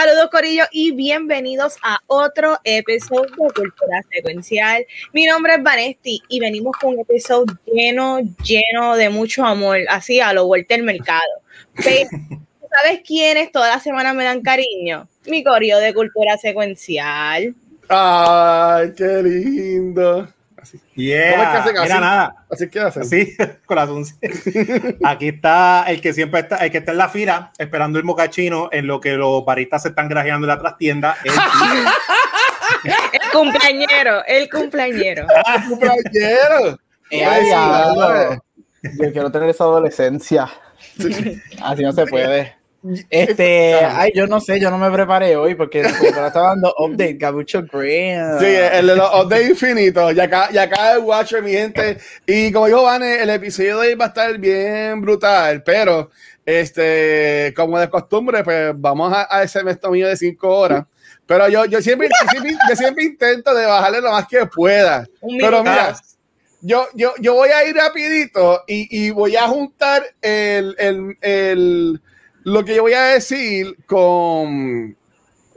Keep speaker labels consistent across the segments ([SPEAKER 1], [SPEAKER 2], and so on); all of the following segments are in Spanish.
[SPEAKER 1] Saludos Corillo y bienvenidos a otro episodio de Cultura Secuencial. Mi nombre es Vanesti y venimos con un episodio lleno, lleno de mucho amor, así a lo vuelta el mercado. ¿Sabes quiénes toda la semana me dan cariño? Mi corillo de Cultura Secuencial.
[SPEAKER 2] Ay, qué lindo.
[SPEAKER 3] Así. Yeah.
[SPEAKER 2] ¿Cómo es que
[SPEAKER 3] nada.
[SPEAKER 2] Así que hacen.
[SPEAKER 3] Sí, corazón. Aquí está el que siempre está, el que está en la fila, esperando el mocachino en lo que los baristas se están grajeando en la trastienda.
[SPEAKER 1] El, el cumpleañero, el cumpleañero.
[SPEAKER 2] Ah, el cumpleañero.
[SPEAKER 4] Ay, yo quiero tener esa adolescencia. Así no se puede. Este, ay, yo no sé, yo no me preparé hoy porque estaba dando update, Gabucho Green.
[SPEAKER 2] Sí, el de los updates infinitos. Y acá, y acá el Watcher, mi gente. Y como dijo Vane, el episodio de hoy va a estar bien brutal, pero este, como de costumbre, pues vamos a, a ese mío de cinco horas. Pero yo, yo, siempre, yo, siempre, yo siempre intento de bajarle lo más que pueda. Pero mira, yo, yo, yo voy a ir rapidito y, y voy a juntar el, el, el lo que yo voy a decir con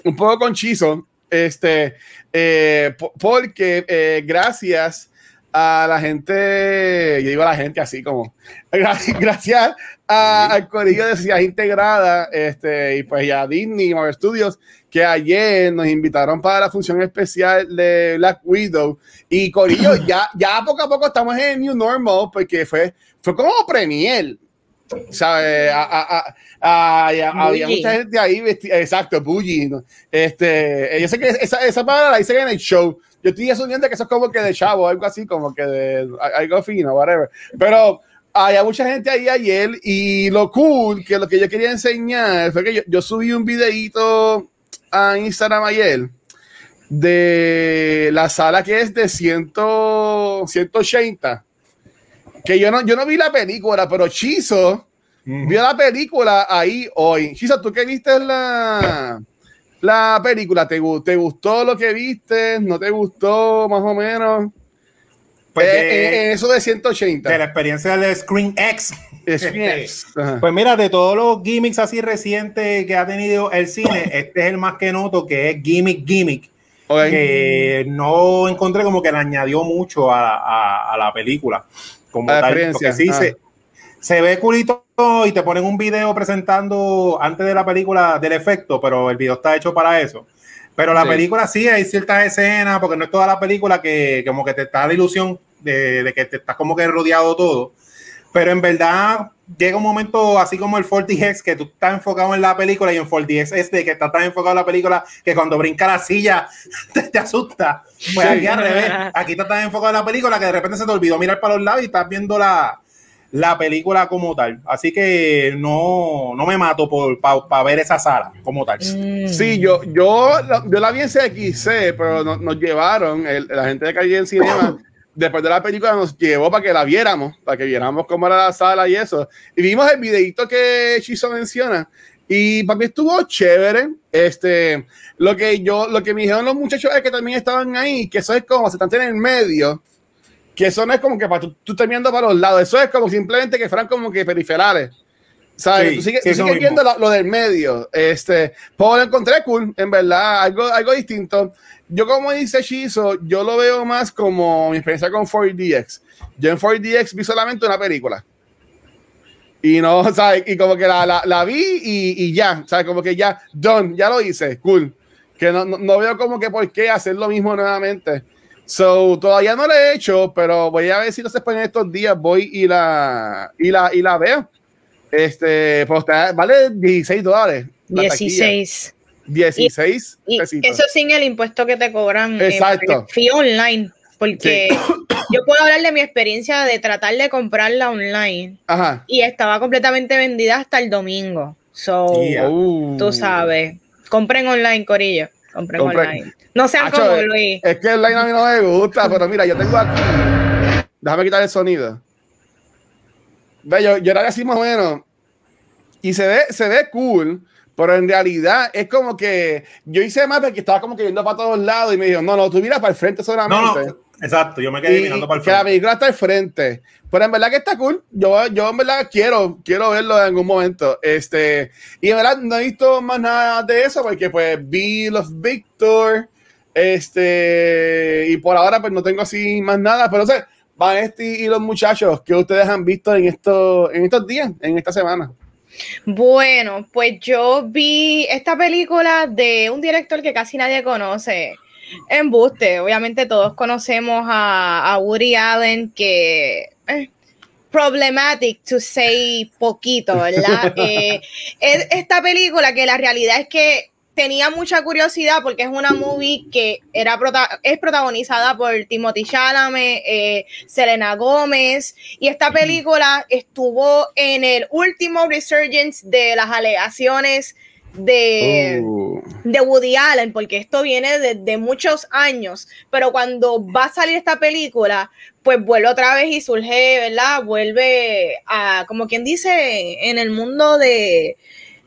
[SPEAKER 2] un poco conchizo, este, eh, porque eh, gracias a la gente, yo digo a la gente así como, gracias a, al corillo de Ciudad Integrada, este, y pues ya Disney y Marvel Studios, que ayer nos invitaron para la función especial de Black Widow, y corillo, ya, ya poco a poco estamos en New Normal, porque fue, fue como premier, ¿sabes? había mucha gente ahí vestida, exacto, bullying. Este, yo sé que esa, esa palabra la hice en el show. Yo estoy asumiendo que eso es como que de chavo, algo así, como que de algo fino, whatever. Pero había mucha gente ahí ayer y lo cool, que lo que yo quería enseñar fue que yo, yo subí un videito a Instagram ayer de la sala que es de 100, 180 que yo no, yo no vi la película, pero Chizo vio la película ahí hoy. Chizo, ¿tú qué viste la, la película? ¿Te, ¿Te gustó lo que viste? ¿No te gustó más o menos? Pues eh, en eso de 180.
[SPEAKER 3] De la experiencia de Screen X. pues mira, de todos los gimmicks así recientes que ha tenido el cine, este es el más que noto que es gimmick, gimmick. Que no encontré como que le añadió mucho a, a, a la película como tal, porque sí se, se, ve culito y te ponen un video presentando antes de la película del efecto, pero el video está hecho para eso. Pero la película sí hay ciertas escenas, porque no es toda la película que como que te está la ilusión de, de que te estás como que rodeado todo. Pero en verdad llega un momento así como el 40X que tú estás enfocado en la película y en 40X es de que estás tan enfocado en la película que cuando brinca la silla te, asusta. Pues aquí al revés, aquí estás tan enfocado en la película que de repente se te olvidó mirar para los lados y estás viendo la, la película como tal. Así que no, no me mato por para ver esa sala como tal.
[SPEAKER 2] Mm. Sí, yo, yo, yo la vi en CXC, pero nos, llevaron, la gente de Calle en Cinema después de la película nos llevó para que la viéramos, para que viéramos cómo era la sala y eso. Y vimos el videito que Chizo menciona. Y para mí estuvo chévere. Este, lo que yo, lo que me dijeron los muchachos es que también estaban ahí, que eso es como se están en el medio, que eso no es como que para tú, tú viendo para los lados, eso es como simplemente que fueran como que periferales. ¿Sabes? tú sigues, viendo lo, del medio. Este, pues lo encontré cool, en verdad, algo, algo distinto yo como dice Shizo, yo lo veo más como mi experiencia con 4DX. Yo en 4DX vi solamente una película. Y no, ¿sabes? Y como que la, la, la vi y, y, ya, ¿sabes? Como que ya, done, ya lo hice, cool. Que no, no, veo como que por qué hacer lo mismo nuevamente. So, todavía no lo he hecho, pero voy a ver si no se ponen estos días, voy y la, y la, y la veo. Este, pues vale 16 dólares.
[SPEAKER 1] 16.
[SPEAKER 2] 16
[SPEAKER 1] y, eso sin el impuesto que te cobran.
[SPEAKER 2] Eh, Exacto.
[SPEAKER 1] fui online, porque yo puedo hablar de mi experiencia de tratar de comprarla online.
[SPEAKER 2] Ajá.
[SPEAKER 1] Y estaba completamente vendida hasta el domingo. So, uh. tú sabes. Compren online, Corillo. Compren, online. No sean como Luis.
[SPEAKER 2] Es que online a mí no me gusta, pero mira, yo tengo aquí. Déjame quitar el sonido. ve, yo, yo era así más o menos. Y se ve, se ve cool, pero en realidad es como que yo hice más porque estaba como que viendo para todos lados y me dijo, no, no, tú miras para el frente solamente.
[SPEAKER 3] No, exacto, yo me quedé mirando para el
[SPEAKER 2] frente. Que la película está al frente. Pero en verdad que está cool. Yo, yo en verdad quiero, quiero verlo en algún momento. Este, y en verdad no he visto más nada de eso porque pues vi los Victor. Este, y por ahora pues no tengo así más nada. Pero o sea, Vanesti y los muchachos que ustedes han visto en, esto, en estos días, en esta semana.
[SPEAKER 1] Bueno, pues yo vi esta película de un director que casi nadie conoce. Embuste, obviamente todos conocemos a, Woody Allen, que es problematic to say poquito, ¿verdad? Eh, es esta película que la realidad es que tenía mucha curiosidad porque es una movie que era es protagonizada por Timothy Chalamet, eh, Selena Gómez y esta película estuvo en el último resurgence de las alegaciones de, oh. de Woody Allen, porque esto viene de, muchos años, pero cuando va a salir esta película, pues vuelve otra vez y surge, ¿verdad? Vuelve a, como quien dice, en el mundo de,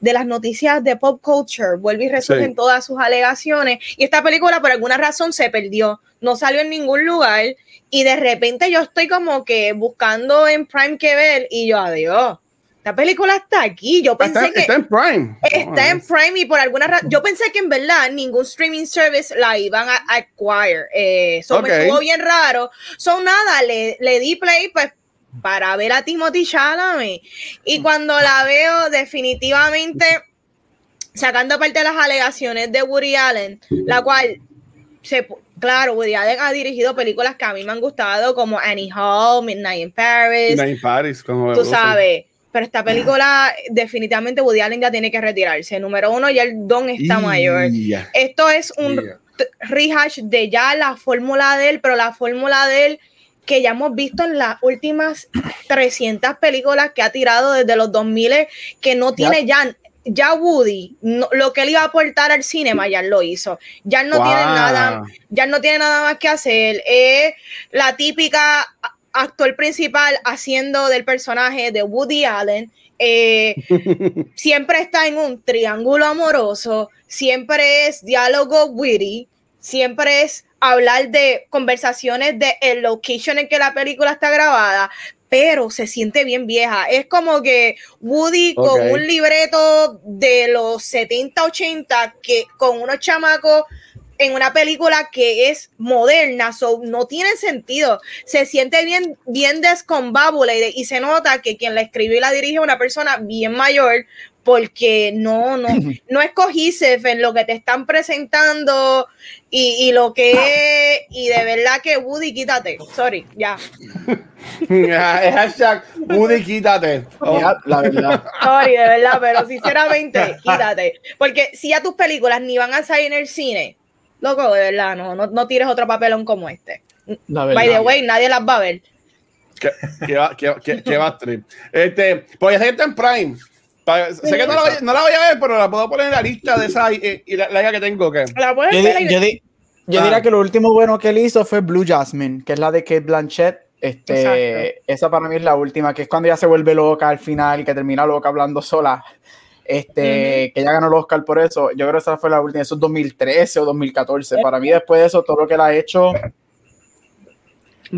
[SPEAKER 1] de las noticias de pop culture, vuelve y resurgen todas sus alegaciones. Y esta película por alguna razón se perdió, no salió en ningún lugar y de repente yo estoy como que buscando en Prime que ver y yo, adiós. Esta película está aquí. Yo pensé que.
[SPEAKER 2] Está en Prime.
[SPEAKER 1] Está en Prime y por alguna razón. Yo pensé que en verdad ningún streaming service la iban a acquire. Eh, eso me estuvo bien raro. Son nada, le, le di play, pues para ver a Timothy Chalamet. Y cuando la veo, definitivamente, sacando parte de las alegaciones de Woody Allen, la cual, se, claro, Woody Allen ha dirigido películas que a mí me han gustado, como Annie Hall, Midnight in Paris.
[SPEAKER 2] Midnight in Paris, como
[SPEAKER 1] Tú sabes. Pero esta película, definitivamente Woody Allen ya tiene que retirarse. Número uno, ya el don está mayor. Esto es un rehash de ya la fórmula de él, pero la fórmula de él que ya hemos visto en las últimas 300 películas que ha tirado desde los 2000 que no tiene ya ya Woody lo que él iba a aportar al cine ya lo hizo. Ya no tiene nada ya no tiene nada más que hacer. Es la típica actor principal haciendo del personaje de Woody Allen eh, siempre está en un triángulo amoroso siempre es diálogo witty siempre es hablar de conversaciones de el location en que la película está grabada, pero se siente bien vieja. Es como que Woody con un libreto de los 70, 80, que con unos chamacos en una película que es moderna, no tiene sentido. Se siente bien, bien descombábula y, y, se nota que quien la escribió y la dirige es una persona bien mayor, porque no, no, no es cohesive en lo que te están presentando y, lo que es, y de verdad que Woody, quítate, sorry, ya.
[SPEAKER 2] es hashtag Woody, quítate.
[SPEAKER 1] la verdad. Sorry, de verdad, pero sinceramente, quítate. Porque si ya tus películas ni van a salir en el cine, loco, de verdad, no, no, tires otro papelón como este. By the way, nadie las va a ver.
[SPEAKER 2] ¿Qué, qué va, qué, qué, va a Este, pues ya está en Prime sé que no la, voy, no la, voy, a ver, pero la puedo poner en la lista de esa y, la, que tengo. que
[SPEAKER 4] Yo, yo, diría ah. que lo último bueno que él hizo fue Blue Jasmine, que es la de Kate Blanchett. Este, esa para mí es la última, que es cuando ella se vuelve loca al final, y que termina loca hablando sola. Este, que ella ganó el Oscar por eso. Yo creo que esa fue la última, eso es 2013 o 2014. Para mí, después de eso, todo lo que él ha hecho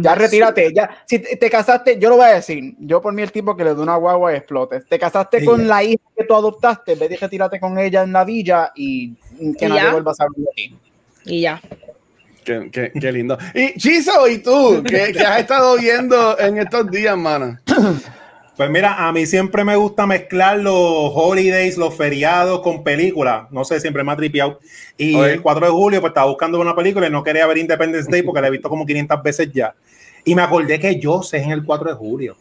[SPEAKER 4] ya retírate, ya. Si te, casaste, yo lo voy a decir, yo por mí el tipo que le da una guagua y explote. Te casaste con la hija que tú adoptaste, en vez de retírate con ella en la villa y que nadie vuelva a saber de ti.
[SPEAKER 1] Y ya.
[SPEAKER 2] Qué, qué, qué, lindo. Y Chizo, ¿y tú? ¿Qué, ¿Qué, has estado viendo en estos días, mano?
[SPEAKER 3] Pues mira, a mí siempre me gusta mezclar los holidays, los feriados con películas. No sé, siempre me ha tripeado. Y el 4 de julio, pues estaba buscando una película y no quería ver Independence Day porque la he visto como 500 veces ya. Y me acordé que yo sé en el 4 de julio.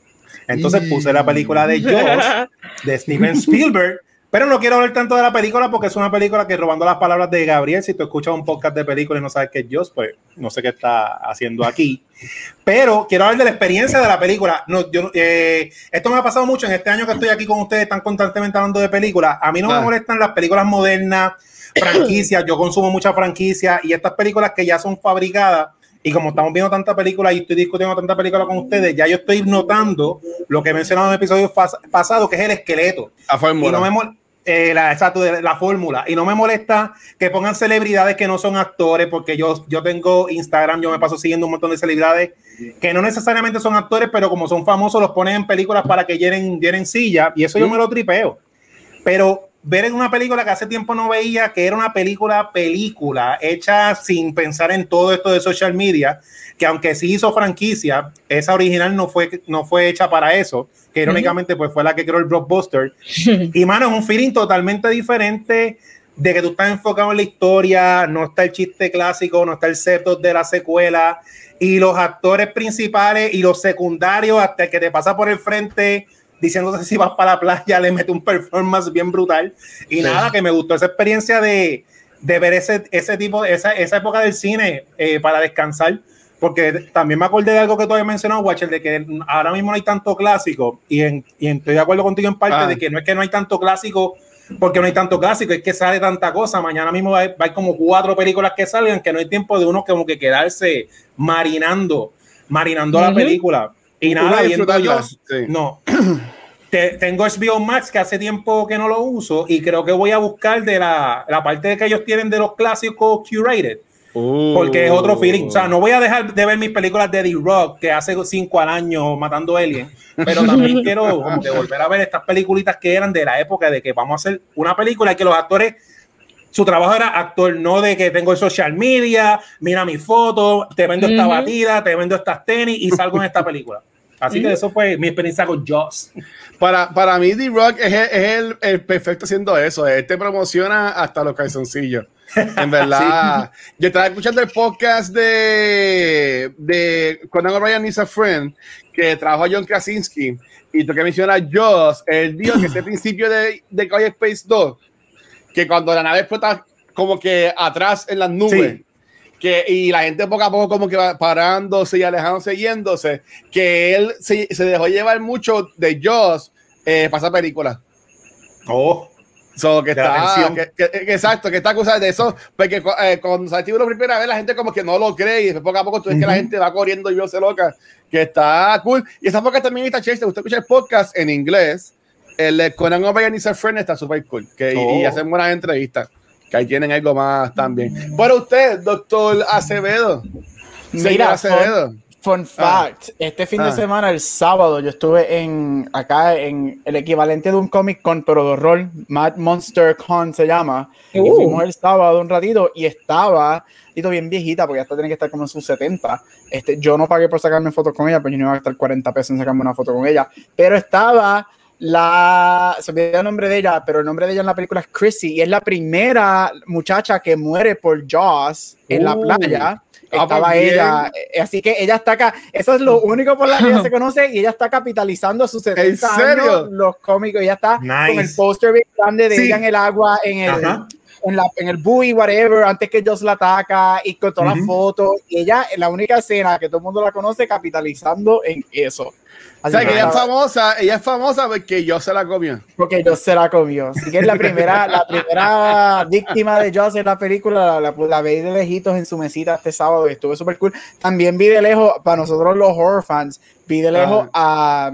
[SPEAKER 3] Entonces puse la película de Joss de Steven Spielberg pero no quiero hablar tanto de la película porque es una película que robando las palabras de Gabriel, si tú escuchas un podcast de película y no sabes qué es Joss, pues no sé qué está haciendo aquí. Pero quiero hablar de la experiencia de la película. No, yo, eh, esto me ha pasado mucho en este año que estoy aquí con ustedes tan constantemente hablando de películas. A mí no me ah. molestan las películas modernas, franquicias. Yo consumo muchas franquicias y estas películas que ya son fabricadas Y como estamos viendo tanta película y estoy discutiendo tanta película con ustedes, ya yo estoy notando lo que he mencionado en episodios pasados, que es el esqueleto. Y no me eh, la, exacto, la fórmula. Y no me molesta que pongan celebridades que no son actores, porque yo, yo tengo Instagram, yo me paso siguiendo un montón de celebridades que no necesariamente son actores, pero como son famosos, los ponen en películas para que llenen, llenen silla, y eso yo me lo tripeo. Pero ver en una película que hace tiempo no veía, que era una película, película, hecha sin pensar en todo esto de social media, que aunque sí hizo franquicia, esa original no fue, no fue hecha para eso, que irónicamente pues fue la que creó el blockbuster. y mano, es un feeling totalmente diferente de que tú estás enfocado en la historia, no está el chiste clásico, no está el setup de la secuela, y los actores principales y los secundarios, hasta el que te pasa por el frente diciéndose si vas para la playa, le mete un performance bien brutal. Y nada, que me gustó esa experiencia de, de ver ese, ese tipo, esa, esa época del cine eh, para descansar. Porque también me acordé de algo que tú habías mencionado, Watcher, de que ahora mismo no hay tanto clásico. Y, en, y estoy de acuerdo contigo en parte ah. de que no es que no hay tanto clásico porque no hay tanto clásico, es que sale tanta cosa. Mañana mismo va, a como cuatro películas que salgan, que no hay tiempo de uno como que quedarse marinando, marinando la película. Y nada, viendo yo, no. tengo HBO Max que hace tiempo que no lo uso y creo que voy a buscar de la, la parte de que ellos tienen de los clásicos curated. Porque es otro feeling. O sea, no voy a dejar de ver mis películas de The Rock, que hace cinco al año matando alien, pero también quiero volver a ver estas peliculitas que eran de la época de que vamos a hacer una película y que los actores su trabajo era actor, no de que tengo el social media, mira mi foto, te vendo esta batida, te vendo estas tenis y salgo en esta película. Así que eso fue mi experiencia con Joss.
[SPEAKER 2] Para, para mí, The Rock es, el, el, perfecto haciendo eso. Él te promociona hasta los calzoncillos. En verdad. Yo estaba escuchando el podcast de, de Conan O'Brien is a Friend, que trabajó John Krasinski. Y tú que mencionas Joss, él dijo que ese principio de, de Space 2, que cuando la nave explota como que atrás en las nubes que, y la gente poco a poco como que va parándose y alejándose, yéndose, que él se, se dejó llevar mucho de Joss eh, para esa película.
[SPEAKER 3] Oh.
[SPEAKER 2] So, que está, que, exacto, que está acusado de eso, porque eh, cuando se activó la primera vez la gente como que no lo cree y poco a poco tú ves que la gente va corriendo y se loca, que está cool. Y esa podcast también está chiste, usted escucha el podcast en inglés, el de Conan O'Brien y Friend está súper cool, que, y, y, oh. hacen buenas entrevistas que ahí tienen algo más también. Para usted, doctor Acevedo.
[SPEAKER 4] Mira, Acevedo. Fun, ah. fact, este fin de ah. semana, el sábado, yo estuve en acá en el equivalente de un Comic Con, pero de horror, Mad Monster Con se llama. Y uh. fuimos el sábado un ratito y estaba, y bien viejita, porque hasta tiene que estar como en sus 70. Este, yo no pagué por sacarme fotos con ella, pero yo no iba a gastar 40 pesos en sacarme una foto con ella. Pero estaba la, se me olvidó el nombre de ella, pero el nombre de ella en la película es Chrissy y es la primera muchacha que muere por Jaws en la uh. playa. Ah, Estaba pues ella, eh, así que ella está acá. Eso es lo único por la que ella se conoce y ella está capitalizando sus 70 años, los cómicos. Ella está con el póster bien grande de ella en el agua, en el, en, la, en el buoy, whatever, antes que Joss la ataca y con todas las fotos. Y ella, la única escena que todo el mundo la conoce, capitalizando en eso.
[SPEAKER 2] O sea, que ella es famosa, ella es famosa porque yo se la comió.
[SPEAKER 4] Porque yo se la comió. Así que es la primera, la primera víctima de Joss en la película, la, la, veí de lejitos en su mesita este sábado y estuvo súper cool. También vi de lejos, para nosotros los horror fans, vi de lejos a,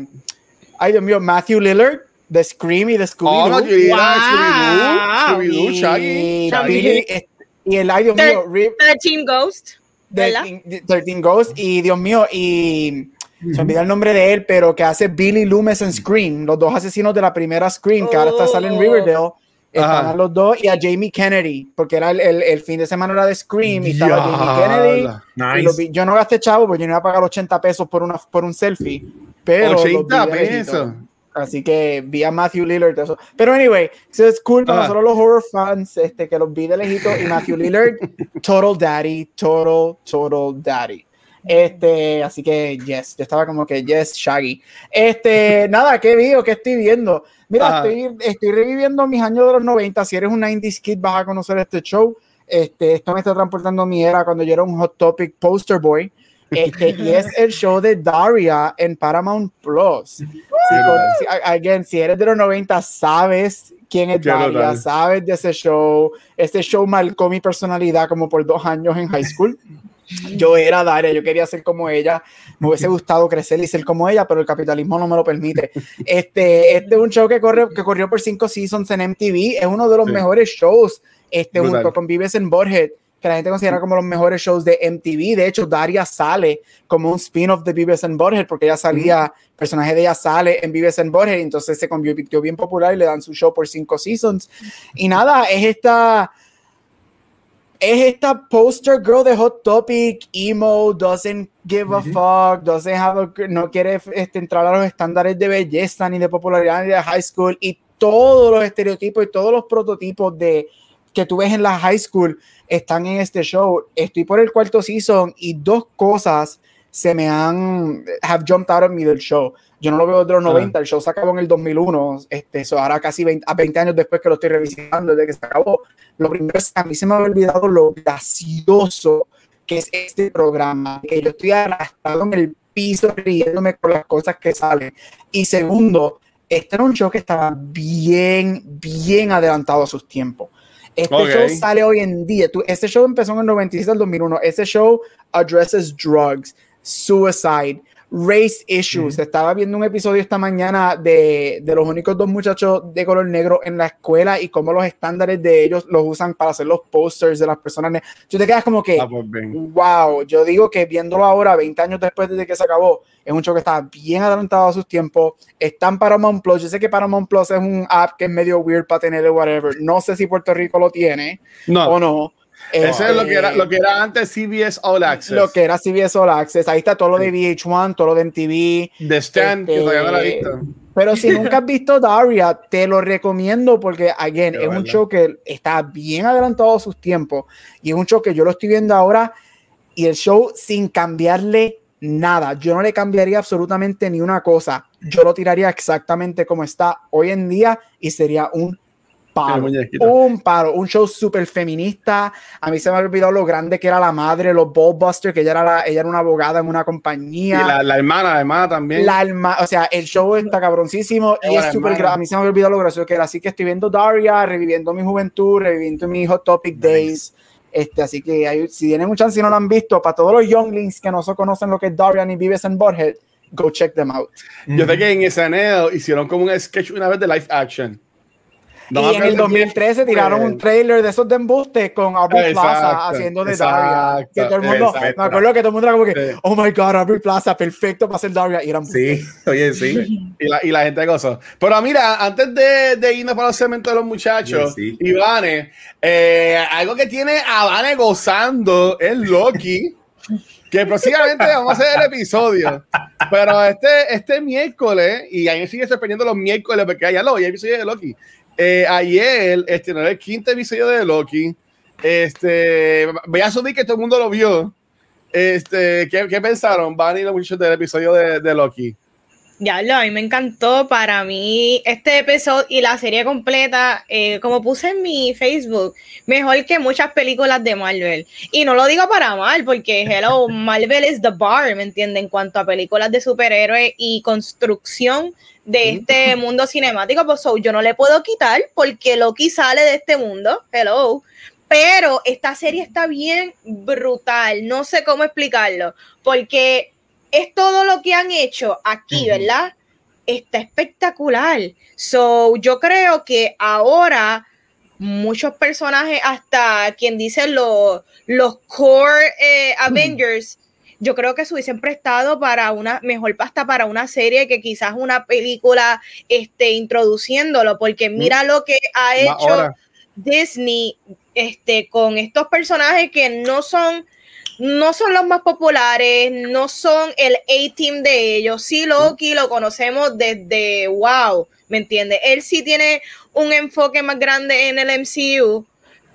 [SPEAKER 4] ay Dios mío, Matthew Lillard de Scream y de Scooby-Doo. Oh, wow. Scooby-Doo, Shaggy. Y, el, ay Dios mío,
[SPEAKER 1] Rip. 13 Ghost.
[SPEAKER 4] 13 Ghost. Y Dios mío, y se olvida el nombre de él, pero que hace Billy Loomis en Scream, los dos asesinos de la primera Scream, que ahora está saliendo en oh. Riverdale. Están a los dos y a Jamie Kennedy, porque era el, el, fin de semana era de Scream y estaba Jamie Kennedy. yo no gasté chavo porque yo no iba a pagar 80 pesos por, una, por un selfie. Pero 80 pesos. Así que vi a Matthew Lillard. Eso. Pero anyway, eso es cool para nosotros los horror fans este, que los vi de lejito. Y Matthew Lillard, total daddy, total, total daddy. Este, así que yes, yo estaba como que yes, Shaggy. Este, nada, ¿qué video? ¿Qué estoy viendo? Mira, estoy, estoy, reviviendo mis años de los 90. Si eres un 90s kid, vas a conocer este show. Este, esto me está transportando a mi era cuando yo era un Hot Topic poster boy. Este, y es el show de Daria en Paramount Plus. Si, again, si eres de los 90, sabes quién es Daria, sabes de ese show. Este show marcó mi personalidad como por dos años en high school. Yo era Daria, yo quería ser como ella. Me hubiese gustado crecer y ser como ella, pero el capitalismo no me lo permite. Este, este es un show que, corre, que corrió por cinco seasons en MTV. Es uno de los mejores shows, este, junto con Vives en Borges que la gente considera como los mejores shows de MTV. De hecho, Daria sale como un spin-off de Vives en Borges, porque ella salía, el personaje de ella sale en Vives en Borges, y entonces se convirtió bien popular y le dan su show por cinco seasons. Y nada, es esta es esta poster girl de Hot Topic, emo, doesn't give a fuck, doesn't have no quiere este, entrar a los estándares de belleza ni de popularidad ni de high school y todos los estereotipos y todos los prototipos de que tú ves en la high school están en este show. Estoy por el cuarto season y dos cosas se me han have jumped out of me del show. Yo no lo veo de los 90, el show se acabó en el 2001, este, eso ahora casi 20, a 20 años después que lo estoy revisando, desde que se acabó. Lo primero es que a mí se me ha olvidado lo gracioso que es este programa, que yo estoy arrastrado en el piso riéndome con las cosas que salen. Y segundo, este era un show que estaba bien, bien adelantado a sus tiempos. Este show sale hoy en día. Tú, este show empezó en el 96 al 2001. Este show addresses drugs, suicide, race issues. Estaba viendo un episodio esta mañana de, de, los únicos dos muchachos de color negro en la escuela y cómo los estándares de ellos los usan para hacer los posters de las personas. Tú te quedas como que, ah, pues wow, yo digo que viéndolo ahora, 20 años después de que se acabó, es un show que está bien adelantado a sus tiempos. Están Paramount Plus. Yo sé que Paramount Plus es un app que es medio weird para tener whatever. No sé si Puerto Rico lo tiene no. o no
[SPEAKER 2] eso es lo que, era, lo que era antes CBS All Access.
[SPEAKER 4] Lo que era CBS All Access. Ahí está todo lo de VH1, todo lo de MTV.
[SPEAKER 2] The Stand, que todavía no he visto.
[SPEAKER 4] Pero si nunca has visto Daria, te lo recomiendo porque, again, es un show que está bien adelantado a sus tiempos y es un show que yo lo estoy viendo ahora y el show sin cambiarle nada. Yo no le cambiaría absolutamente ni una cosa. Yo lo tiraría exactamente como está hoy en día y sería un paro. Un paro, un show súper feminista. A mí se me ha olvidado lo grande que era la madre, los Ballbusters, que ella era, la, ella era una abogada en una compañía.
[SPEAKER 2] Y la, hermana, la hermana también.
[SPEAKER 4] La o sea, el show está cabroncísimo y es súper A mí se me ha olvidado lo gracioso que era. Así que estoy viendo Daria, reviviendo mi juventud, reviviendo mi Hot Topic Days. Este, así que hay, si tienen un chance y no lo han visto, para todos los younglings que no se conocen lo que es Daria ni vives en Borges, go check them out.
[SPEAKER 2] Yo sé que en SNL hicieron como un sketch una vez de live action
[SPEAKER 4] y en el 2013 tiraron un trailer de esos de embuste con Aubrey Plaza haciendo de Daria. Que todo el mundo, me acuerdo que todo el mundo era como que, oh my god, Aubrey Plaza, perfecto para ser Daria. Y eran
[SPEAKER 2] sí, oye, sí. y, la, y la gente gozó. Pero mira, antes de, de irnos para los segmentos de los muchachos, Ivane, eh, algo que tiene a Ivane gozando es Loki. que próximamente vamos a hacer el episodio. Pero este, este miércoles, y ahí me sigue sorprendiendo los miércoles, porque ya lo voy a episodio de Loki. Eh, ayer estrenó el quinto episodio de Loki. Este, voy a asumir que todo el mundo lo vio. Este, ¿qué, qué pensaron, Van y los muchachos del episodio de, de Loki?
[SPEAKER 1] Ya, lo, a mí me encantó. Para mí, este episodio y la serie completa, eh, como puse en mi Facebook, mejor que muchas películas de Marvel. Y no lo digo para mal, porque hello, Marvel es the bar, ¿me entienden? En cuanto a películas de superhéroes y construcción de este mundo cinemático, pues yo no le puedo quitar porque Loki sale de este mundo, hello, pero esta serie está bien brutal, no sé cómo explicarlo, porque es todo lo que han hecho aquí, ¿verdad? Está espectacular. So, yo creo que ahora muchos personajes, hasta quien dice los, los core eh, Avengers, yo creo que se hubiesen prestado para una, mejor pasta para una serie que quizás una película esté introduciéndolo, porque mira lo que ha hecho Disney este, con estos personajes que no son no son los más populares, no son el A-team de ellos. Sí, Loki lo conocemos desde wow, ¿me entiendes? Él sí tiene un enfoque más grande en el MCU,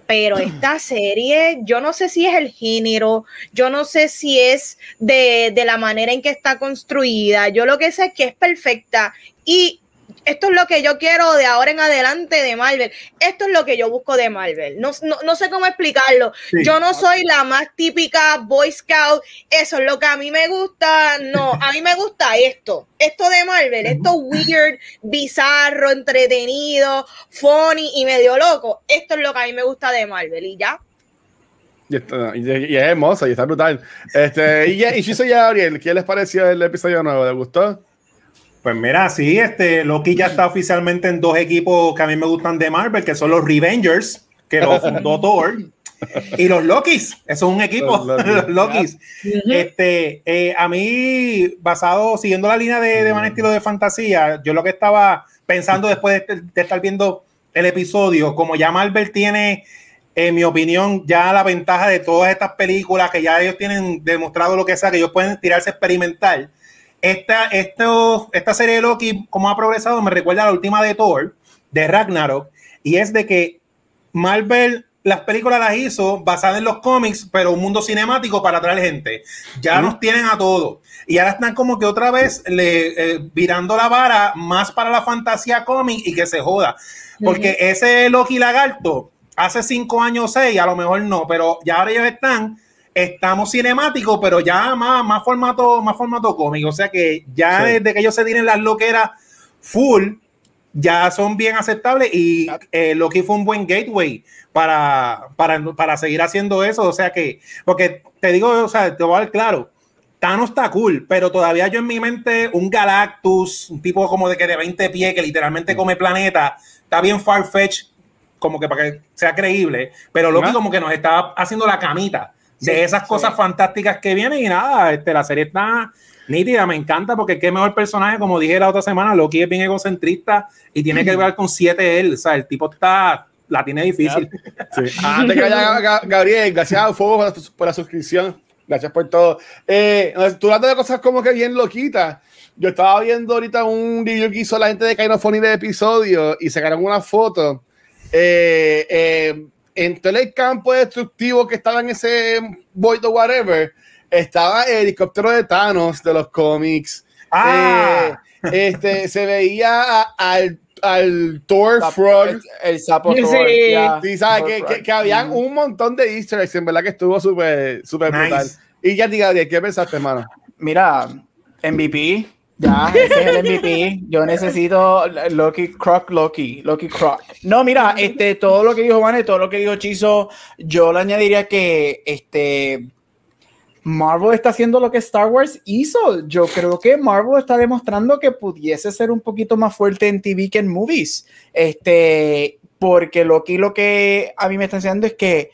[SPEAKER 1] pero esta serie, yo no sé si es el género, yo no sé si es de, de, la manera en que está construida, yo lo que sé es que es perfecta y esto es lo que yo quiero de ahora en adelante de Marvel. Esto es lo que yo busco de Marvel. No, no, sé cómo explicarlo. Yo no soy la más típica Boy Scout. Eso es lo que a mí me gusta. No, a mí me gusta esto. Esto de Marvel. Esto weird, bizarro, entretenido, funny y medio loco. Esto es lo que a mí me gusta de Marvel. Y ya.
[SPEAKER 2] Y, es hermosa y está brutal. Este, y, y Chiso y Gabriel, ¿qué les pareció el episodio nuevo? ¿Les gustó?
[SPEAKER 3] Pues mira, sí, este Loki ya está oficialmente en dos equipos que a mí me gustan de Marvel, que son los Revengers, que lo fundó Thor, y los Lokis, eso es un equipo, los Lokis. Este, eh, a mí, basado, siguiendo la línea de, de Man Estilo de fantasía, yo lo que estaba pensando después de, de estar viendo el episodio, como ya Marvel tiene en mi opinión, ya la ventaja de todas estas películas que ya ellos tienen demostrado lo que sea, que ellos pueden tirarse experimental. Esta, esto, esta serie de Loki, como ha progresado, me recuerda a la última de Thor, de Ragnarok, y es de que Marvel las películas las hizo basadas en los cómics, pero un mundo cinemático para atraer gente. Ya nos tienen a todos. Y ahora están como que otra vez le, eh, virando la vara más para la fantasía cómic y que se joda. Porque ese Loki lagarto hace cinco años o seis, a lo mejor no, pero ya ahora ellos están, estamos cinemáticos, pero ya más, más formato, más formato cómico. O sea que ya desde que ellos se tienen las loqueras full, ya son bien aceptables y eh, Loki fue un buen gateway para, para, para seguir haciendo eso. O sea que, porque te digo, o sea, te voy a dar claro. Thanos está cool, pero todavía yo en mi mente, un Galactus, un tipo como de que de 20 pies que literalmente come planeta, está bien far-fetched como que para que sea creíble, pero Loki como que nos está haciendo la camita de esas cosas fantásticas que vienen y nada, este, la serie está nítida, me encanta porque qué mejor personaje, como dije la otra semana, Loki es bien egocentrista y tiene que ver con siete él, o sea, el tipo está, la tiene difícil.
[SPEAKER 2] Antes que vaya Gabriel, gracias a Fuego por la, suscripción, gracias por todo. Eh, tú hablas de cosas como que bien loquitas. Yo estaba viendo ahorita un video que hizo la gente de Kainofony de episodio y sacaron una foto eh, eh, en todo el campo destructivo que estaba en ese Void o whatever, estaba el helicóptero de Thanos de los cómics. Ah. Eh, este, se veía al, al Thor Frog.
[SPEAKER 4] El, sapo
[SPEAKER 2] sí, Sí, ¿sabes? Que, que, habían un montón de easter eggs, en verdad que estuvo súper súper brutal. Y ya diga, ¿qué pensaste, hermano?
[SPEAKER 4] Mira, MVP, ya, ese es el MVP. Yo necesito Loki Croc Loki, Loki Croc. No, mira, este, todo lo que dijo Vane, todo lo que dijo Chizo, yo le añadiría que este Marvel está haciendo lo que Star Wars hizo. Yo creo que Marvel está demostrando que pudiese ser un poquito más fuerte en TV que en movies. Este, porque Loki lo que a mí me está enseñando es que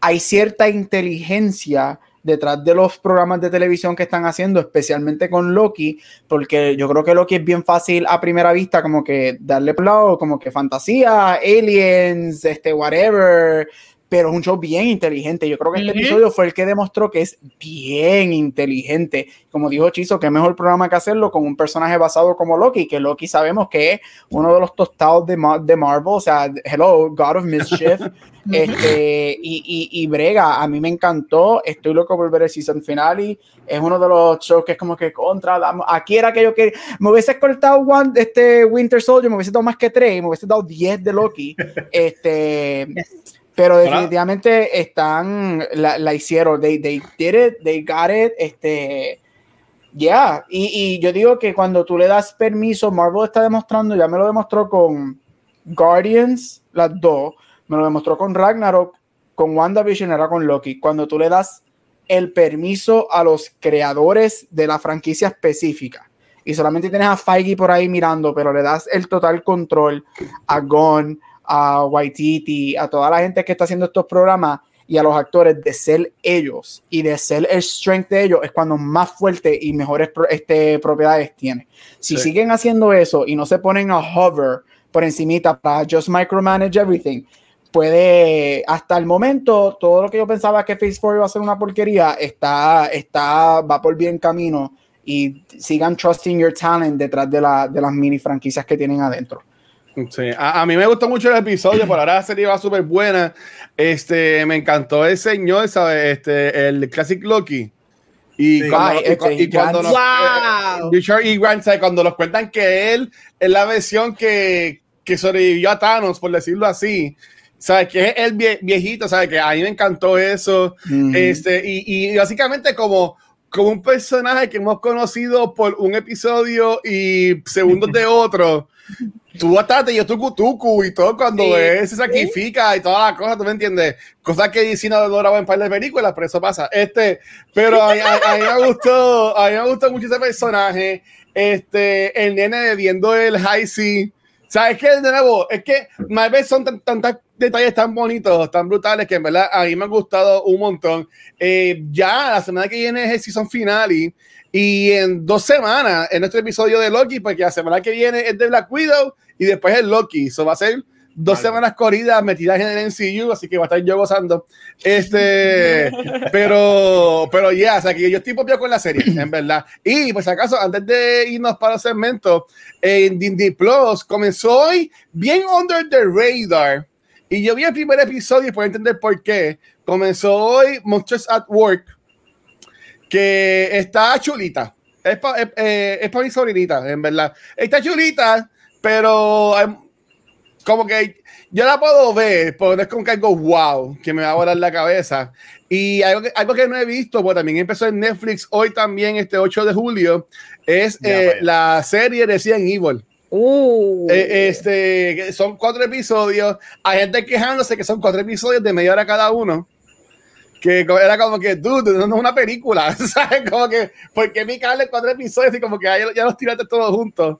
[SPEAKER 4] hay cierta inteligencia detrás de los programas de televisión que están haciendo, especialmente con Loki, porque yo creo que Loki es bien fácil a primera vista, como que darle plano, como que fantasía, aliens, este, whatever, pero es un show bien inteligente. Yo creo que este episodio fue el que demostró que es bien inteligente. Como dijo Chizo, qué mejor programa que hacerlo con un personaje basado como Loki, que Loki sabemos que es uno de los tostados de, de Marvel, o sea, hello, God of Mischief. este, y, y, Brega, a mí me encantó. Estoy loco por ver el season finale. Es uno de los shows que es como que contra. Aquí era que yo que me hubiese cortado one, este Winter Soldier, me hubiese dado más que tres, me hubiese dado 10 de Loki. Este. Pero definitivamente están, la, la, hicieron, they, they did it, they got it, este, ya, yeah. y, y, yo digo que cuando tú le das permiso, Marvel está demostrando, ya me lo demostró con Guardians, las dos, me lo demostró con Ragnarok, con WandaVision, era con Loki, cuando tú le das el permiso a los creadores de la franquicia específica, y solamente tienes a Feige por ahí mirando, pero le das el total control a Gon, a Waititi, a toda la gente que está haciendo estos programas y a los actores de ser ellos y de ser el strength de ellos es cuando más fuerte y mejores este, propiedades tiene. Si siguen haciendo eso y no se ponen a hover por encimita para just micromanage everything, puede, hasta el momento, todo lo que yo pensaba que Phase 4 iba a ser una porquería, está, está, va por bien camino y sigan trusting your talent detrás de, la, de las mini franquicias que tienen adentro.
[SPEAKER 2] Sí, a, mí me gustó mucho el episodio, por ahora la serie va súper buena. Este, me encantó el señor, ¿sabes? Este, el Classic Loki. Y cuando, y, cuando nos, wow. y Grant, cuando nos cuentan que él es la versión que, que sobrevivió a Thanos, por decirlo así. ¿Sabes? Que es el viejito, ¿sabes? Que a mí me encantó eso. este, y, y básicamente como como un personaje que hemos conocido por un episodio y segundos de otro, tú hasta yo tu cutucu y todo cuando se sacrifica y todas las cosas, ¿tú me entiendes? Cosas que DC no grabó en par de películas, pero eso pasa. Este, pero a, mí me gustó, a mí me gustó mucho ese personaje. Este, el nene viendo el high sea. ¿Sabes qué? De nuevo, es que Marvel son tantos detalles tan bonitos, tan brutales, que en verdad a mí me ha gustado un montón. Eh, ya la semana que viene es el season final y y en dos semanas, en nuestro episodio de Loki, porque la semana que viene es de Black Widow y después es Loki. Eso va a ser dos semanas corridas metidas en el MCU, así que va a estar yo gozando. Este, pero, pero ya, o sea, que yo estoy propio con la serie, en verdad. Y pues acaso, antes de irnos para el segmento, en Disney Plus comenzó hoy bien under the radar. Y yo vi el primer episodio y puedo entender por qué. Comenzó hoy Monsters at Work que está chulita. Es para eh, mi sobrinita, en verdad. Está chulita, pero como que yo la puedo ver, pero no es como que algo wow, que me va a volar la cabeza. Y algo que, algo que no he visto, pues también empezó en Netflix hoy también, este 8 de julio, es eh, la serie de Resident Evil. Uh. Eh, este, son cuatro episodios. Hay gente quejándose que son cuatro episodios de media hora cada uno que era como que, dude, no es una película, ¿sabes? Como que, ¿por qué mi en cuatro episodios y como que ya, los tiraste todos juntos?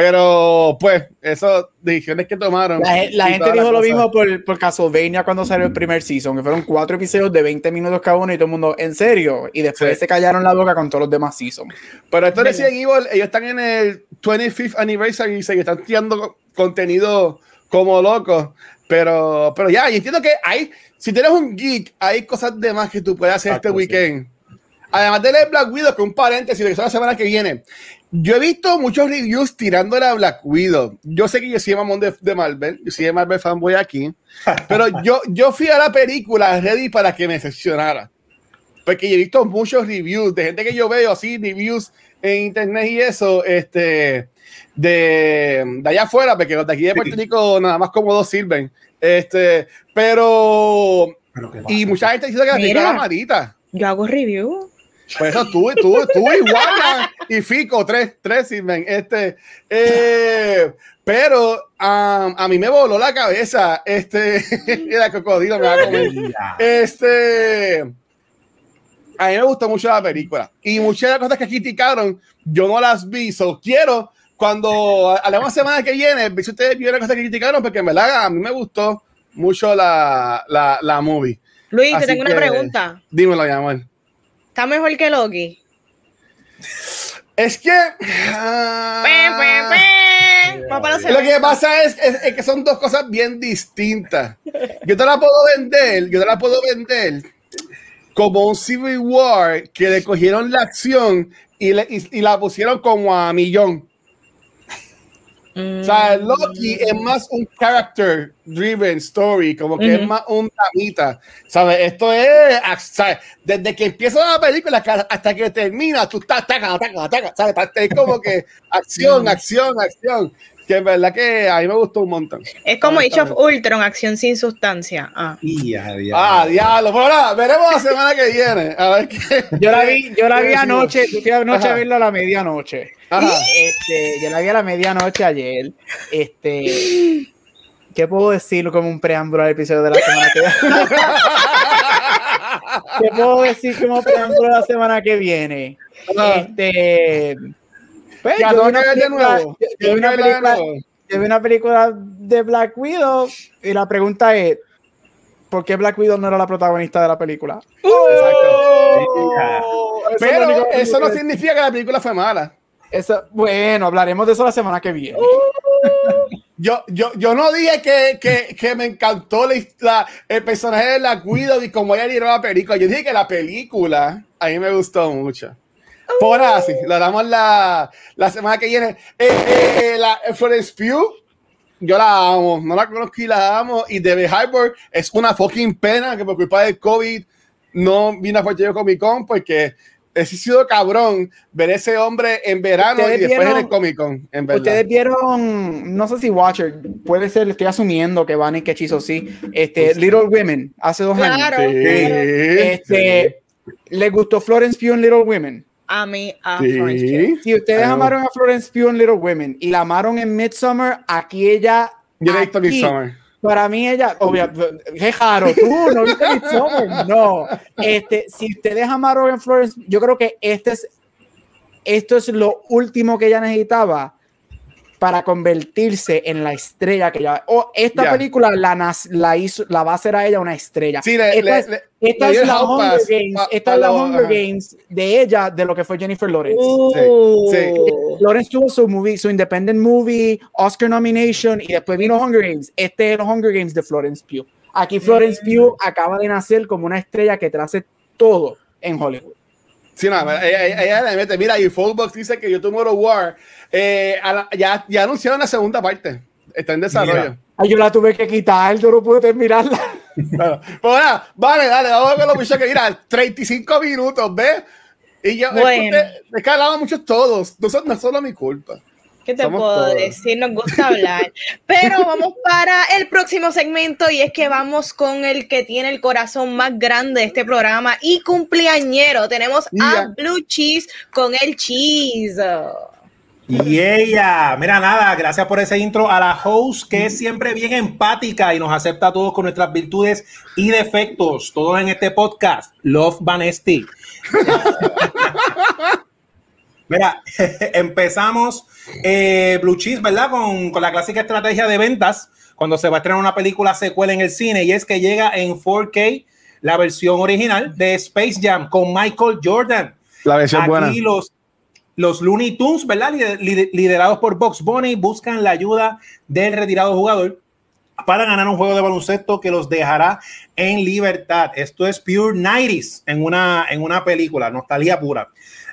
[SPEAKER 2] Pero, pues, esas decisiones que tomaron.
[SPEAKER 4] La, gente dijo lo mismo por, por Castlevania cuando salió el primer season, que fueron cuatro episodios de 20 minutos cada uno y todo el mundo, ¿en serio? Y después se callaron la boca con todos los demás seasons.
[SPEAKER 2] Pero esto decía Evil, ellos están en el 25th anniversary y se están tirando contenido como locos. Pero, pero ya, y entiendo que hay, si tienes un geek, hay cosas de más que tú puedes hacer este weekend. Además de leer Black Widow, que un paréntesis, que es la semana que viene. Yo he visto muchos reviews tirándole a Black Widow. Yo sé que yo soy mamón de, de Marvel, yo soy de Marvel fanboy aquí, pero yo, yo fui a la película ready para que me decepcionara. Porque yo he visto muchos reviews de gente que yo veo así, reviews en internet y eso, este, de, de allá afuera, porque los de aquí de Puerto Rico nada más como dos sirven. Este, pero, y mucha gente dice que la película es malita.
[SPEAKER 1] Yo hago review.
[SPEAKER 2] Pues eso tú, tú, tú igual y Fico, tres, tres sirven. Este, eh, pero um, a mí me voló la cabeza. Este, el cocodrilo me va a comer. Este, a mí me gustó mucho la película y muchas de las cosas que criticaron, yo no las vi. So quiero cuando a la semana que viene, si ustedes vieron cosas que criticaron, porque en verdad a mí me gustó mucho la, la, la movie.
[SPEAKER 1] Luis, te tengo una pregunta.
[SPEAKER 2] Dímelo, mi amor.
[SPEAKER 1] ¿Está mejor que Loki?
[SPEAKER 2] Es que. Uh, lo que pasa es, es, que son dos cosas bien distintas. Yo te la puedo vender, yo te la puedo vender como un Civil War que le cogieron la acción y, le, y, y la pusieron como a millón. O sea, Loki es más un character driven story, como que es más un tamita. ¿Sabes? Esto es, ¿sabes? Desde que empieza la película hasta que termina, tú estás, taca, taca, taca, ¿sabes? Es como que acción, acción, acción. Que es verdad que a mí me gustó un montón.
[SPEAKER 1] Es como Age of Ultron, acción sin sustancia.
[SPEAKER 2] Ah, ah diablo. Ahora, veremos la semana que viene. A ver qué.
[SPEAKER 4] Yo la vi, yo la vi anoche, yo fui anoche a verla a la medianoche. Este, yo la vi a la medianoche ayer. Este, ¿qué puedo decir como un preámbulo al episodio de la semana que viene? ¿Qué puedo decir como preámbulo de la semana que viene? Este, pues, yo, vi una película, yo, una película, yo vi una película de Black Widow y la pregunta es ¿por qué Black Widow no era la protagonista de la película?
[SPEAKER 2] Exacto. Pero eso no significa que la película fue mala.
[SPEAKER 4] Eso, bueno, hablaremos de eso la semana que viene.
[SPEAKER 2] Yo, yo, yo no dije que, que, que me encantó la, el personaje de la Guido y como ella tiró la película. Yo dije que la película a mí me gustó mucho. Por así, lo damos la, la semana que viene. Eh, eh, eh la Florence Pugh, yo la amo, no la conozco y la amo. Y Debbie Harbour es una fucking pena que por culpa del COVID no vino a Puerto Rico Comic Con porque he sido cabrón ver ese hombre en verano y después en el Comic Con.
[SPEAKER 4] Ustedes vieron, no sé si Watcher, puede ser, estoy asumiendo que van y que hechizo sí, este, Little Women, hace dos años. Este, ¿Le gustó Florence Pugh en Little Women?
[SPEAKER 1] Amé a Florence Pugh.
[SPEAKER 4] Si ustedes amaron a Florence Pugh en Little Women y la amaron en Midsommar, aquí ella.
[SPEAKER 2] Yo he visto Midsommar.
[SPEAKER 4] Para mí ella, obviamente, qué raro, tú no viste Midsommar, no. Este, si ustedes amaron en Florence, yo creo que este es, esto es lo último que ella necesitaba para convertirse en la estrella que ya. O esta película la, la, hizo, la va a hacer a ella una estrella.
[SPEAKER 2] Sí,
[SPEAKER 4] esta, es, esta es la Hunger Games, esta es la Hunger Games de ella, de lo que fue Jennifer Lawrence.
[SPEAKER 1] Uh. Sí,
[SPEAKER 4] Lawrence tuvo su movie, su independent movie, Oscar nomination y después vino Hunger Games. Este es los Hunger Games de Florence Pugh. Aquí Florence Pugh acaba de nacer como una estrella que trace todo en Hollywood.
[SPEAKER 2] Sí, no, ella, ella, le mete, mira, y Fullbox dice que YouTube Tomorrow War eh, ya, ya anunciaron la segunda parte. Está en desarrollo.
[SPEAKER 4] Ay, yo la tuve que quitar, yo no pude terminarla.
[SPEAKER 2] Bueno, pues vale, dale, vamos a ver lo mucho que mira, 35 minutos, ¿ves? Y yo, bueno. es, que, hablamos muchos todos, no, no es solo mi culpa.
[SPEAKER 1] ¿Qué te puedo decir? Nos gusta hablar. Pero vamos para el próximo segmento y es que vamos con el que tiene el corazón más grande de este programa y cumpleañero. Tenemos a Blue Cheese con el cheese.
[SPEAKER 3] Y ella, mira nada, gracias por ese intro a la host que es siempre bien empática y nos acepta a todos con nuestras virtudes y defectos, todos en este podcast, Love Vanesti. mira, empezamos eh, Blue Cheese, ¿verdad? Con, con la clásica estrategia de ventas cuando se va a estrenar una película secuela en el cine y es que llega en 4K la versión original de Space Jam con Michael Jordan.
[SPEAKER 2] La versión Aquí buena.
[SPEAKER 3] Los, los Looney Tunes, ¿verdad? Liderados por Box Bunny, buscan la ayuda del retirado jugador para ganar un juego de baloncesto que los dejará en libertad. Esto es Pure 90 en una, en una película, nostalgia pura.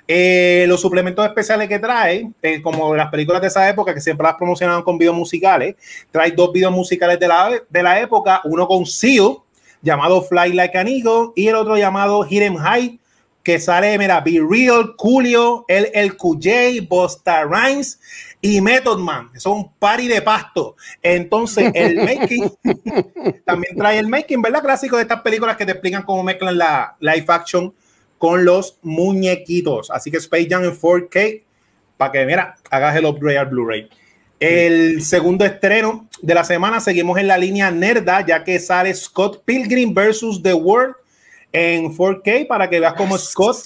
[SPEAKER 3] Eh, los suplementos especiales que trae, eh, como las películas de esa época que siempre las promocionaban con videos musicales, trae dos videos musicales de la, de la época, uno con Seal, llamado Fly Like an Eagle, y el otro llamado Hidden High, que sale, mira, Be Real, Julio, el, el QJ, Bosta Rhymes y Method Man, son party de pasto. Entonces, el making también trae el making, ¿verdad? Clásico de estas películas que te explican cómo mezclan la live action con los muñequitos. Así que Space Jam en 4K, para que, mira, hagas el upgrade al Blu-ray. El segundo estreno de la semana, seguimos en la línea Nerda, ya que sale Scott Pilgrim versus The World en 4K para que veas cómo Scott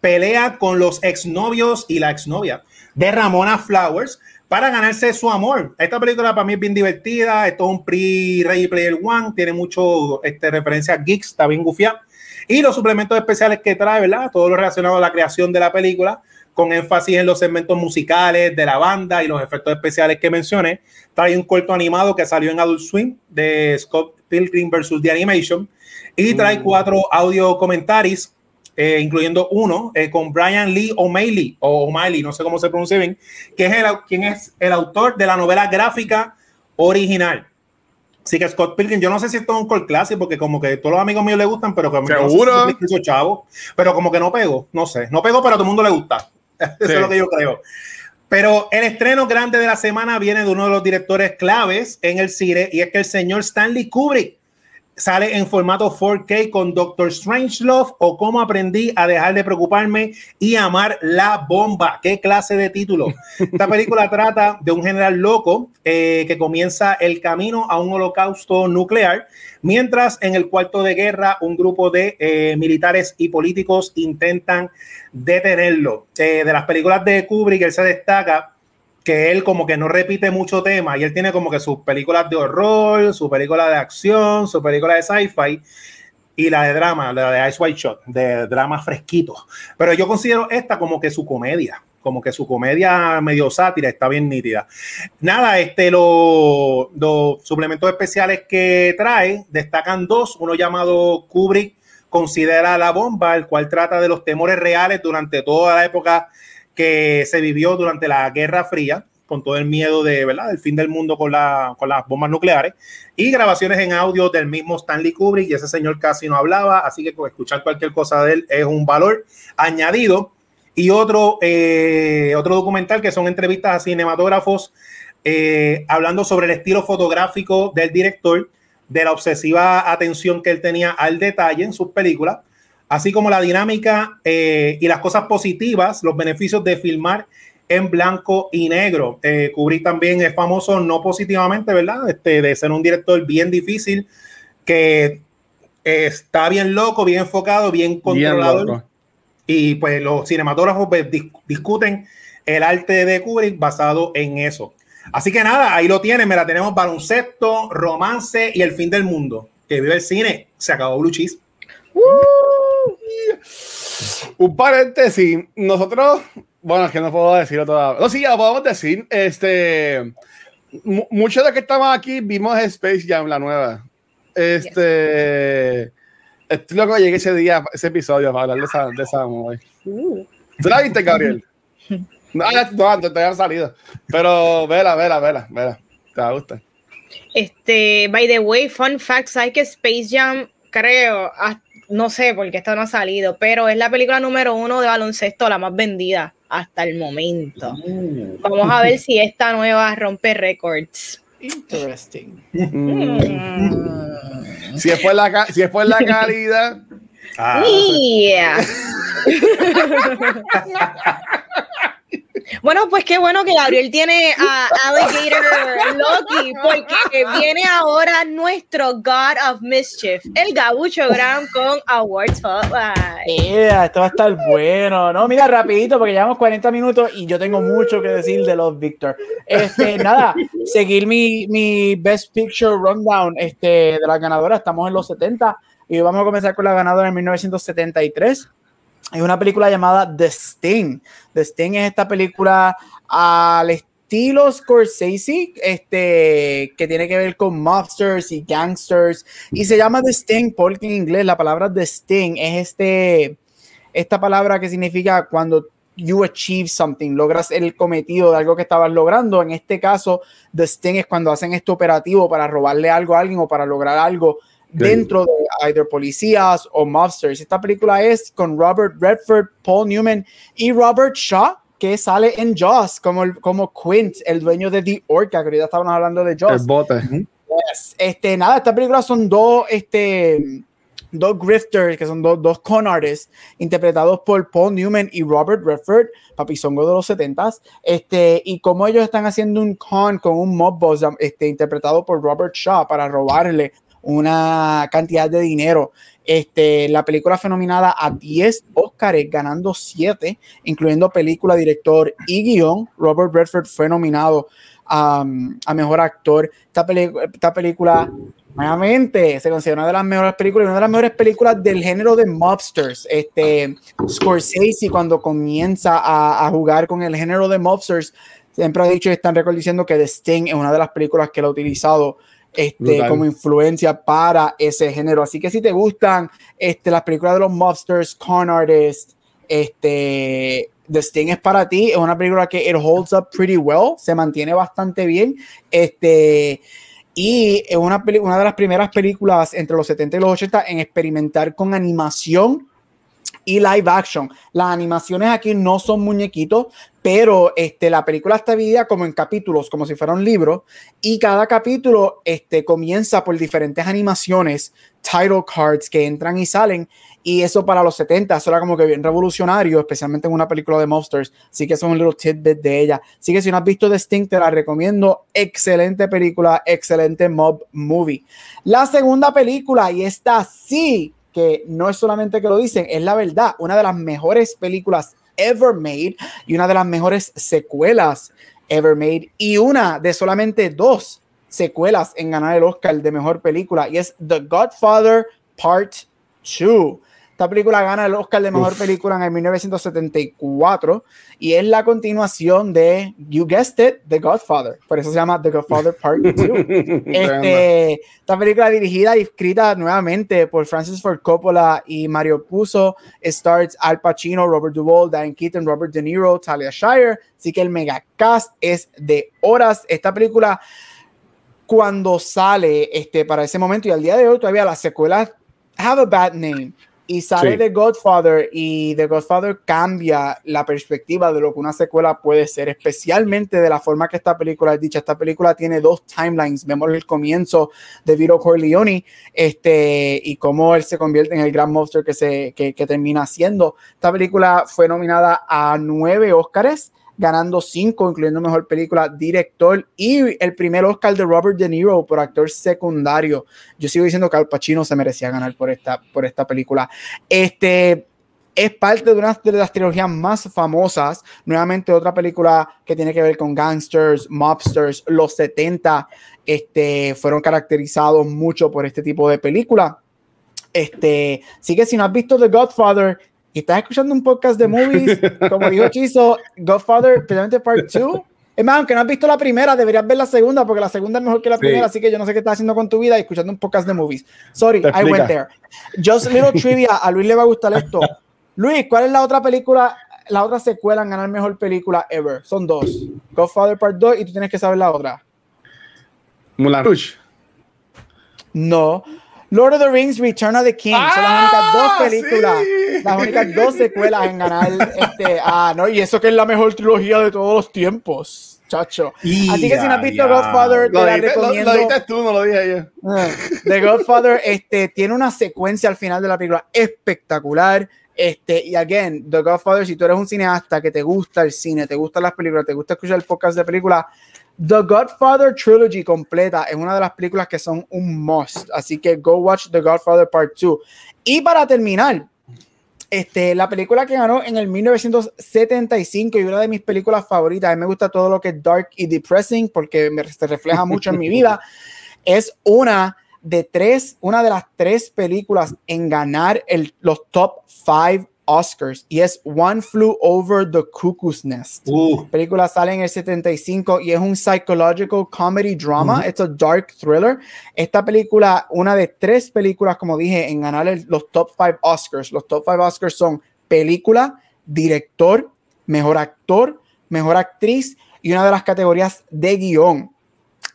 [SPEAKER 3] pelea con los exnovios y la exnovia de Ramona Flowers para ganarse su amor. Esta película para mí es bien divertida, esto es un pre-Ready Player One, tiene mucho este, referencia a geeks, está bien gufiada. Y los suplementos especiales que trae, ¿verdad? Todo lo relacionado a la creación de la película, con énfasis en los segmentos musicales de la banda y los efectos especiales que mencioné. Trae un corto animado que salió en Adult Swim de Scott Pilgrim versus The Animation y trae mm. cuatro audio comentarios, eh, incluyendo uno eh, con Brian Lee O'Malley, o O'Malley, no sé cómo se pronuncia bien, que es el, quien es el autor de la novela gráfica original. Así que Scott Pilgrim, yo no sé si esto es un call classic, porque como que todos los amigos míos le gustan, pero como
[SPEAKER 2] ¿Seguro? No
[SPEAKER 3] sé chavo, pero como que no pego, no sé, no pego, pero a todo el mundo le gusta. Eso es lo que yo creo. Pero el estreno grande de la semana viene de uno de los directores claves en el cine, y es que el señor Stanley Kubrick sale en formato 4K con Doctor Strangelove o cómo aprendí a dejar de preocuparme y amar la bomba. ¿Qué clase de título? Esta película trata de un general loco eh, que comienza el camino a un holocausto nuclear, mientras en el cuarto de guerra un grupo de eh, militares y políticos intentan detenerlo. Eh, de las películas de Kubrick, él se destaca que él como que no repite mucho tema y él tiene como que sus películas de horror, su película de acción, su película de sci-fi y la de drama, la de Ice White Shot, de drama fresquito. Pero yo considero esta como que su comedia, como que su comedia medio sátira está bien nítida. Nada, este, los suplementos especiales que trae destacan dos, uno llamado Kubrick considera la bomba, el cual trata de los temores reales durante toda la época que se vivió durante la Guerra Fría, con todo el miedo de, ¿verdad? del fin del mundo con, la, con las bombas nucleares, y grabaciones en audio del mismo Stanley Kubrick, y ese señor casi no hablaba, así que escuchar cualquier cosa de él es un valor añadido. Y otro, eh, otro documental que son entrevistas a cinematógrafos eh, hablando sobre el estilo fotográfico del director, de la obsesiva atención que él tenía al detalle en sus películas así como la dinámica eh, y las cosas positivas, los beneficios de filmar en blanco y negro. Eh, Kubrick también es famoso, no positivamente, ¿verdad? Este, de ser un director bien difícil, que está bien loco, bien enfocado, bien controlado. y pues los cinematógrafos pues, discuten el arte de Kubrick basado en eso. Así que nada, ahí lo tienen, me la tenemos baloncesto, romance y el fin del mundo. Que vive el cine, se acabó Blue Cheese.
[SPEAKER 2] Un paréntesis, nosotros, bueno, es que no puedo decirlo todavía. No, sí, ya podemos decir, este, muchos de los que estamos aquí vimos Space Jam, la nueva. Este, estoy loco que llegué ese día, ese episodio, para hablar de esa, de esa uh. ¿Tú la viste, Gabriel? No, no, antes te había salido. Pero vela, vela, vela, vela. Te gusta.
[SPEAKER 1] Este, by the way, fun fact, ¿sabes que Space Jam, creo, no sé por qué esto no ha salido, pero es la película número uno de baloncesto, la más vendida hasta el momento. Mm. Vamos a ver si esta nueva rompe récords.
[SPEAKER 4] Interesting.
[SPEAKER 2] Mm. Si, es por la, si es por la calidad.
[SPEAKER 1] Ah, yeah. Bueno, pues qué bueno que Gabriel tiene a Alligator Loki, porque viene ahora nuestro God of Mischief, el Gabucho Graham con Awards Spotlight.
[SPEAKER 4] Yeah, esto va a estar bueno. No, mira, rapidito, porque llevamos 40 minutos y yo tengo mucho que decir de los Victor. Este, nada, seguir mi, mi Best Picture Rundown este, de la ganadora. Estamos en los 70 y vamos a comenzar con la ganadora en 1973 es una película llamada The Sting. The Sting es esta película al estilo Scorsese, este, que tiene que ver con mobsters y gangsters. Y se llama The Sting porque en inglés la palabra The Sting es este, esta palabra que significa cuando you achieve something, logras el cometido de algo que estabas logrando. En este caso, The Sting es cuando hacen este operativo para robarle algo a alguien o para lograr algo dentro de either policías o mobsters. Esta película es con Robert Redford, Paul Newman y Robert Shaw, que sale en Jaws como, como Quint, el dueño de The Orca, que ahorita estábamos hablando de Jaws.
[SPEAKER 2] El bote.
[SPEAKER 4] Este, nada, esta película son dos, este, dos grifters, que son dos, dos con artists, interpretados por Paul Newman y Robert Redford, papizongo de los 70s, este, y como ellos están haciendo un con con un mob boss, este, interpretado por Robert Shaw para robarle una cantidad de dinero. Este, la película fue nominada a 10 Oscars, ganando 7, incluyendo película, director y guion. Robert Redford fue nominado a Mejor Actor. Esta, esta película, nuevamente, se considera una de las mejores películas, una de las mejores películas del género de mobsters. Este, Scorsese, cuando comienza a, jugar con el género de mobsters, siempre ha dicho y están diciendo que The Sting es una de las películas que él ha utilizado este, como influencia para ese género. Así que si te gustan este, las películas de los mobsters, con artists, este, The Sting es para ti. Es una película que it holds up pretty well, se mantiene bastante bien. Este, y es una, una de las primeras películas entre los 70 y los 80 en experimentar con animación y live action. Las animaciones aquí no son muñequitos, pero este, la película está dividida como en capítulos, como si fuera un libro, y cada capítulo este, comienza por diferentes animaciones, title cards que entran y salen, y eso para los 70, eso era como que bien revolucionario, especialmente en una película de Monsters, así que eso es un little tidbit de ella. Así que si no has visto Sting, te la recomiendo, excelente película, excelente mob movie. La segunda película, y esta sí que no es solamente que lo dicen, es la verdad, una de las mejores películas ever made y una de las mejores secuelas ever made y una de solamente dos secuelas en ganar el Oscar de mejor película y es The Godfather Part 2. Esta película gana el Oscar de Mejor Película en el 1974 y es la continuación de, you guessed it, The Godfather. Por eso se llama The Godfather Part 2. este, esta película dirigida y escrita nuevamente por Francis Ford Coppola y Mario Puzo. Stars Al Pacino, Robert Duvall, Diane Keaton, Robert De Niro, Talia Shire. Así que el mega cast es de horas. Esta película cuando sale este, para ese momento y al día de hoy todavía las secuelas have a bad name y sale The Godfather y The Godfather cambia la perspectiva de lo que una secuela puede ser, especialmente de la forma que esta película es dicha. Esta película tiene dos timelines. Vemos el comienzo de Vito Corleone este, y cómo él se convierte en el gran monstruo que, se, que, que termina siendo. Esta película fue nominada a nueve Oscars ganando cinco, incluyendo mejor película, director y el primer Oscar de Robert De Niro por actor secundario. Yo sigo diciendo que Al Pacino se merecía ganar por esta, por esta película. Este es parte de una de las trilogías más famosas. Nuevamente, otra película que tiene que ver con gangsters, mobsters, los 70 este, fueron caracterizados mucho por este tipo de película. Este, así que si no has visto The Godfather, y estás escuchando un podcast de movies, como dijo Chizo, Godfather, especialmente Part 2. Es más, aunque no has visto la primera, deberías ver la segunda, porque la segunda es mejor que la primera, así que yo no sé qué estás haciendo con tu vida escuchando un podcast de movies. Sorry, I went there. Just little trivia, a Luis le va a gustar esto. Luis, ¿cuál es la otra película, la otra secuela en ganar mejor película ever? Son dos. Godfather Part 2 y tú tienes que saber la otra.
[SPEAKER 2] Rouge.
[SPEAKER 4] No. Lord of the Rings, Return of the King. son las únicas dos ah, películas, las únicas dos secuelas en ganar este. Ah, no, y eso que es la mejor trilogía de todos los tiempos, chacho. Así que si no has visto Godfather, te la recomiendo.
[SPEAKER 2] Lo, lo tú, no lo dije yo.
[SPEAKER 4] Ah, The Godfather este, tiene una secuencia al final de la película espectacular. Este, y again, The Godfather, si tú eres un cineasta que te gusta el cine, te gustan las películas, te gusta escuchar el podcast de películas, The Godfather Trilogy completa es una de las películas que son un must. Así que go watch The Godfather Part 2. Y para terminar, este, la película que ganó en el 1975 y una de mis películas favoritas, a mí me gusta todo lo que es dark y depressing porque me, se refleja mucho en mi vida, es una de tres, una de las tres películas en ganar el, los top five Oscars y es One Flew Over the Cuckoo's Nest. Uh. película sale en el 75 y es un psychological comedy drama. Es un dark thriller. Esta película, una de tres películas, como dije, en ganar los top five Oscars. Los top five Oscars son película, director, mejor actor, mejor actriz y una de las categorías de guion.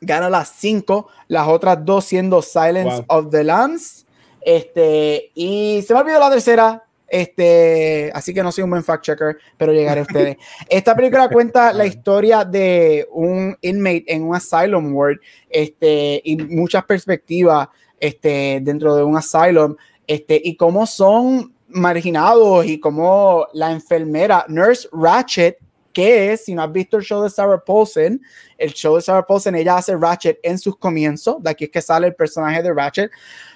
[SPEAKER 4] Gana las cinco, las otras dos siendo Silence of the Lambs. Este, y se me olvidó la tercera, este, así que no soy un buen fact checker, pero llegaré a ustedes. Esta película cuenta la historia de un inmate en un asylum ward, este, y muchas perspectivas, este, dentro de un asylum, este, y cómo son marginados y cómo la enfermera Nurse Ratchet que es, si no has visto el show de Sarah Paulson, el show de Sarah Paulson, ella hace Ratchet en sus comienzos, de aquí es que sale el personaje de Ratchet,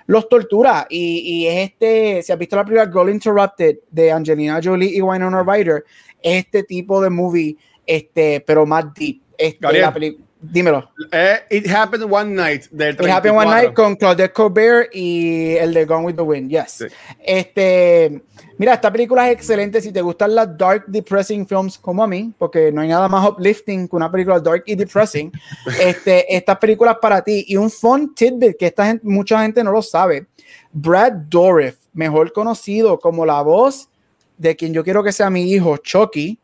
[SPEAKER 4] los tortura. Y, y es este, si has visto la primera Girl Interrupted de Angelina Jolie y Winona Ryder, este tipo de movie, este, pero más deep. Este, la Dímelo.
[SPEAKER 2] Eh, It Happened One Night
[SPEAKER 4] del It Happened One Night con Claudette Colbert y el de Gone with the Wind, yes. Este, mira, esta película es excelente si te gustan las dark, depressing films como a mí, porque no hay nada más uplifting que una película dark y depressing. este, estas películas para ti. Y un fun tidbit que esta gente, mucha gente no lo sabe. Brad Dourif, mejor conocido como la voz de quien yo quiero que sea mi hijo, Chucky,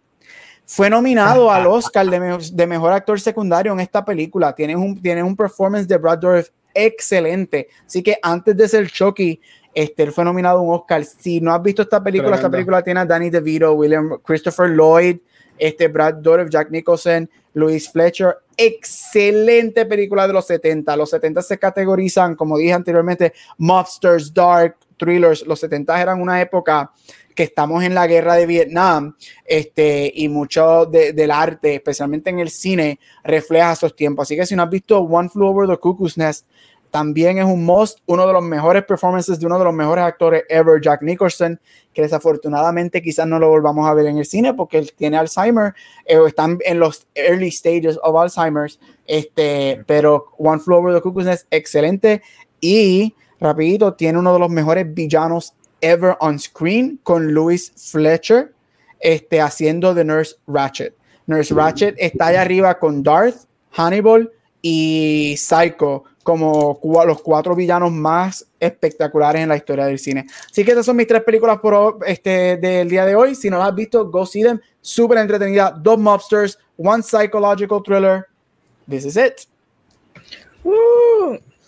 [SPEAKER 4] fue nominado al Oscar de, mejor actor secundario en esta película. Tiene un, tiene un performance de Brad Dourif excelente. Así que antes de ser Chucky, este, él fue nominado a un Oscar. Si no has visto esta película, esta película tiene a Danny DeVito, William Christopher Lloyd, este, Brad Dourif, Jack Nicholson, Louis Fletcher. Excelente película de los 70. Los 70 se categorizan, como dije anteriormente, mobsters, dark, thrillers. Los 70 eran una época que estamos en la guerra de Vietnam este, y mucho del arte, especialmente en el cine, refleja esos tiempos. Así que si no has visto One Flew Over the Cuckoo's Nest, también es un must, uno de los mejores performances de uno de los mejores actores ever, Jack Nicholson, que desafortunadamente quizás no lo volvamos a ver en el cine porque él tiene Alzheimer, eh, o están en los early stages of Alzheimer's, este, pero One Flew Over the Cuckoo's Nest, excelente y rapidito, tiene uno de los mejores villanos ever on screen con Louis Fletcher este, haciendo de Nurse Ratchet. Nurse Ratchet está allá arriba con Darth, Hannibal y Psycho como los cuatro villanos más espectaculares en la historia del cine. Así que estas son mis tres películas por, este, del día de hoy. Si no las has visto, go see them. Súper entretenida. Dos mobsters, one psychological thriller. This is it.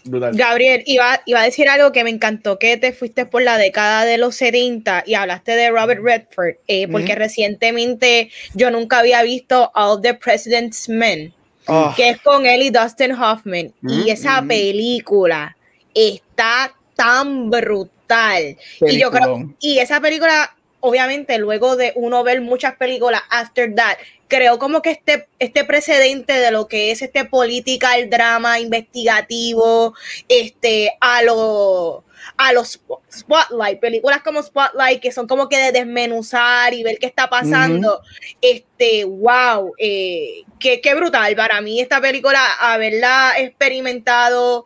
[SPEAKER 1] Gabriel, iba, iba a decir algo que me encantó, que te fuiste por la década de los 70 y hablaste de Robert Redford, eh, porque recientemente yo nunca había visto All the President's Men, ah. que es con él y Dustin Hoffman, y esa película está tan brutal. Y yo creo, y esa película obviamente luego de uno ver muchas películas after that, creo como que este, este precedente de lo que es este political drama investigativo, este, a lo a los Spotlight, películas como Spotlight que son como que de desmenuzar y ver qué está pasando. Este, wow, eh, qué, qué brutal para mí esta película, haberla experimentado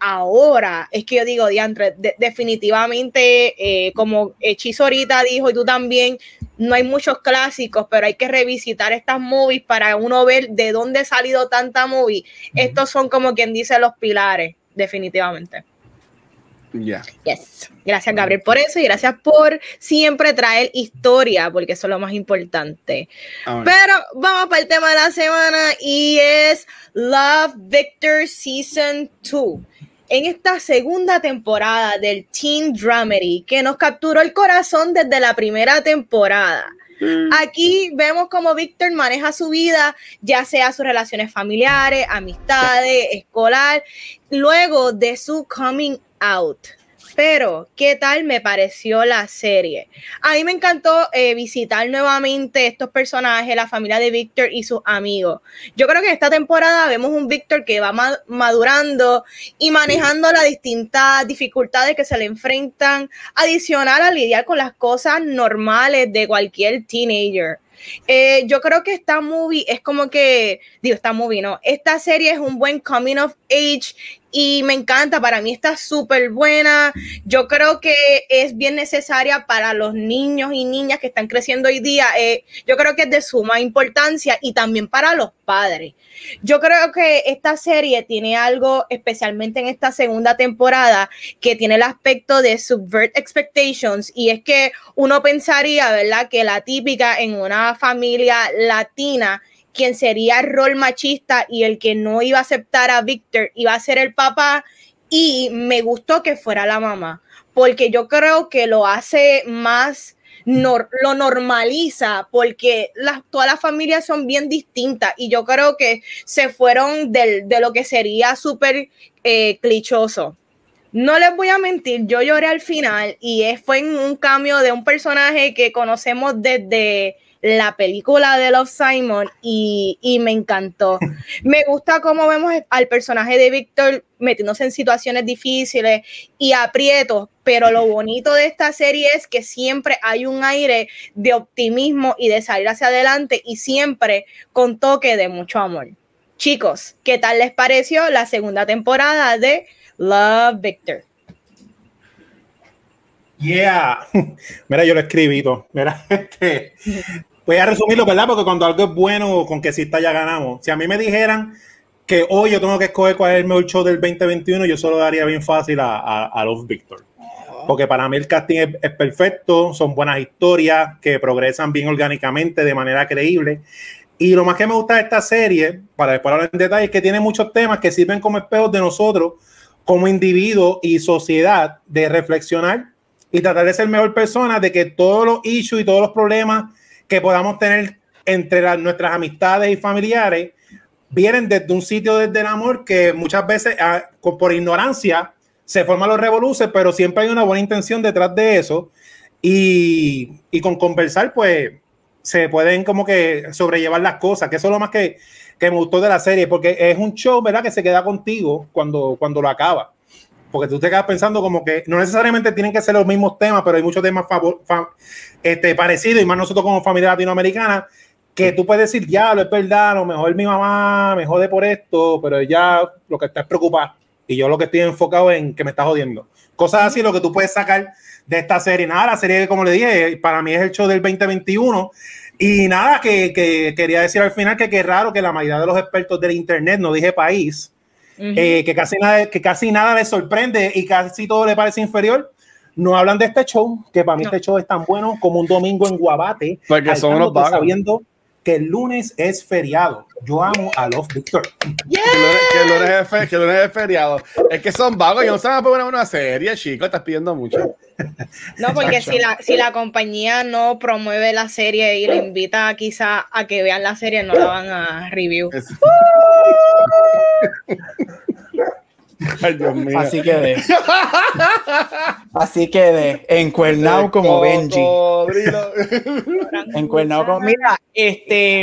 [SPEAKER 1] ahora es que yo digo, diantre, definitivamente, eh, como Hechizo ahorita dijo y tú también, no hay muchos clásicos, pero hay que revisitar estas movies para uno ver de dónde ha salido tanta movie. Estos son como quien dice los pilares, definitivamente.
[SPEAKER 2] Ya.
[SPEAKER 1] Yes. Gracias, Gabriel, por eso y gracias por siempre traer historia, porque eso es lo más importante. Pero vamos para el tema de la semana y es Love Victor Season 2 en esta segunda temporada del Teen Dramedy que nos capturó el corazón desde la primera temporada. Mm. Aquí vemos cómo Víctor maneja su vida, ya sea sus relaciones familiares, amistades, escolar, luego de su coming out. Pero, ¿qué tal me pareció la serie? A mí me encantó eh, visitar nuevamente estos personajes, la familia de Víctor y sus amigos. Yo creo que esta temporada vemos un Víctor que va madurando y manejando las distintas dificultades que se le enfrentan, adicional a lidiar con las cosas normales de cualquier teenager. Eh, yo creo que esta movie es como que, digo, esta movie, no, esta serie es un buen coming of age y me encanta, para mí está súper buena. Yo creo que es bien necesaria para los niños y niñas que están creciendo hoy día. Eh, yo creo que es de suma importancia y también para los padres. Yo creo que esta serie tiene algo, especialmente en esta segunda temporada, que tiene el aspecto de subvert expectations y es que uno pensaría, ¿verdad?, que la típica en una familia latina quien sería el rol machista y el que no iba a aceptar a Víctor iba a ser el papá y me gustó que fuera la mamá, porque yo creo que lo hace más, lo normaliza, porque todas las familias son bien distintas y yo creo que se fueron de lo que sería súper eh, clichoso. No les voy a mentir, yo lloré al final y fue un cambio de un personaje que conocemos desde la película de Love Simon y, me encantó. Me gusta cómo vemos al personaje de Víctor metiéndose en situaciones difíciles y aprietos, pero lo bonito de esta serie es que siempre hay un aire de optimismo y de salir hacia adelante y siempre con toque de mucho amor. Chicos, ¿qué tal les pareció la segunda temporada de Love Victor?
[SPEAKER 3] Yeah. Mira, yo lo escribí todo. Mira, este, Voy a resumirlo, ¿verdad? Porque cuando algo es bueno, con que si está ya ganamos. Si a mí me dijeran que hoy yo tengo que escoger cuál es el mejor show del 2021, yo solo daría bien fácil a, a, Love Victor. Porque para mí el casting es, perfecto, son buenas historias que progresan bien orgánicamente, de manera creíble. Y lo más que me gusta de esta serie, para después hablar en detalle, es que tiene muchos temas que sirven como espejos de nosotros, como individuo y sociedad, de reflexionar y tratar de ser mejor persona, de que todos los issues y todos los problemas que podamos tener entre nuestras amistades y familiares vienen desde un sitio desde el amor que muchas veces ah, por ignorancia se forman los revoluces, pero siempre hay una buena intención detrás de eso y, y, con conversar pues se pueden como que sobrellevar las cosas, que eso es lo más que, que me gustó de la serie, porque es un show, ¿verdad? Que se queda contigo cuando, cuando lo acaba porque tú te quedas pensando como que no necesariamente tienen que ser los mismos temas, pero hay muchos temas este, parecidos, y más nosotros como familia latinoamericana, que tú puedes decir, ya, lo es verdad, a lo mejor mi mamá me jode por esto, pero ella lo que está es preocupada, y yo lo que estoy enfocado en que me está jodiendo. Cosas así, lo que tú puedes sacar de esta serie. Nada, la serie, como le dije, para mí es el show del 2021. Y nada, que, que quería decir al final que qué raro que la mayoría de los expertos del Internet, no dije país, eh, que, casi nada, que casi nada les sorprende y casi todo le parece inferior. No hablan de este show, que para mí este show es tan bueno como un domingo en Guabate.
[SPEAKER 2] Porque son unos
[SPEAKER 3] Sabiendo que el lunes es feriado. Yo amo a Love Victor.
[SPEAKER 2] Que, el lunes, es, feriado. Es que son vagos y no saben poner una serie, chicos. Estás pidiendo mucho.
[SPEAKER 1] No, porque si la, si la compañía no promueve la serie y le invita quizá a que vean la serie, no la van a review.
[SPEAKER 4] Así quedé. Así quedé. Encuernado como Benji. Encuernado como. Mira, este.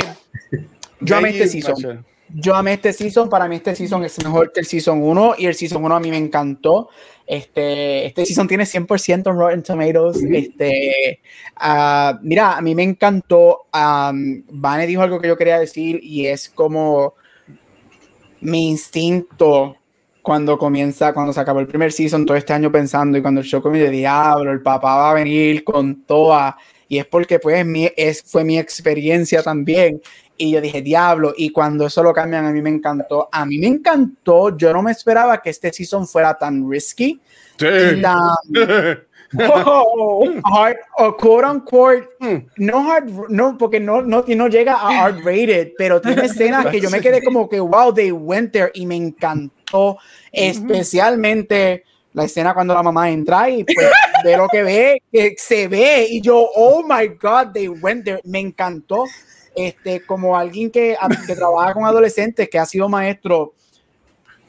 [SPEAKER 4] Yo amé este season. Yo amé este season. Para mí, este season es mejor que el season 1. Y el season 1 a mí me encantó. Este, este season tiene 100% Rotten Tomatoes. Este, uh, mira, a mí me encantó. Um, Vane dijo algo que yo quería decir y es como mi instinto cuando comienza, cuando se acabó el primer season, todo este año pensando, y cuando el show comienza de diablo, el papá va a venir con toda, y es porque pues mi, es, fue mi experiencia también, y yo dije, diablo, y cuando eso lo cambian, a mí me encantó, a mí me encantó, yo no me esperaba que este season fuera tan risky, sí. oh, hard, o quote unquote, hmm. no hard, no, porque no, no, no llega a hard rated, pero tiene escenas que yo me quedé como que, wow, they went there y me encantó, especialmente la escena cuando la mamá entra y pues, ve lo que ve, que se ve, y yo, oh my God, they went there, me encantó, este, como alguien que, que trabaja con adolescentes, que ha sido maestro,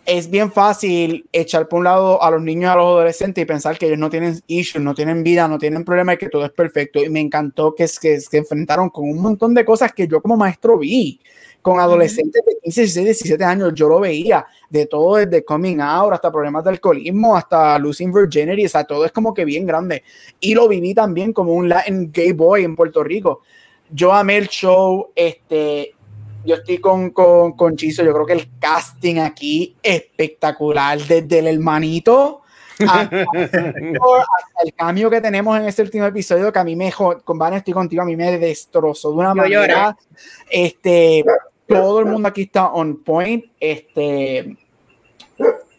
[SPEAKER 4] es bien fácil echar por un lado a los niños y a los adolescentes y pensar que ellos no tienen issues, no tienen vida, no tienen problemas y que todo es perfecto. Y me encantó que, que se enfrentaron con un montón de cosas que yo como maestro vi. Con adolescentes de 15, 16, 17 años, yo lo veía de todo, desde coming out hasta problemas de alcoholismo, hasta losing virginity, o sea, todo es como que bien grande. Y lo viví también como un Latin gay boy en Puerto Rico. Yo amé el show, este, yo estoy con, con, con Chizo, yo creo que el casting aquí espectacular, desde el hermanito hasta, el cambio que tenemos en este último episodio, que a mí me, con Van estoy contigo, a mí me destrozó de una manera, este, todo el mundo aquí está on point, este,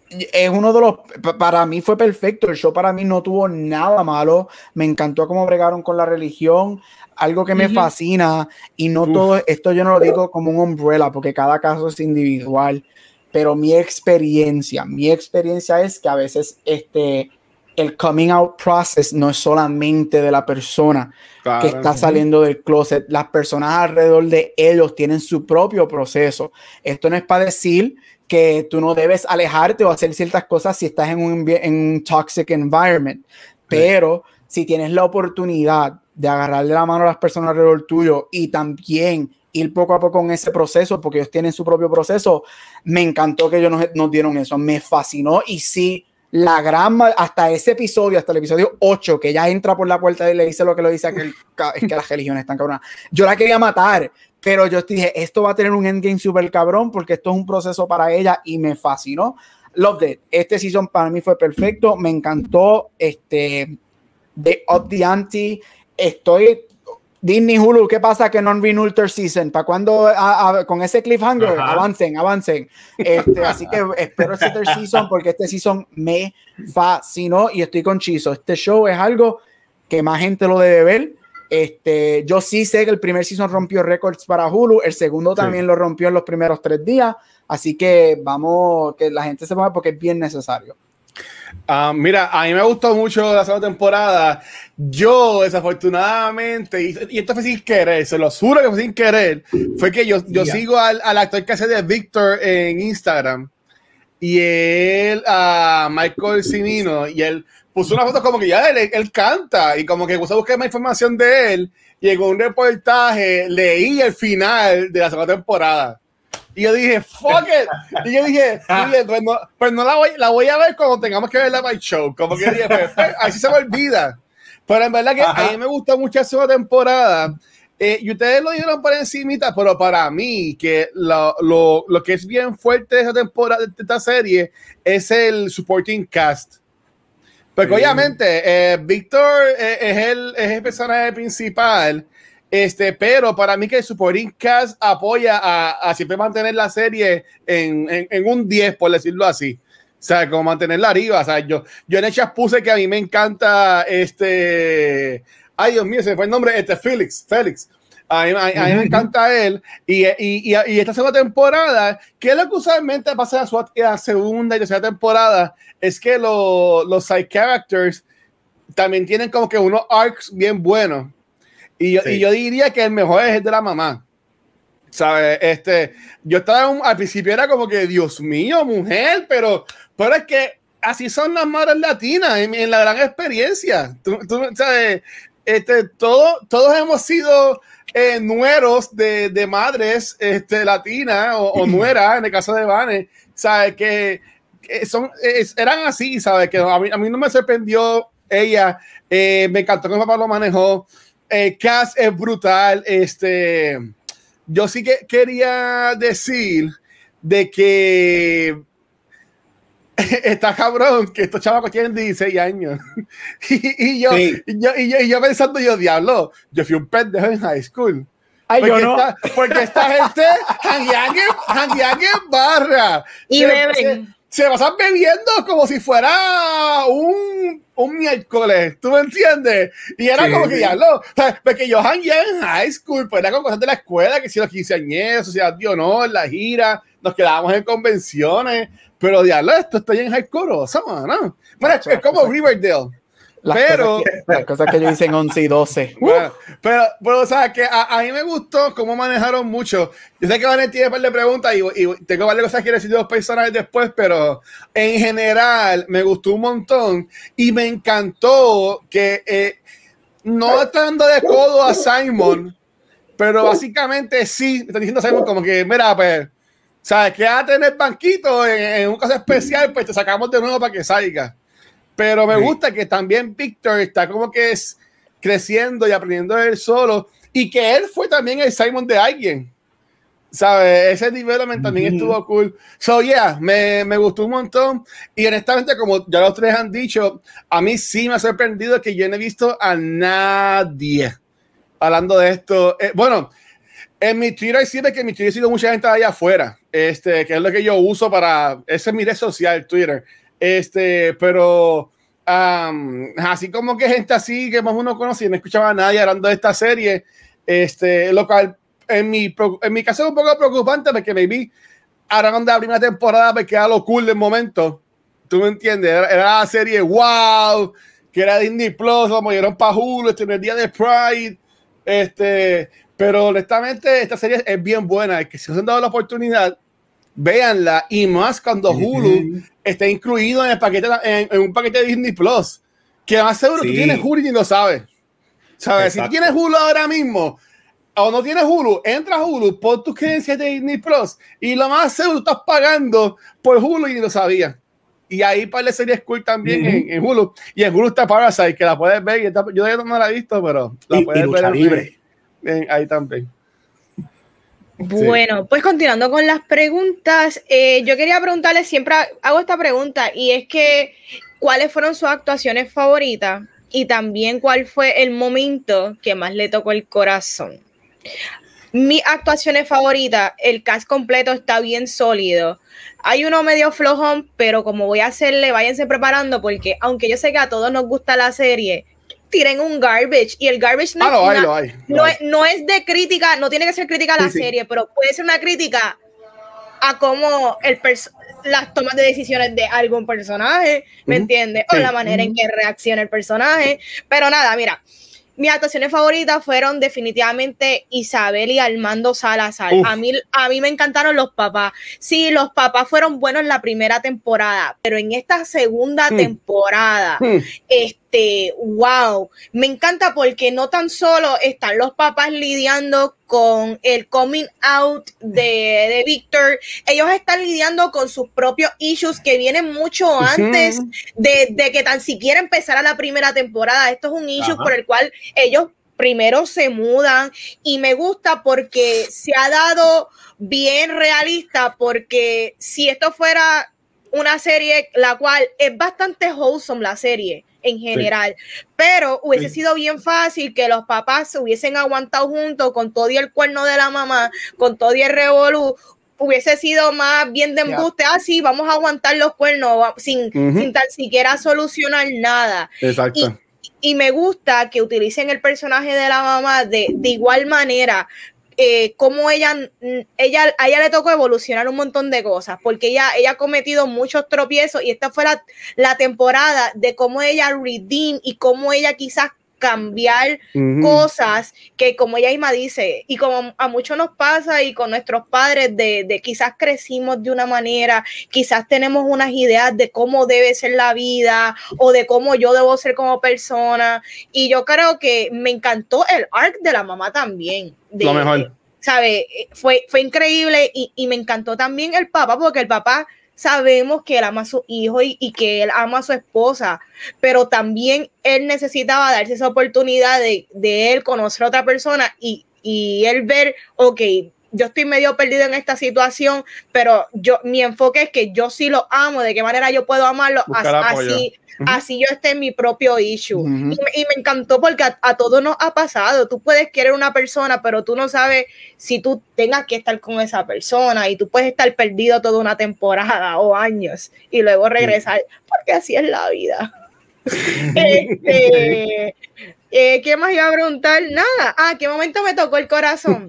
[SPEAKER 4] es uno de los, para mí fue perfecto, el show para mí no tuvo nada malo, me encantó cómo bregaron con la religión, algo que me fascina y no todo esto yo no lo digo como un umbrella porque cada caso es individual, pero mi experiencia, mi experiencia es que a veces este el coming out process no es solamente de la persona que está saliendo del closet, las personas alrededor de ellos tienen su propio proceso. Esto no es para decir que tú no debes alejarte o hacer ciertas cosas si estás en un, en un toxic environment, pero si tienes la oportunidad de agarrarle la mano a las personas alrededor tuyo y también ir poco a poco en ese proceso, porque ellos tienen su propio proceso, me encantó que ellos nos, dieron eso, me fascinó y sí, la gran, hasta ese episodio, hasta el episodio 8, que ella entra por la puerta y le dice lo que lo dice, que es que las religiones están cabronas. Yo la quería matar, pero yo dije, esto va a tener un endgame súper cabrón, porque esto es un proceso para ella y me fascinó. Love it. Este season para mí fue perfecto, me encantó, este, de Up the Ante, estoy Disney Hulu, ¿qué pasa que no han renewed third season? ¿Para cuando con ese cliffhanger? Avancen, avancen. Este, así que espero ese third season porque este season me fascinó y estoy con Chizo. Este show es algo que más gente lo debe ver. Este, yo sí sé que el primer season rompió récords para Hulu, el segundo también lo rompió en los primeros tres días, así que vamos, que la gente se ponga porque es bien necesario.
[SPEAKER 2] Ah, mira, a mí me gustó mucho la segunda temporada. Yo, desafortunadamente, y, esto fue sin querer, se lo juro que fue sin querer, fue que yo, yo sigo al, al, actor que hace de Victor en Instagram. Y él, a Michael Cimino, y él puso una foto como que ya él, él canta, y como que puse a buscar más información de él. Llegó un reportaje, leí el final de la segunda temporada y yo dije, fuck it. Y yo dije, pues no, pues no la, voy, la voy a ver cuando tengamos que ver la My Show. Como que dije, pues, pues, así se me olvida. Pero en verdad que a mí me gusta mucho esa temporada. Eh, y ustedes lo dijeron por encimita, pero para mí, que lo, lo, lo, que es bien fuerte de esta temporada, de esta serie, es el supporting cast. Porque obviamente, eh, Víctor eh, es, el, es el personaje principal, este, pero para mí que el Supporting Cast apoya a, siempre mantener la serie en, en, un 10, por decirlo así. O sea, como mantenerla arriba. O sea, yo, yo en hechas puse que a mí me encanta este. Ay, Dios mío, se fue el nombre. Este Félix. Félix. A mí, me encanta él. Y, y, y, esta segunda temporada, que es lo que usualmente pasa en la, segunda y tercera temporada, es que los side characters también tienen como que unos arcs bien buenos. Y yo, y yo diría que el mejor es el de la mamá. ¿Sabes? Este, yo estaba al principio era como que, Dios mío, mujer, pero, pero es que así son las madres latinas en, la gran experiencia. Tú, sabes, este, todo, todos hemos sido eh, nueros de, de, madres este, latinas o, o nueras, en el caso de Vane, ¿sabes? Que, son, eran así, ¿sabes? Que a mí, a mí no me sorprendió ella, eh, me encantó que mi papá lo manejó. Eh, Cass es brutal. Este, yo sí que quería decir de que está cabrón que estos chavos tienen 16 años. y, yo, y, yo, y, yo, pensando, yo, diablo, yo fui un pendejo en high school.
[SPEAKER 4] Ay, porque, yo no.
[SPEAKER 2] esta, porque esta gente janguean en barra.
[SPEAKER 1] Y beben.
[SPEAKER 2] Se, se pasan bebiendo como si fuera un, un miércoles, ¿tú me entiendes? Y era como que diablo, porque yo jangueaba en high school, pues era con cosas de la escuela, que si los quinceañeros, o sea, Dios no, en la gira, nos quedábamos en convenciones, pero diablo, esto está en high ¿no? Bueno, es, como Riverdale.
[SPEAKER 4] Las pero cosas que, las cosas que yo hice en 11 y 12.
[SPEAKER 2] pero, pero, o sea, que a, mí me gustó cómo manejaron mucho. Yo sé que Vanet tiene un par de preguntas y, y tengo varias cosas que decir de los personajes después, pero en general me gustó un montón y me encantó que eh, no está dando de codo a Simon, pero básicamente sí, está diciendo a Simon como que, mira, pues ¿Sabes? Quédate en el banquito, en, un caso especial, pues te sacamos de nuevo para que salga. Pero me gusta que también Víctor está como que es creciendo y aprendiendo él solo y que él fue también el Simon de alguien. ¿Sabes? Ese development también estuvo cool. So, yeah, me, me, gustó un montón. Y honestamente, como ya los tres han dicho, a mí sí me ha sorprendido que yo no he visto a nadie hablando de esto. Eh, bueno, en mi Twitter sirve que en mi Twitter sido mucha gente allá afuera, este, que es lo que yo uso para, ese es mi red social, Twitter, este, pero así como que gente así que más uno conoce, no escuchaba a nadie hablando de esta serie, este, lo cual en mi, en mi caso es un poco preocupante porque vi ahora de la primera temporada me queda lo cool del momento, tú me entiendes, era, la serie wow, que era Disney Plus, lo movieron para Hulu, este, en el día de Pride, este, pero honestamente, esta serie es bien buena. Es que si os han dado la oportunidad, véanla. Y más cuando Hulu está incluido en el paquete, en, un paquete de Disney Plus. Que más seguro que tú tienes Hulu y no sabes. ¿Sabes? Si tienes Hulu ahora mismo o no tienes Hulu, entra a Hulu, pon tus creencias de Disney Plus y lo más seguro estás pagando por Hulu y no sabías. Y ahí para la serie cool también en, Hulu. Y en Hulu está Parasite, que la puedes ver. Y yo todavía no la he visto, pero la puedes ver. Libre ahí también.
[SPEAKER 1] Bueno, pues continuando con las preguntas, eh, yo quería preguntarle, siempre hago esta pregunta, y es que, ¿cuáles fueron sus actuaciones favoritas? Y también, ¿cuál fue el momento que más le tocó el corazón? Mis actuaciones favoritas, el cast completo está bien sólido. Hay uno medio flojón, pero como voy a hacerle, váyanse preparando, porque aunque yo sé que a todos nos gusta la serie, tiren un garbage y el garbage no,
[SPEAKER 2] ah,
[SPEAKER 1] es, no, es, de crítica, no tiene que ser crítica a la serie, pero puede ser una crítica a cómo el las tomas de decisiones de algún personaje, ¿me entiendes? O la manera en que reacciona el personaje. Pero nada, mira, mis actuaciones favoritas fueron definitivamente Isabel y Armando Salazar. A mí, a mí me encantaron los papás. Sí, los papás fueron buenos en la primera temporada, pero en esta segunda hmm. temporada, hmm. este, wow, me encanta porque no tan solo están los papás lidiando con el coming out de, de Víctor, ellos están lidiando con sus propios issues que vienen mucho antes de, que tan siquiera empezara la primera temporada. Esto es un issue por el cual ellos primero se mudan y me gusta porque se ha dado bien realista porque si esto fuera una serie la cual es bastante wholesome la serie en general. Pero hubiese sido bien fácil que los papás se hubiesen aguantado juntos con todo y el cuerno de la mamá, con todo y el revolú, hubiese sido más bien de embuste, así ah, vamos a aguantar los cuernos sin, sin tan siquiera solucionar nada.
[SPEAKER 2] Exacto.
[SPEAKER 1] y me gusta que utilicen el personaje de la mamá de, de igual manera, eh, cómo ella, mm, ella, a ella le tocó evolucionar un montón de cosas, porque ella, ella ha cometido muchos tropiezos y esta fue la, la temporada de cómo ella redeem y cómo ella quizás cambiar cosas que como ella misma dice, y como a muchos nos pasa y con nuestros padres de, de, quizás crecimos de una manera, quizás tenemos unas ideas de cómo debe ser la vida o de cómo yo debo ser como persona. Y yo creo que me encantó el arc de la mamá también. De,
[SPEAKER 2] Lo mejor.
[SPEAKER 1] ¿Sabe? Fue, fue increíble y, y me encantó también el papá, porque el papá sabemos que él ama a su hijo y, que él ama a su esposa, pero también él necesitaba darse esa oportunidad de, de él conocer a otra persona y, y él ver, ok, yo estoy medio perdido en esta situación, pero yo mi enfoque es que yo sí lo amo, de qué manera yo puedo amarlo, así, así yo esté en mi propio issue. y, me, encantó porque a, todos nos ha pasado. Tú puedes querer una persona, pero tú no sabes si tú tengas que estar con esa persona y tú puedes estar perdido toda una temporada o años y luego regresar, porque así es la vida. este, eh, ¿Qué más iba a preguntar? Nada. Ah, ¿qué momento me tocó el corazón?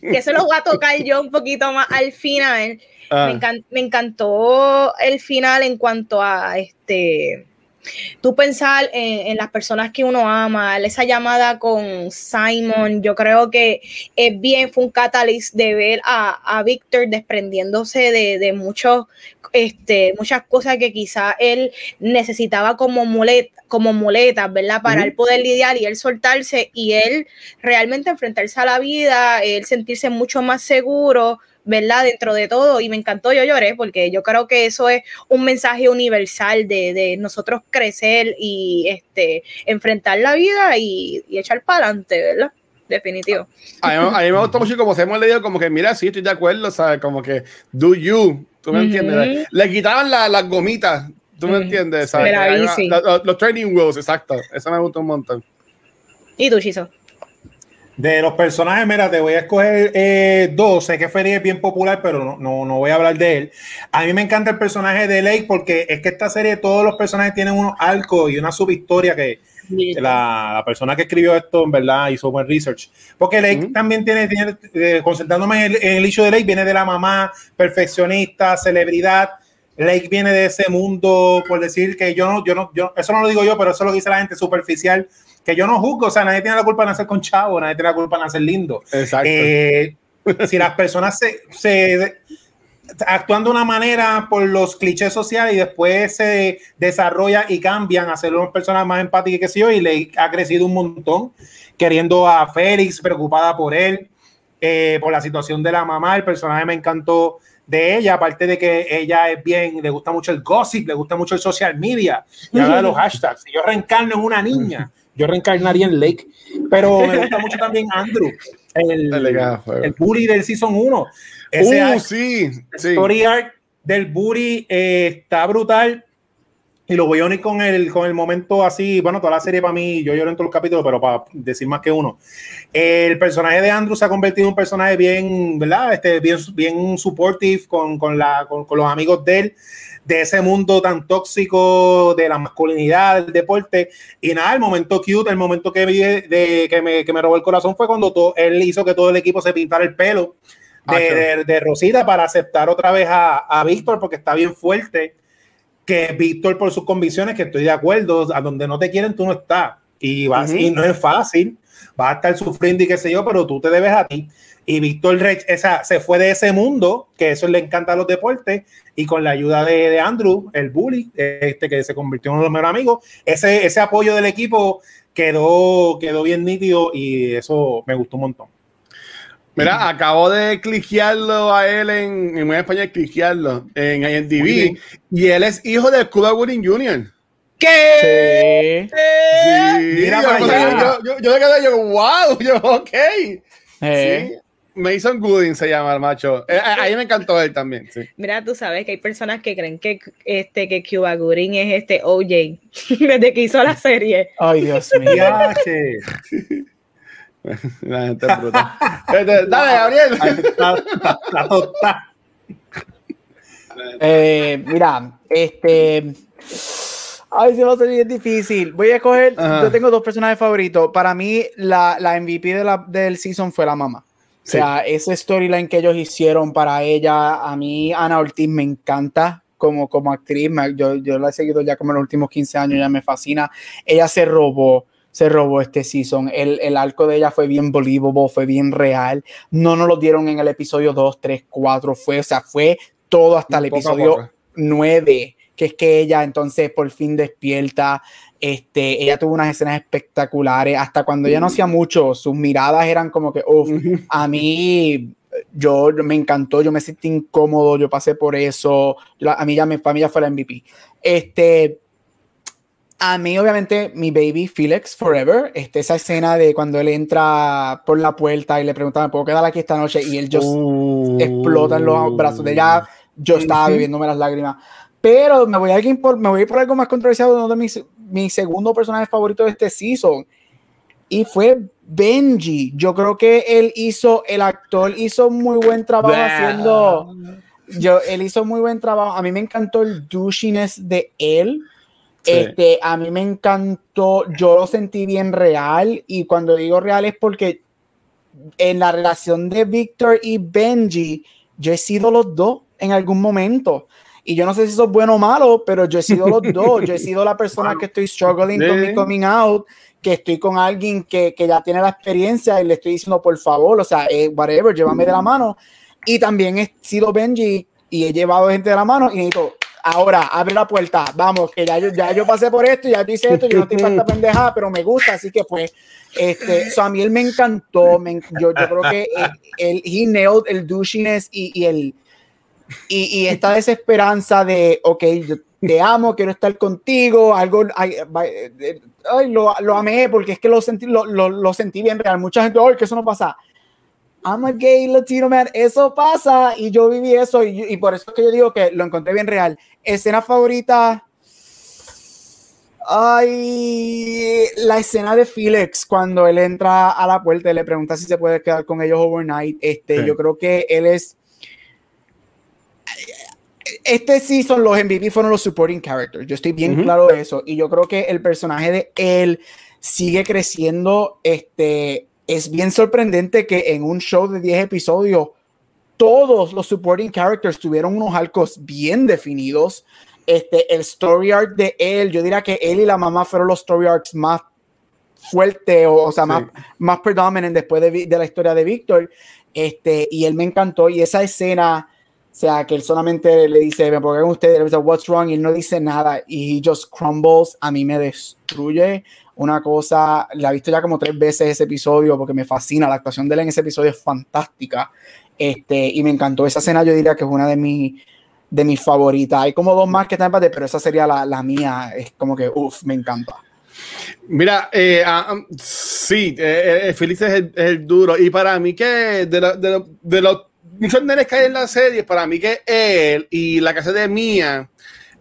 [SPEAKER 1] que se lo voy a tocar yo un poquito más al final. Me, ah. me, encantó el final en cuanto a este. Tú pensar en, las personas que uno ama, esa llamada con Simon, yo creo que es bien, fue un catalyst de ver a, a Víctor desprendiéndose de, de muchos, este, muchas cosas que quizá él necesitaba como muleta como muletas, ¿verdad? Para él poder lidiar y él soltarse y él realmente enfrentarse a la vida, él sentirse mucho más seguro, ¿verdad? Dentro de todo. Y me encantó, yo lloré, porque yo creo que eso es un mensaje universal de, de nosotros crecer y este, enfrentar la vida y, y echar para adelante, ¿verdad? Definitivo.
[SPEAKER 2] A mí, me gustó mucho como se hemos leído, como que, mira, sí, estoy de acuerdo, ¿sabes? Como que, do you, ¿tú me entiendes? Le quitaban las gomitas ¿Tú me entiendes? los, training wheels, exacto. Eso me gusta un montón.
[SPEAKER 1] ¿Y tú, Chizo?
[SPEAKER 3] De los personajes, mira, te voy a escoger eh, dos. Sé que Ferry es bien popular, pero no, no, no, voy a hablar de él. A mí me encanta el personaje de Lake porque es que esta serie, todos los personajes tienen unos arcos y una subhistoria que la, persona que escribió esto, en verdad, hizo buen research. Porque Lake también tiene, tiene eh, concentrándome en el, en el hecho de Lake, viene de la mamá, perfeccionista, celebridad Lake viene de ese mundo, por decir que yo no, yo no, yo, eso no lo digo yo, pero eso lo dice la gente superficial, que yo no juzgo, o sea, nadie tiene la culpa de nacer con chavo, nadie tiene la culpa de nacer lindo.
[SPEAKER 2] Exacto.
[SPEAKER 3] Eh, si las personas se, se actúan de una manera por los clichés sociales y después se desarrolla y cambian a ser unas personas más empáticas que yo, y le ha crecido un montón, queriendo a Félix, preocupada por él, eh, por la situación de la mamá, el personaje me encantó de ella, aparte de que ella es bien, le gusta mucho el gossip, le gusta mucho el social media, y habla de los hashtags. Si yo reencarno en una niña, yo reencarnaría en Lake, pero me gusta mucho también Andrew, el, el Buri del Season 1.
[SPEAKER 2] Ese uh, sí, sí.
[SPEAKER 3] story arc del Buri eh, está brutal. Y lo voy a unir con el, con el momento así, bueno, toda la serie para mí, yo lloro en todos los capítulos, pero para decir más que uno. El personaje de Andrew se ha convertido en un personaje bien, ¿verdad? Este, bien, bien supportive con, con, la, con, los amigos de él, de ese mundo tan tóxico de la masculinidad, del deporte. Y nada, el momento cute, el momento que, vi de, que, me, que me robó el corazón fue cuando todo, él hizo que todo el equipo se pintara el pelo de, de, Rosita para aceptar otra vez a, a Víctor porque está bien fuerte que Víctor por sus convicciones, que estoy de acuerdo, a donde no te quieren tú no estás. Y, vas, y no es fácil, vas a estar sufriendo y qué sé yo, pero tú te debes a ti. Y Víctor esa, se fue de ese mundo, que eso le encanta a los deportes, y con la ayuda de, de, Andrew, el bully, este que se convirtió en uno de los mejores amigos, ese, ese apoyo del equipo quedó, quedó bien nítido y eso me gustó un montón.
[SPEAKER 2] Mira, acabo de cliquearlo a él en, en español, cliquearlo en IMDb. Y él es hijo de Cuba Gooding Jr.
[SPEAKER 1] ¿Qué?
[SPEAKER 2] Sí. Mira, yo, yo, yo, me quedé yo, wow, yo, ok. Eh. Sí. Mason Gooding se llama el macho. Eh, ahí me encantó él también. Sí.
[SPEAKER 1] Mira, tú sabes que hay personas que creen que este que Cuba Gooding es este OJ desde que hizo la serie.
[SPEAKER 3] Ay, Dios mío.
[SPEAKER 2] La gente es brutal. Dale, Gabriel.
[SPEAKER 4] eh, mira, este. Ay, se va a ser bien difícil. Voy a escoger. Yo tengo dos personajes favoritos. Para mí, la, la MVP de la, del season fue la mamá. O sea, ese storyline que ellos hicieron para ella, a mí Ana Ortiz me encanta como, como actriz. Yo, yo la he seguido ya como en los últimos 15 años, ya me fascina. Ella se robó, se robó este season. El, el arco de ella fue bien believable, fue bien real. No nos lo dieron en el episodio 2, 3, 4. Fue, o sea, fue todo hasta el episodio 9 que es que ella entonces por fin despierta. Este, ella tuvo unas escenas espectaculares, hasta cuando ella no hacía mucho, sus miradas eran como que, uff, a mí yo, me encantó, yo me sentí incómodo, yo pasé por eso, a mí ya, mi familia fue la MVP. Este, a mí, obviamente, mi baby Felix Forever, este, esa escena de cuando él entra por la puerta y le pregunta, ¿me puedo quedar aquí esta noche? Y él just uh. explota en los brazos de ella. Yo estaba bebiéndome las lágrimas. Pero me voy a, ir por, me voy por algo más controversial, uno de mis, mi segundo personaje favorito de este season. Y fue Benji. Yo creo que él hizo, el actor hizo muy buen trabajo haciendo. Yo, él hizo muy buen trabajo. A mí me encantó el douchiness de él. Este, a mí me encantó, yo lo sentí bien real. Y cuando digo real es porque en la relación de Victor y Benji, yo he sido los dos en algún momento. Y yo no sé si eso es bueno o malo, pero yo he sido los dos. Yo he sido la persona que estoy struggling con mi coming out, que estoy con alguien que, que, ya tiene la experiencia y le estoy diciendo, por favor, o sea, eh, whatever, llévame de la mano. Y también he sido Benji y he llevado gente de la mano y necesito, ahora, abre la puerta, vamos, que ya yo, ya yo pasé por esto, ya yo hice esto, yo no estoy para pendejada, pero me gusta, así que pues, este, so a mí él me encantó, yo, yo creo que él, he nailed el douchiness y, y el y, y esta desesperanza de, ok, yo te amo, quiero estar contigo, algo, ay, ay, lo, lo, amé porque es que lo sentí, lo, lo, lo, sentí bien real. Mucha gente, ay, que eso no pasa. I'm a gay Latino man, eso pasa y yo viví eso y, y por eso es que yo digo que lo encontré bien real. Escena favorita, Ay, la escena de Felix cuando él entra a la puerta y le pregunta si se puede quedar con ellos overnight. Este, yo creo que él es este season los MVP fueron los supporting characters. Yo estoy bien claro de eso. Y yo creo que el personaje de él sigue creciendo. Este, es bien sorprendente que en un show de 10 episodios todos los supporting characters tuvieron unos arcos bien definidos. Este, el story arc de él, yo diría que él y la mamá fueron los story arcs más fuertes, o, o sea, más, más predominant después de, de, la historia de Víctor. Este, y él me encantó. Y esa escena o sea, que él solamente le dice, me pongan ustedes, le dice, what's wrong, y él no dice nada, y he just crumbles, a mí me destruye una cosa, la he visto ya como tres veces ese episodio, porque me fascina, la actuación de él en ese episodio es fantástica, este, y me encantó esa escena, yo diría que es una de mis de favoritas, hay como dos más que están empate, pero esa sería la, la mía, es como que, uff, me encanta.
[SPEAKER 2] Mira, eh, uh, sí, eh, eh, Félix es el, duro, y para mí que de, de, lo, de los muchos que hay en la serie, para mí que él y la casa de Mía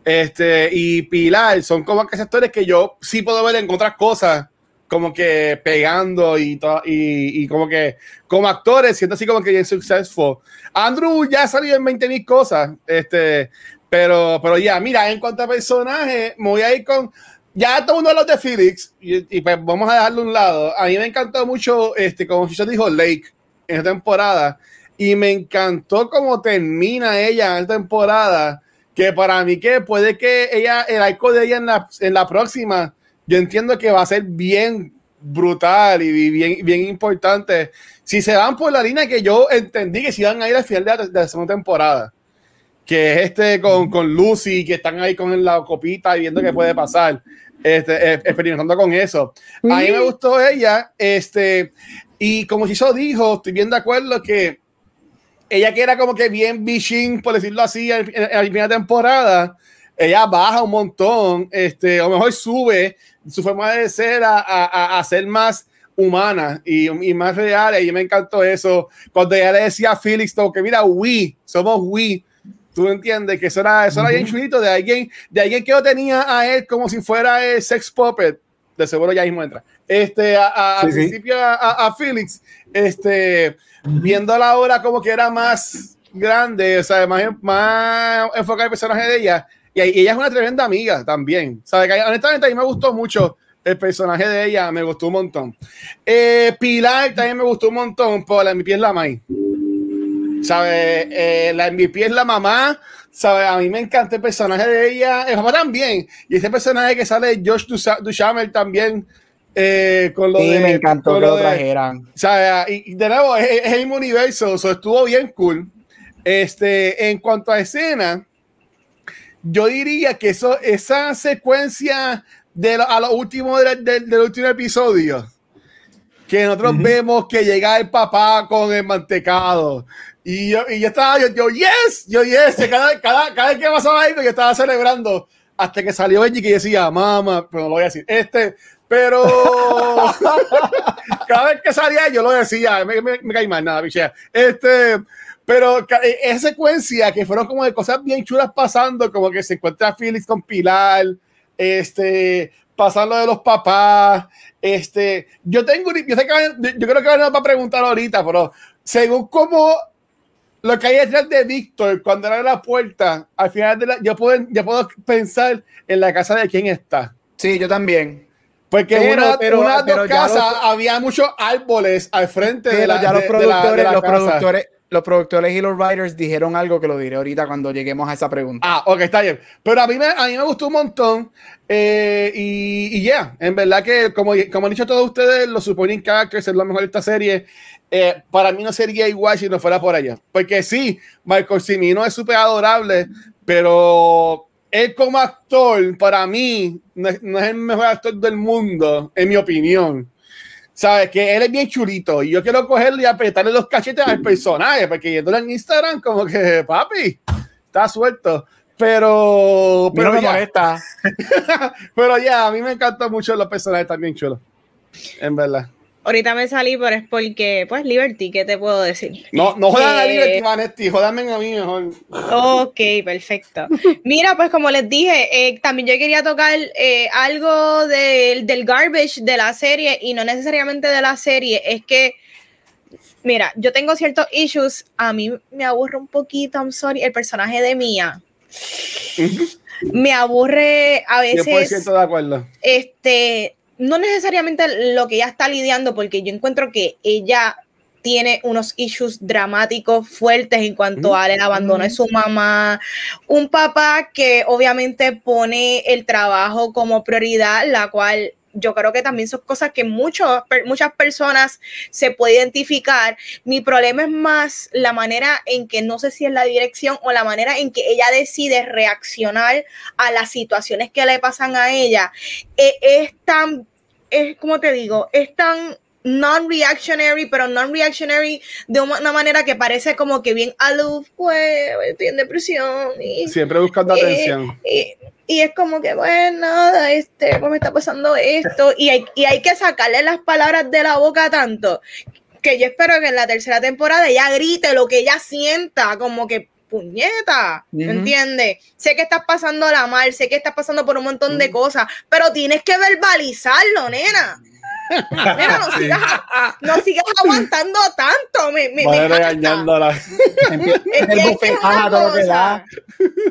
[SPEAKER 2] este, y Pilar son como que actores que yo sí puedo ver en otras cosas, como que pegando y, y, y como que como actores, siento así como que bien successful. Andrew ya salió en 20 mil cosas, este, pero, pero ya, mira, en cuanto a personajes, me voy a ir con. Ya todo uno de los de Felix, y, pues vamos a dejarlo a un lado. A mí me encantó mucho, este, como yo dijo, Lake en temporada y me encantó cómo termina ella en temporada, que para mí que puede que ella, el arco de ella en la, en la próxima, yo entiendo que va a ser bien brutal y bien, bien importante. Si se van por la línea que yo entendí que se iban a ir al final de la, segunda temporada, que es este con, con, Lucy, que están ahí con la copita y viendo qué puede pasar, este, eh, experimentando con eso. A mí me gustó ella, este, y como Chiso dijo, estoy bien de acuerdo que ella que era como que bien bichín, por decirlo así, en, la primera temporada, ella baja un montón, este, o mejor sube su forma de ser a, a, a ser más humana y, y, más real. Y me encantó eso. Cuando ella le decía a Felix, que mira, we, somos we. Tú entiendes que eso era, eso era bien chulito de alguien, de alguien que lo tenía a él como si fuera el sex puppet. De seguro ya mismo entra. Este, a, a, sí, al sí. principio a, a, Felix, este, viendo la obra como que era más grande, o sea, más, más enfocada el personaje de ella, Y, ella es una tremenda amiga también. ¿Sabe? Que, honestamente, a mí me gustó mucho el personaje de ella, me gustó un montón. Eh, Pilar también me gustó un montón, por la MVP es la Mai. ¿Sabe? Eh, la MVP es la mamá. ¿Sabe? A mí me encanta el personaje de ella. El papá también. Y ese personaje que sale Josh Duchamel también. Eh, con lo
[SPEAKER 4] sí,
[SPEAKER 2] de,
[SPEAKER 4] me encantó que lo, trajeran.
[SPEAKER 2] Y, de nuevo, es, el mismo universo. Eso estuvo bien cool. Este, en cuanto a escena, yo diría que eso, esa secuencia de a lo último del último episodio, que nosotros vemos que llega el papá con el mantecado. Y yo, y yo estaba, yo, yo, yes, yo, yes, cada, cada, cada vez que pasaba algo, yo estaba celebrando hasta que salió Benji que decía, mamá, pero no lo voy a decir, este, pero cada vez que salía yo lo decía, me, me, me caí mal, nada, bichea. Este, pero e, esa secuencia que fueron como de cosas bien chulas pasando, como que se encuentra Felix con Pilar, este, pasando de los papás, este, yo tengo, yo sé que yo creo que nos va a preguntar ahorita, pero según como lo que hay detrás de Víctor cuando abre la puerta, al final de la, yo puedo, yo puedo pensar en la casa de quién está.
[SPEAKER 4] Sí, yo también.
[SPEAKER 2] Porque en una, pero, una dos casas había muchos árboles al frente de la,
[SPEAKER 4] ya los
[SPEAKER 2] productores,
[SPEAKER 4] los productores los productores y los writers dijeron algo que lo diré ahorita cuando lleguemos a esa pregunta.
[SPEAKER 2] Ah, ok, está bien. Pero a mí me, a mí me gustó un montón. Eh, y ya, en verdad que, como, como han dicho todos ustedes, los supporting characters es lo mejor de esta serie. Eh, para mí no sería igual si no fuera por allá. Porque sí, Michael Cimino es súper adorable, pero él como actor, para mí, no es, no es el mejor actor del mundo, en mi opinión. ¿Sabes? Que él es bien churito y yo quiero cogerle y apretarle los cachetes al personaje, porque yéndole en Instagram, como que, papi, está suelto. Pero. Pero
[SPEAKER 4] no me molesta.
[SPEAKER 2] pero ya, a mí me encantan mucho los personajes también chulos. En verdad.
[SPEAKER 1] Ahorita me salí, pero es porque, pues, Liberty, ¿qué te puedo decir?
[SPEAKER 2] No, no jodan a Liberty, Vanetti, jodanme a mí mejor.
[SPEAKER 1] Ok, perfecto. Mira, pues como les dije, eh, también yo quería tocar eh, algo del garbage de la serie y no necesariamente de la serie, es que, mira, yo tengo ciertos issues, a mí me aburre un poquito, I'm sorry, el personaje de Mía. me aburre a veces. 100%
[SPEAKER 2] de acuerdo.
[SPEAKER 1] Este no necesariamente lo que ella está lidiando, porque yo encuentro que ella tiene unos issues dramáticos fuertes en cuanto al abandono de su mamá, un papá que obviamente pone el trabajo como prioridad, la cual yo creo que también son cosas que muchas personas se pueden identificar. Mi problema es más la manera en que no sé si es la dirección o la manera en que ella decide reaccionar a las situaciones que le pasan a ella. E, es tan, es como te digo, es tan non-reactionary, pero non-reactionary de una manera que parece como que bien aloof, pues estoy en depresión. Y,
[SPEAKER 2] Siempre buscando atención.
[SPEAKER 1] Y, es como que, bueno, nada, este, pues me está pasando esto. Y hay, y hay que sacarle las palabras de la boca tanto que yo espero que en la tercera temporada ella grite lo que ella sienta, como que puñeta, ¿me ¿entiendes? Sé que estás pasando la mal, sé que estás pasando por un montón de cosas, pero tienes que verbalizarlo, nena no, sigas, aguantando tanto. Me, me, me
[SPEAKER 2] regañándola.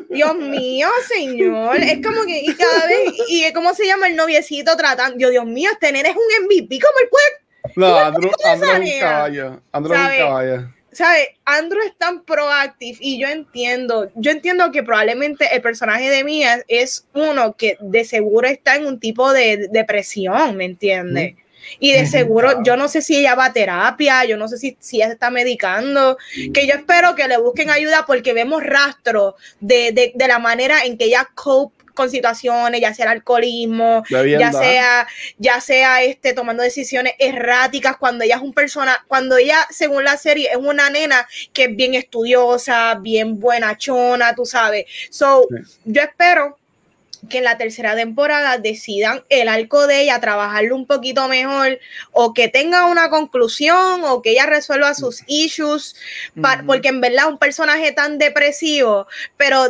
[SPEAKER 1] Dios mío, señor. Es como que, y cada vez, y cómo se llama el noviecito tratando. Dios, Dios mío, este nene es un MVP, como el puede.
[SPEAKER 2] No, Andrew, Andrew es un caballo. Andrew es un caballo.
[SPEAKER 1] ¿sabes? Andrew es tan proactive y yo entiendo, yo entiendo que probablemente el personaje de Mia es uno que de seguro está en un tipo de depresión, ¿me entiendes? Y de seguro, yo no sé si ella va a terapia, yo no sé si, si ella se está medicando, que yo espero que le busquen ayuda porque vemos rastro de, de, de la manera en que ella cope con situaciones, ya sea el alcoholismo, ya sea, ya sea este tomando decisiones erráticas cuando ella es un persona, cuando ella, según la serie, es una nena que es bien estudiosa, bien buenachona, tú sabes. So, yo espero que en la tercera temporada decidan el arco de ella, trabajarlo un poquito mejor, o que tenga una conclusión, o que ella resuelva sus issues, porque en verdad un personaje tan depresivo, pero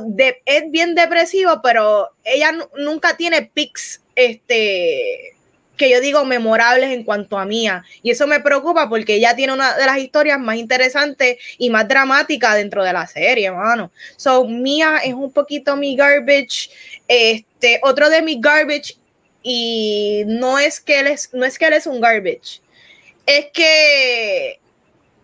[SPEAKER 1] es bien depresivo, pero ella nunca tiene pics, este, que yo digo memorables en cuanto a Mía. Y eso me preocupa porque ella tiene una de las historias más interesantes y más dramáticas dentro de la serie, hermano. So, Mía es un poquito mi garbage. Este, otro de mi garbage, y no es que él es, no es que él es un garbage, es que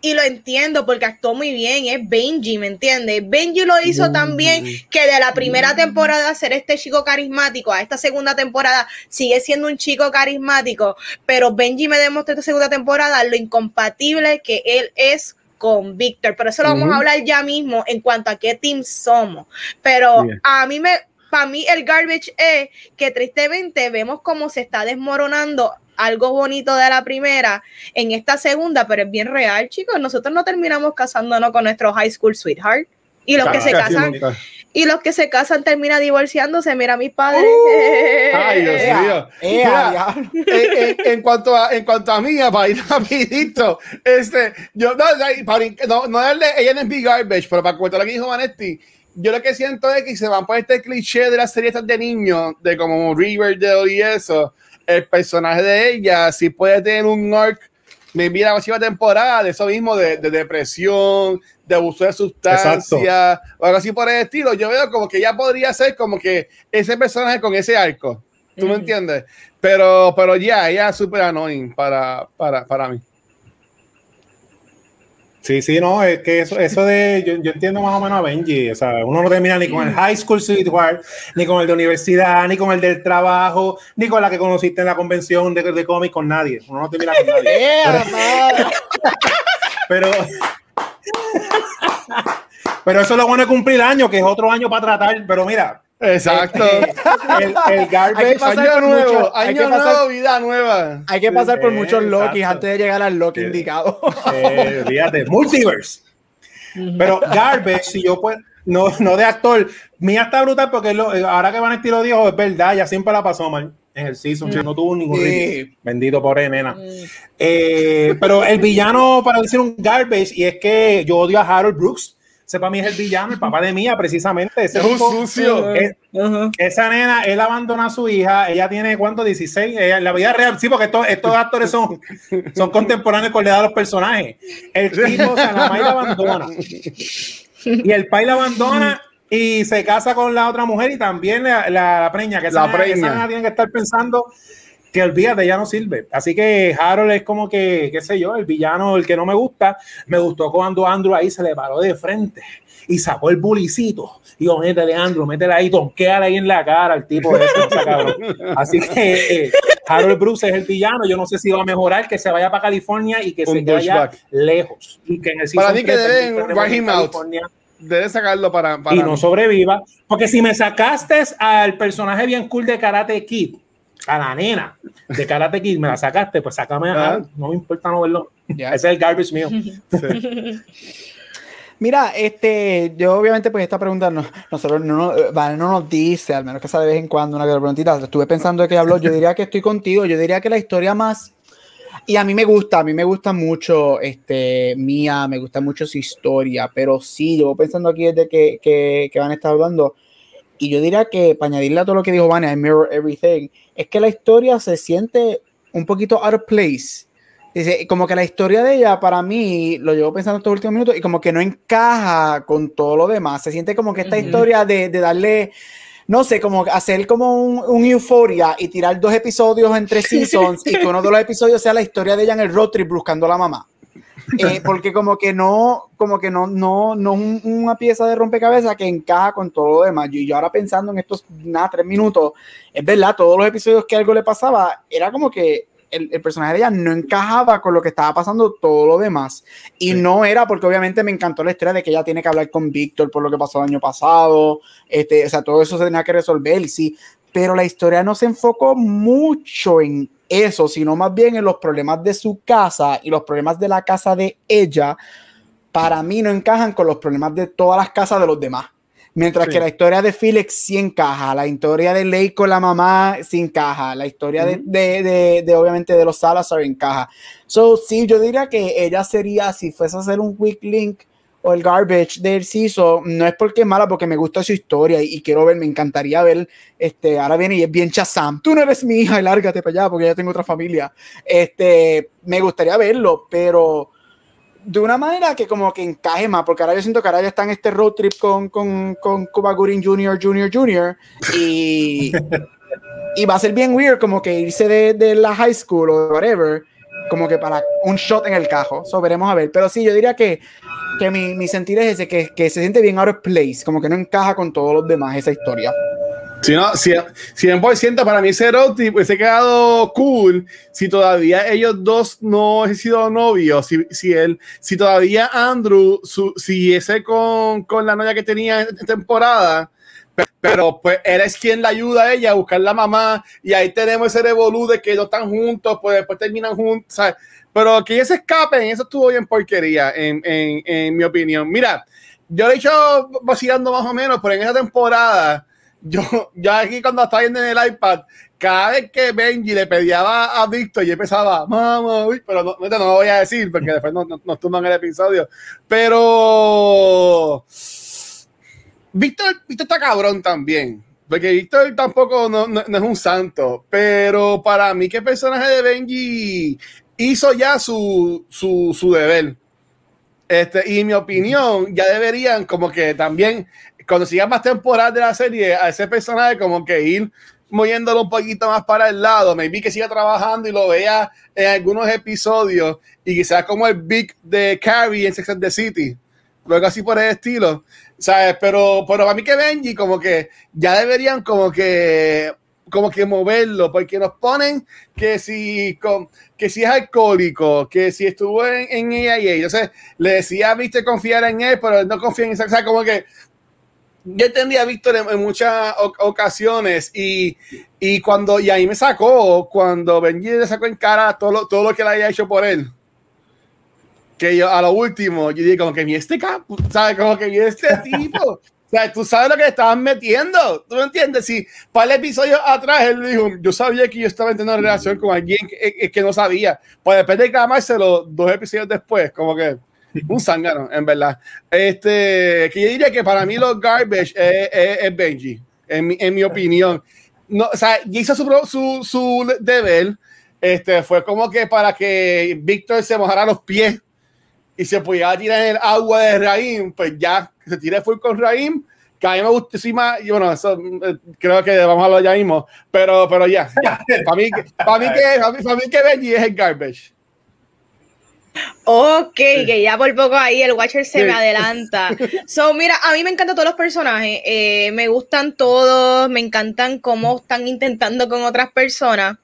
[SPEAKER 1] y lo entiendo porque actuó muy bien, es Benji, ¿me entiendes? Benji lo hizo tan bien que de la primera temporada ser este chico carismático a esta segunda temporada sigue siendo un chico carismático, pero Benji me demostró esta segunda temporada lo incompatible que él es con Víctor, pero eso lo vamos a hablar ya mismo en cuanto a qué team somos, pero a mí me, para mí el garbage es que tristemente vemos cómo se está desmoronando algo bonito de la primera en esta segunda, pero es bien real, chicos. Nosotros no terminamos casándonos con nuestro high school sweetheart. Y los que se casan, y los que se casan terminan divorciándose. Mira, mis padres.
[SPEAKER 2] Uh. ay, Dios mío. en, cuanto a, en cuanto a mí, para ir rapidito, este, yo, no, no, no darle, ella no es big garbage, pero para contar lo que dijo Vanetti, yo lo que siento es que se van por este cliché de las series de niños, de como Riverdale y eso, el personaje de ella sí puede tener un arc, me envía la próxima temporada de eso mismo, de, depresión, de abuso de sustancias, o algo así por el estilo. Yo veo como que ella podría ser como que ese personaje con ese arco. ¿Tú me entiendes? Pero, pero ya, ella es súper annoying para, para, para mí.
[SPEAKER 3] Sí, sí, no, es que eso, eso de, yo, yo, entiendo más o menos a Benji, o sea, uno no termina ni con el high school sweetheart, ni con el de universidad, ni con el del trabajo, ni con la que conociste en la convención de, de cómics, con nadie, uno no termina con nadie. pero, pero, eso es lo bueno de cumplir año, que es otro año para tratar, pero mira,
[SPEAKER 2] Exacto.
[SPEAKER 3] El, el, garbage.
[SPEAKER 2] año nuevo, año nuevo, vida nueva.
[SPEAKER 4] Hay que pasar por muchos Loki antes de llegar al Loki indicado.
[SPEAKER 3] Eh, fíjate, multiverse. Pero garbage, si yo puedo, no, no de actor, mía está brutal porque lo, eh, ahora que Van estilo dijo, es verdad, ya siempre la pasó mal en el season, no tuvo ningún sí. Bendito pobre nena. Eh, pero el villano, para decir un garbage, y es que yo odio a Harold Brooks ese para mí es el villano, el papá de Mía, precisamente. Ese
[SPEAKER 2] es un sucio.
[SPEAKER 3] Esa nena, él abandona a su hija, ella tiene, ¿cuánto? 16. en la vida real, sí, porque estos, estos actores son, son contemporáneos con la edad de los personajes. El tipo, o sea, la madre la abandona. Y el pai la abandona y se casa con la otra mujer y también la, la, preña, que esa, la preña. esa nena tiene que estar pensando que olvídate, ya no sirve. Así que Harold es como que, qué sé yo, el villano, el que no me gusta. Me gustó cuando Andrew ahí se le paró de frente y sacó el bulicito. Digo, métele, Andrew, métele ahí, tonqueale ahí en la cara al tipo de ese, cabrón. Así que eh, Harold Bruce es el villano. Yo no sé si va a mejorar, que se vaya para California y que se vaya lejos. Y que en el
[SPEAKER 2] para mí que deben Debe sacarlo para, para
[SPEAKER 3] y no sobreviva. Porque si me sacaste al personaje bien cool de Karate Kid, a la nena de Karate Kid, me la sacaste, pues sácame a no me importa no verlo. Ese es el garbage mío.
[SPEAKER 4] Mira, este, yo obviamente pues esta pregunta no, nosotros no, no, nos dice, al menos que sea de vez en cuando una preguntita, estuve pensando de que habló, yo diría que estoy contigo, yo diría que la historia más, y a mí me gusta, a mí me gusta mucho, este, Mía, me gusta mucho su historia, pero sí, yo pensando aquí desde que, que, que van a estar hablando, y yo diría que, para añadirle a todo lo que dijo Vania, Mirror Everything, es que la historia se siente un poquito out of place. Dice, como que la historia de ella, para mí, lo llevo pensando estos últimos minutos, y como que no encaja con todo lo demás. Se siente como que esta historia de, de, darle, no sé, como hacer como un, un euforia y tirar dos episodios entre seasons y que uno de los episodios sea la historia de ella en el road trip buscando a la mamá. Eh, porque como que no, como que no, no, no es una pieza de rompecabezas que encaja con todo lo demás. Y yo ahora pensando en estos, nada, tres minutos, es verdad, todos los episodios que algo le pasaba, era como que el, el, personaje de ella no encajaba con lo que estaba pasando todo lo demás. Y no era porque obviamente me encantó la historia de que ella tiene que hablar con Víctor por lo que pasó el año pasado. Este, o sea, todo eso se tenía que resolver, sí. Pero la historia no se enfocó mucho en eso, sino más bien en los problemas de su casa y los problemas de la casa de ella, para mí no encajan con los problemas de todas las casas de los demás. Mientras que la historia de Felix sí encaja, la historia de Ley con la mamá sí encaja, la historia de, de, de, obviamente de los Salazar encaja. So, sí, yo diría que ella sería, si fuese a hacer un weak link, o el garbage del CISO, no es porque es mala, porque me gusta su historia y, quiero ver, me encantaría ver, este, ahora viene y es bien chazam, tú no eres mi hija y lárgate para allá porque ya tengo otra familia. Este, me gustaría verlo, pero de una manera que como que encaje más, porque ahora yo siento que ahora ya está en este road trip con, con, con Cuba Gooding Jr., Jr., Jr., y, y va a ser bien weird como que irse de, de la high school o whatever, como que para un shot en el cajo, eso veremos a ver, pero sí, yo diría que que mi, mi sentir es ese, que, que, se siente bien out of place, como que no encaja con todos los demás esa historia.
[SPEAKER 2] Si no, 100%, para mí trip hubiese quedado cool si todavía ellos dos no han sido novios, si, si, él, si todavía Andrew su, siguiese con, con la novia que tenía en temporada, pero pues eres quien la ayuda a ella a buscar la mamá y ahí tenemos ese revolú de que no están juntos, pues después terminan juntos, ¿sabes? Pero que ellos se escapen, eso estuvo bien porquería, en, en, en mi opinión. Mira, yo he hecho vacilando más o menos, pero en esa temporada, yo, yo aquí cuando estaba viendo en el iPad, cada vez que Benji le pedía a Víctor, yo empezaba, mamá, uy, pero no, no, lo voy a decir porque después nos no, no, el episodio. Pero Víctor, Víctor está cabrón también. Porque Víctor tampoco no, no, es un santo, pero para mí el personaje de Benji hizo ya su, su, su deber. Este, y mi opinión, ya deberían como que también, cuando sigan más temporadas de la serie, a ese personaje como que ir moviéndolo un poquito más para el lado, maybe que siga trabajando y lo vea en algunos episodios y quizás como el Big de Carrie en Sex and the City, luego así por el estilo, ¿sabes? Pero, pero para mí que Benji como que ya deberían como que como que moverlo, porque nos ponen que si, con, que si es alcohólico, que si estuvo en, en y entonces le decía, viste, confiar en él, pero no confía en esa, o sea, como que yo entendía a Víctor en, muchas ocasiones y, y, cuando, y ahí me sacó, cuando Benji le sacó en cara todo lo, todo lo que le había hecho por él. Que yo a lo último, yo dije como que mi este capo, ¿sabes? Como que mi este tipo. O sea, tú sabes lo que estaban metiendo. ¿Tú me entiendes? Si para el episodio atrás él dijo, yo sabía que yo estaba teniendo una relación con alguien que, que no sabía. Pues después de clamárselo dos episodios después, como que un zángano, en verdad. Este, que yo diría que para mí los garbage es, Benji, en mi, en mi, opinión. No, o sea, hizo su, su, su deber. Este, fue como que para que Víctor se mojara los pies y se podía tirar en el agua de Raim, pues ya se tire full con Raim, que a mí me gusta más, y bueno, eso eh, creo que vamos a hablar ya mismo, pero, pero ya, ya. para mí, para mí que, para mí, que Benji es el garbage.
[SPEAKER 1] Ok, que ya por poco ahí el Watcher se me adelanta. So, mira, a mí me encantan todos los personajes, eh, me gustan todos, me encantan cómo están intentando con otras personas.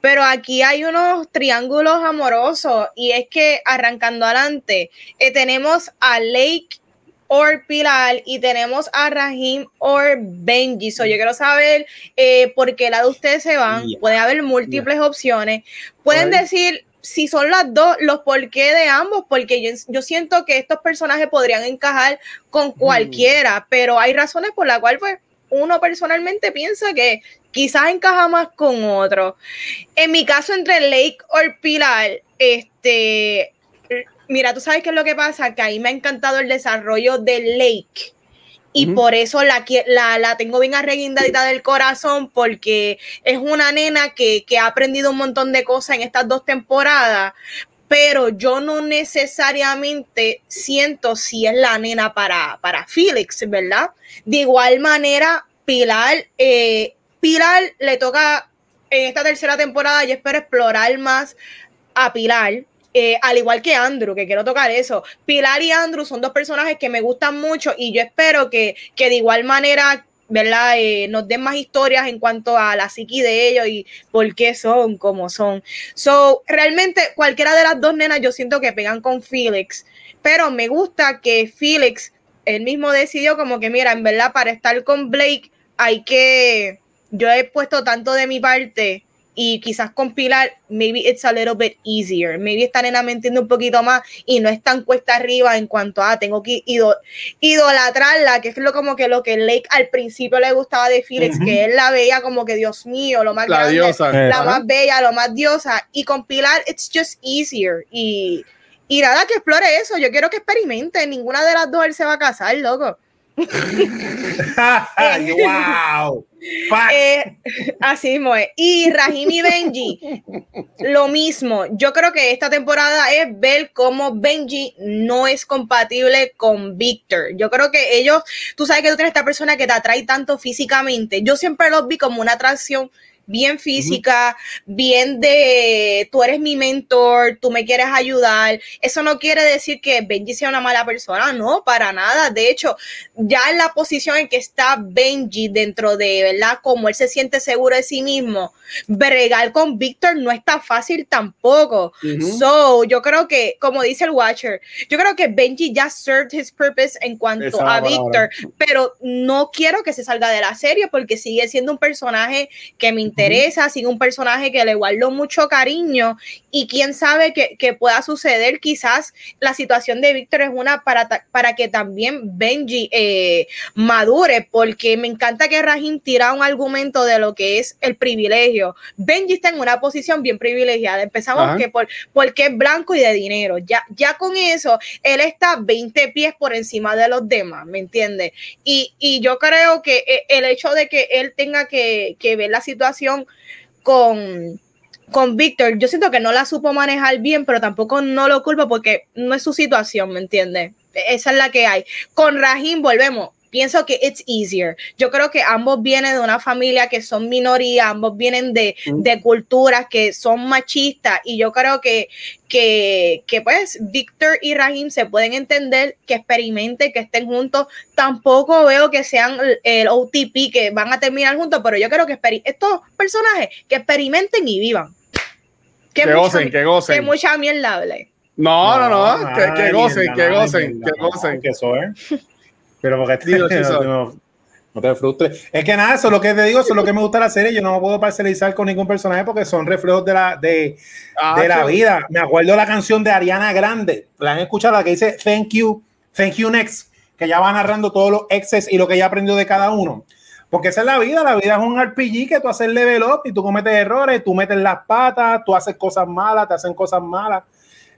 [SPEAKER 1] Pero aquí hay unos triángulos amorosos y es que arrancando adelante eh, tenemos a Lake or Pilar y tenemos a Rahim or Benji. So, yo quiero saber eh, por qué lado ustedes se van. Puede haber múltiples opciones. Pueden decir si son las dos, los por qué de ambos, porque yo, yo, siento que estos personajes podrían encajar con cualquiera, pero hay razones por las cuales pues, uno personalmente piensa que quizás encaja más con otro. En mi caso, entre Lake o Pilar, este, mira, tú sabes qué es lo que pasa, que ahí me ha encantado el desarrollo de Lake. Y por eso la, la, la, tengo bien arreguindadita del corazón, porque es una nena que, que ha aprendido un montón de cosas en estas dos temporadas, pero yo no necesariamente siento si es la nena para, para Felix, ¿verdad? De igual manera, Pilar eh, Pilar le toca en esta tercera temporada, yo espero explorar más a Pilar. Eh, al igual que Andrew, que quiero tocar eso. Pilar y Andrew son dos personajes que me gustan mucho y yo espero que, que de igual manera, ¿verdad? Eh, nos den más historias en cuanto a la psiqui de ellos y por qué son como son. So, realmente cualquiera de las dos nenas yo siento que pegan con Felix, pero me gusta que Felix, él mismo decidió como que, mira, en verdad, para estar con Blake hay que yo he puesto tanto de mi parte y quizás compilar, maybe it's a little bit easier. Maybe esta nena me entiende un poquito más y no es tan cuesta arriba en cuanto a tengo que idolatrarla, que es lo como que lo que Lake al principio le gustaba de Felix, que él la veía como que Dios mío, lo más grande, la más bella, lo más diosa. Y compilar, it's just easier. Y, y nada, que explore eso. Yo quiero que experimente. Ninguna de las dos él se va a casar, loco.
[SPEAKER 3] wow.
[SPEAKER 1] Eh, así mismo es. Y Rahim y Benji, lo mismo. Yo creo que esta temporada es ver cómo Benji no es compatible con Victor. Yo creo que ellos, tú sabes que tú tienes esta persona que te atrae tanto físicamente. Yo siempre los vi como una atracción bien física, bien de tú eres mi mentor, tú me quieres ayudar. Eso no quiere decir que Benji sea una mala persona, no, para nada. De hecho, ya en la posición en que está Benji dentro de, ¿verdad? Como él se siente seguro de sí mismo, bregar con Víctor no está fácil tampoco. So, yo creo que, como dice el Watcher, yo creo que Benji ya served his purpose en cuanto a Víctor, pero no quiero que se salga de la serie porque sigue siendo un personaje que me interesa, sigue un personaje que le guardo mucho cariño y quién sabe que, pueda suceder. Quizás la situación de Víctor es una para, para que también Benji eh, madure, porque me encanta que Rahim tira un argumento de lo que es el privilegio Benji está en una posición bien privilegiada. Empezamos que por, porque es blanco y de dinero. Ya, ya con eso, él está 20 pies por encima de los demás, ¿me entiendes? Y, yo creo que eh, el hecho de que él tenga que, ver la situación con con Víctor, yo siento que no la supo manejar bien, pero tampoco no lo culpo porque no es su situación, ¿me entiendes? Esa es la que hay. Con Rahim volvemos pienso que it's easier. Yo creo que ambos vienen de una familia que son minoría, ambos vienen de, de culturas que son machistas y yo creo que, que, que, pues Víctor y Rahim se pueden entender, que experimenten, que estén juntos. Tampoco veo que sean el OTP que van a terminar juntos, pero yo creo que estos personajes que experimenten y vivan.
[SPEAKER 2] Que, gocen, que gocen.
[SPEAKER 1] Que mucha mierda hable.
[SPEAKER 2] No, no, no, que, que, gocen, que gocen, que gocen.
[SPEAKER 3] Que eso, ¿eh? Pero porque no, te frustres. Es que nada, eso es lo que te digo, eso es lo que me gusta de la serie. Yo no me puedo parcializar con ningún personaje porque son reflejos de la, de, ah, de la vida. Me acuerdo la canción de Ariana Grande. La han escuchado, la que dice Thank you, thank you next, que ya va narrando todos los exes y lo que ella aprendió de cada uno. Porque esa es la vida, la vida es un RPG que tú haces level up y tú cometes errores, tú metes las patas, tú haces cosas malas, te hacen cosas malas.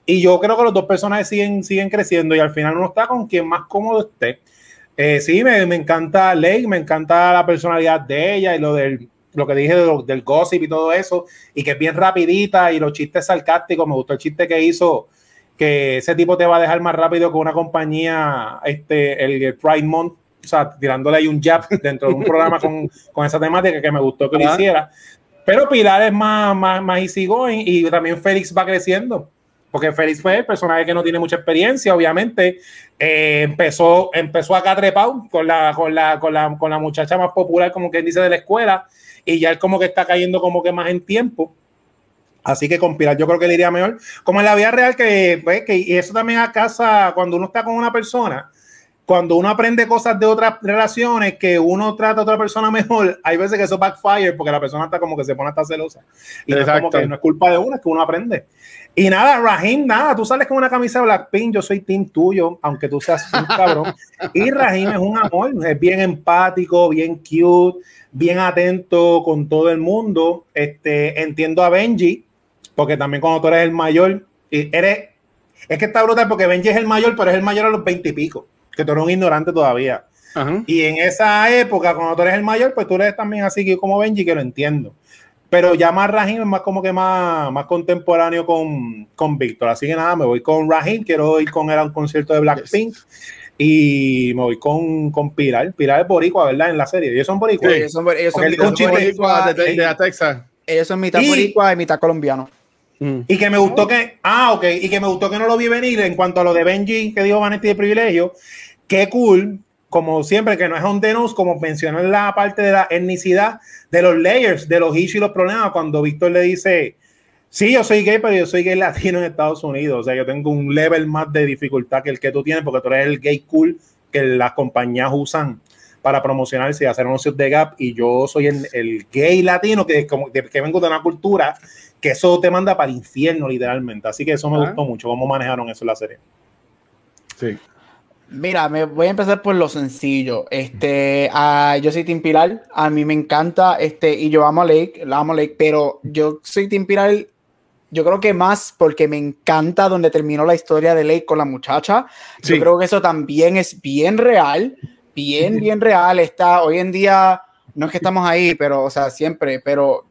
[SPEAKER 3] Y yo creo que los dos personajes siguen, siguen creciendo y al final uno está con quien más cómodo esté. Eh, sí, me, encanta Lake, me encanta la personalidad de ella y lo del lo que dije del gossip y todo eso, y que es bien rapidita y los chistes sarcásticos. Me gustó el chiste que hizo, que ese tipo te va a dejar más rápido que una compañía, este, el, Pride Month, o sea, tirándole ahí un jab dentro de un programa con, con, esa temática que me gustó que lo hiciera. Pero Pilar es más, más, más easygoing y también Félix va creciendo porque Félix fue el personaje que no tiene mucha experiencia, obviamente. Eh, empezó, empezó acá trepado con la, con, la, con, la, con la muchacha más popular, como quien dice, de la escuela, y ya él como que está cayendo como que más en tiempo. Así que con Pilar yo creo que le iría mejor. Como en la vida real, que, pues, que y eso también a casa, cuando uno está con una persona, cuando uno aprende cosas de otras relaciones, que uno trata a otra persona mejor, hay veces que eso backfire porque la persona está como que se pone hasta celosa. Y no es como que no es culpa de uno, es que uno aprende. Y nada, Rahim, nada, tú sales con una camisa Blackpink, yo soy team tuyo, aunque tú seas un cabrón. Y Rahim es un amor, es bien empático, bien cute, bien atento con todo el mundo. Este, entiendo a Benji, porque también cuando tú eres el mayor, eres, es que está brutal porque Benji es el mayor, pero es el mayor a los veinte y pico, que tú eres un ignorante todavía. Y en esa época, cuando tú eres el mayor, pues tú eres también así que como Benji, que lo entiendo. Pero ya más Rahim es más como que más, más contemporáneo con, con Víctor. Así que nada, me voy con Rahim. Quiero ir con él a un concierto de Blackpink. Y me voy con, con Pilar. Pilar es boricua, ¿verdad? En la serie. Ellos son boricuas.
[SPEAKER 4] ellos son, ellos son, boricua de, de, Texas. Ellos son mitad boricua y mitad colombiano.
[SPEAKER 3] Mm. Y que me gustó que, ah, ok, y que me gustó que no lo vi venir en cuanto a lo de Benji que dijo Vanetti de privilegio. Qué cool como siempre, que no es un denus, como mencionó en la parte de la etnicidad, de los layers, de los issues y los problemas, cuando Víctor le dice, sí, yo soy gay, pero yo soy gay latino en Estados Unidos, o sea, yo tengo un level más de dificultad que el que tú tienes, porque tú eres el gay cool que las compañías usan para promocionarse y hacer anuncios de Gap, y yo soy el, gay latino que, como, que vengo de una cultura que eso te manda para el infierno, literalmente. Así que eso me gustó mucho, cómo manejaron eso en la serie.
[SPEAKER 4] Sí. Mira, me voy a empezar por lo sencillo. Este, uh, yo soy Tim Pilar, a mí me encanta, este, y yo amo a Lake, la amo a Lake, pero yo soy Tim Pilar yo creo que más porque me encanta donde terminó la historia de Lake con la muchacha. Yo creo que eso también es bien real, bien, bien real. Está hoy en día, no es que estamos ahí, pero, o sea, siempre, pero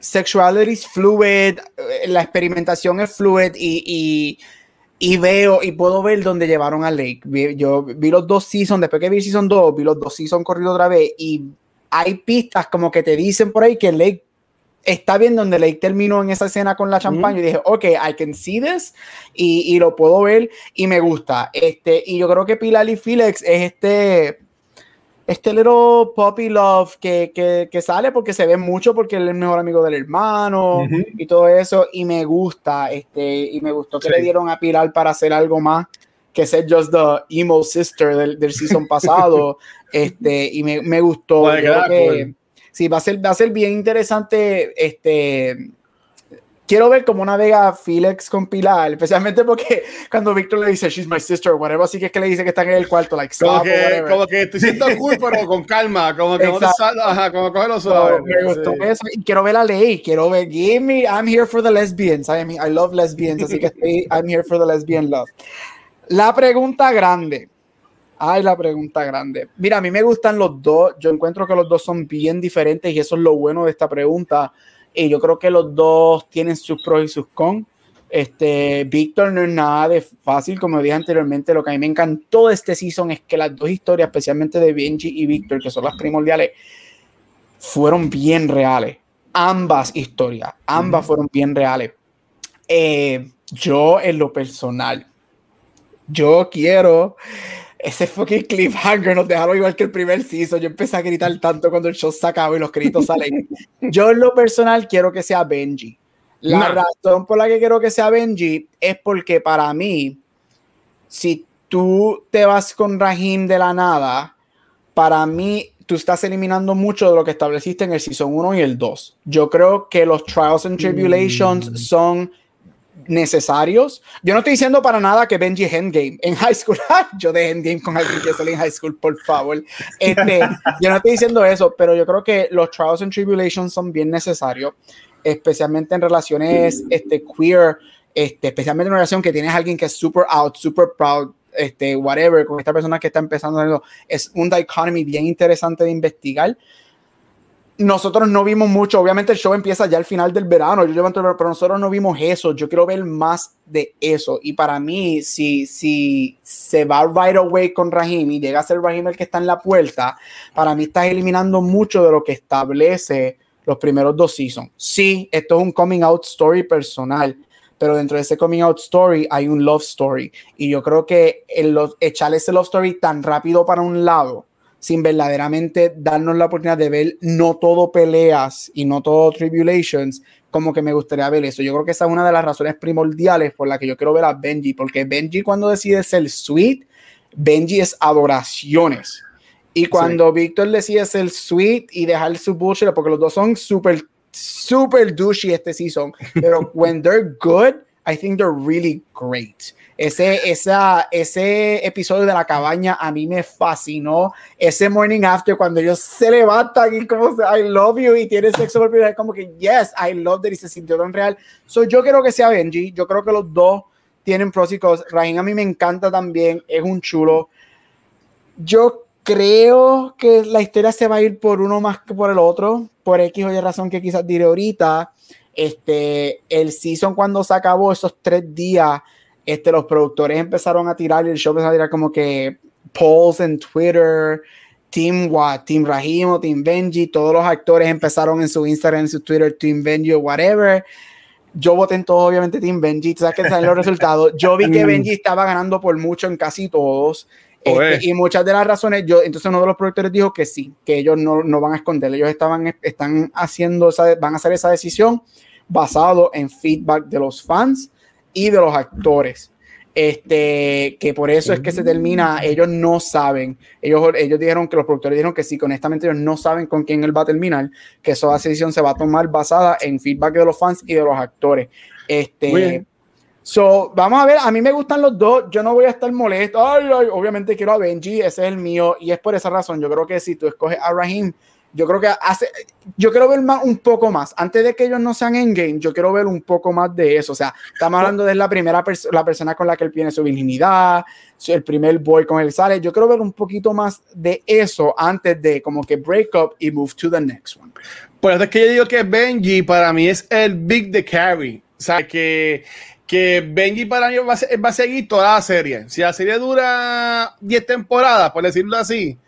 [SPEAKER 4] sexuality es fluid, eh, la experimentación es fluid y, y, veo y puedo ver dónde llevaron a Lake. Yo vi los dos seasons, después que vi season 2, vi los dos seasons corrido otra vez y hay pistas como que te dicen por ahí que Lake está bien donde Lake terminó en esa escena con la champaña y dije, ok, I can see this y, y, lo puedo ver y me gusta. Este, y yo creo que Pilar y Felix es este este little puppy love que, que, que, sale porque se ve mucho porque él es el mejor amigo del hermano y todo eso y me gusta este y me gustó que le dieron a Pilar para hacer algo más que ser just the emo sister del, del season pasado este y me, me gustó. Que, sí va a ser va a ser bien interesante este quiero ver cómo navega Felix con Pilar, especialmente porque cuando Víctor le dice, she's my sister, whatever, así que es que le dice que está en el cuarto, like,
[SPEAKER 2] como que, como que estoy siendo cool, pero con calma, como que no te ajá, como coge suave.
[SPEAKER 4] me gustó eso, y quiero ver la ley, quiero ver, give me, I'm here for the lesbians, I, mean, I love lesbians, así que estoy, I'm here for the lesbian love. La pregunta grande. Ay, la pregunta grande. Mira, a mí me gustan los dos. Yo encuentro que los dos son bien diferentes y eso es lo bueno de esta pregunta. Y yo creo que los dos tienen sus pros y sus cons. Este, Víctor no es nada de fácil, como dije anteriormente, lo que a mí me encantó de este season es que las dos historias, especialmente de Benji y Víctor, que son las primordiales, fueron bien reales. Ambas historias, ambas fueron bien reales. Eh, yo en lo personal, yo quiero ese fucking cliffhanger nos dejaron igual que el primer season. Yo empecé a gritar tanto cuando el show se acaba y los gritos salen. Yo en lo personal quiero que sea Benji. La razón por la que quiero que sea Benji es porque para mí, si tú te vas con Rahim de la nada, para mí tú estás eliminando mucho de lo que estableciste en el season 1 y el 2. Yo creo que los trials and tribulations mm. son necesarios. Yo no estoy diciendo para nada que Benji Endgame en high school. yo de Endgame con alguien que sale en high school, por favor. Este, yo no estoy diciendo eso, pero yo creo que los trials and tribulations son bien necesarios, especialmente en relaciones este, queer, este, especialmente en una relación que tienes a alguien que es super out, super proud, este, whatever, con esta persona que está empezando. Es un dichotomy bien interesante de investigar nosotros no vimos mucho. Obviamente el show empieza ya al final del verano, yo pero nosotros no vimos eso. Yo quiero ver más de eso. Y para mí, si, si se va right away con Rahim y llega a ser Rahim el que está en la puerta, para mí estás eliminando mucho de lo que establece los primeros dos seasons. Sí, esto es un coming out story personal, pero dentro de ese coming out story hay un love story. Y yo creo que el, echarle ese love story tan rápido para un lado sin verdaderamente darnos la oportunidad de ver no todo peleas y no todo tribulations, como que me gustaría ver eso. Yo creo que esa es una de las razones primordiales por la que yo quiero ver a Benji, porque Benji cuando decide ser sweet, Benji es adoraciones. Y cuando Víctor decide ser sweet y dejar su bullshit, porque los dos son súper, súper douchey este season, pero when they're good, I think they're really great. Ese, esa, ese episodio de la cabaña a mí me fascinó. Ese morning after, cuando ellos se levantan y como I love you y tiene sexo por primera vez, como que yes, I love that y se sintió tan real. So, yo creo que sea Benji. Yo creo que los dos tienen pros y cosas. Rain a mí me encanta también, es un chulo. Yo creo que la historia se va a ir por uno más que por el otro, por X o Y razón que quizás diré ahorita. Este, el season cuando se acabó, esos tres días, este, los productores empezaron a tirar y el show empezó a tirar como que polls en Twitter, Team What, Team Rahim o Team Benji, todos los actores empezaron en su Instagram, en su Twitter, Team Benji o whatever. Yo voté en todo, obviamente, Team Benji. sabes que salen los resultados. Yo vi que Benji estaba ganando por mucho en casi todos. Este, y muchas de las razones, yo, entonces uno de los productores dijo que sí, que ellos no, no van a esconder, ellos estaban, están haciendo, van a hacer esa decisión basado en feedback de los fans y de los actores. Este, que por eso es que se termina, ellos no saben, ellos, ellos dijeron que los productores dijeron que sí, honestamente ellos no saben con quién él va a terminar, que esa decisión se va a tomar basada en feedback de los fans y de los actores. Este, so, vamos a ver, a mí me gustan los dos, yo no voy a estar molesto, ay, ay, obviamente quiero a Benji, ese es el mío, y es por esa razón, yo creo que si tú escoges a Raheem, yo creo que hace, yo quiero ver más, un poco más, antes de que ellos no sean en game, yo quiero ver un poco más de eso, o sea, estamos hablando de la primera persona, la persona con la que él tiene su virginidad, el primer boy con él sale, yo quiero ver un poquito más de eso antes de como que break up y move to the next one.
[SPEAKER 2] Pues es que yo digo que Benji para mí es el big the carry, o sea, que que Benji para mí va a, va a, seguir toda la serie. Si la serie dura 10 temporadas, por decirlo así,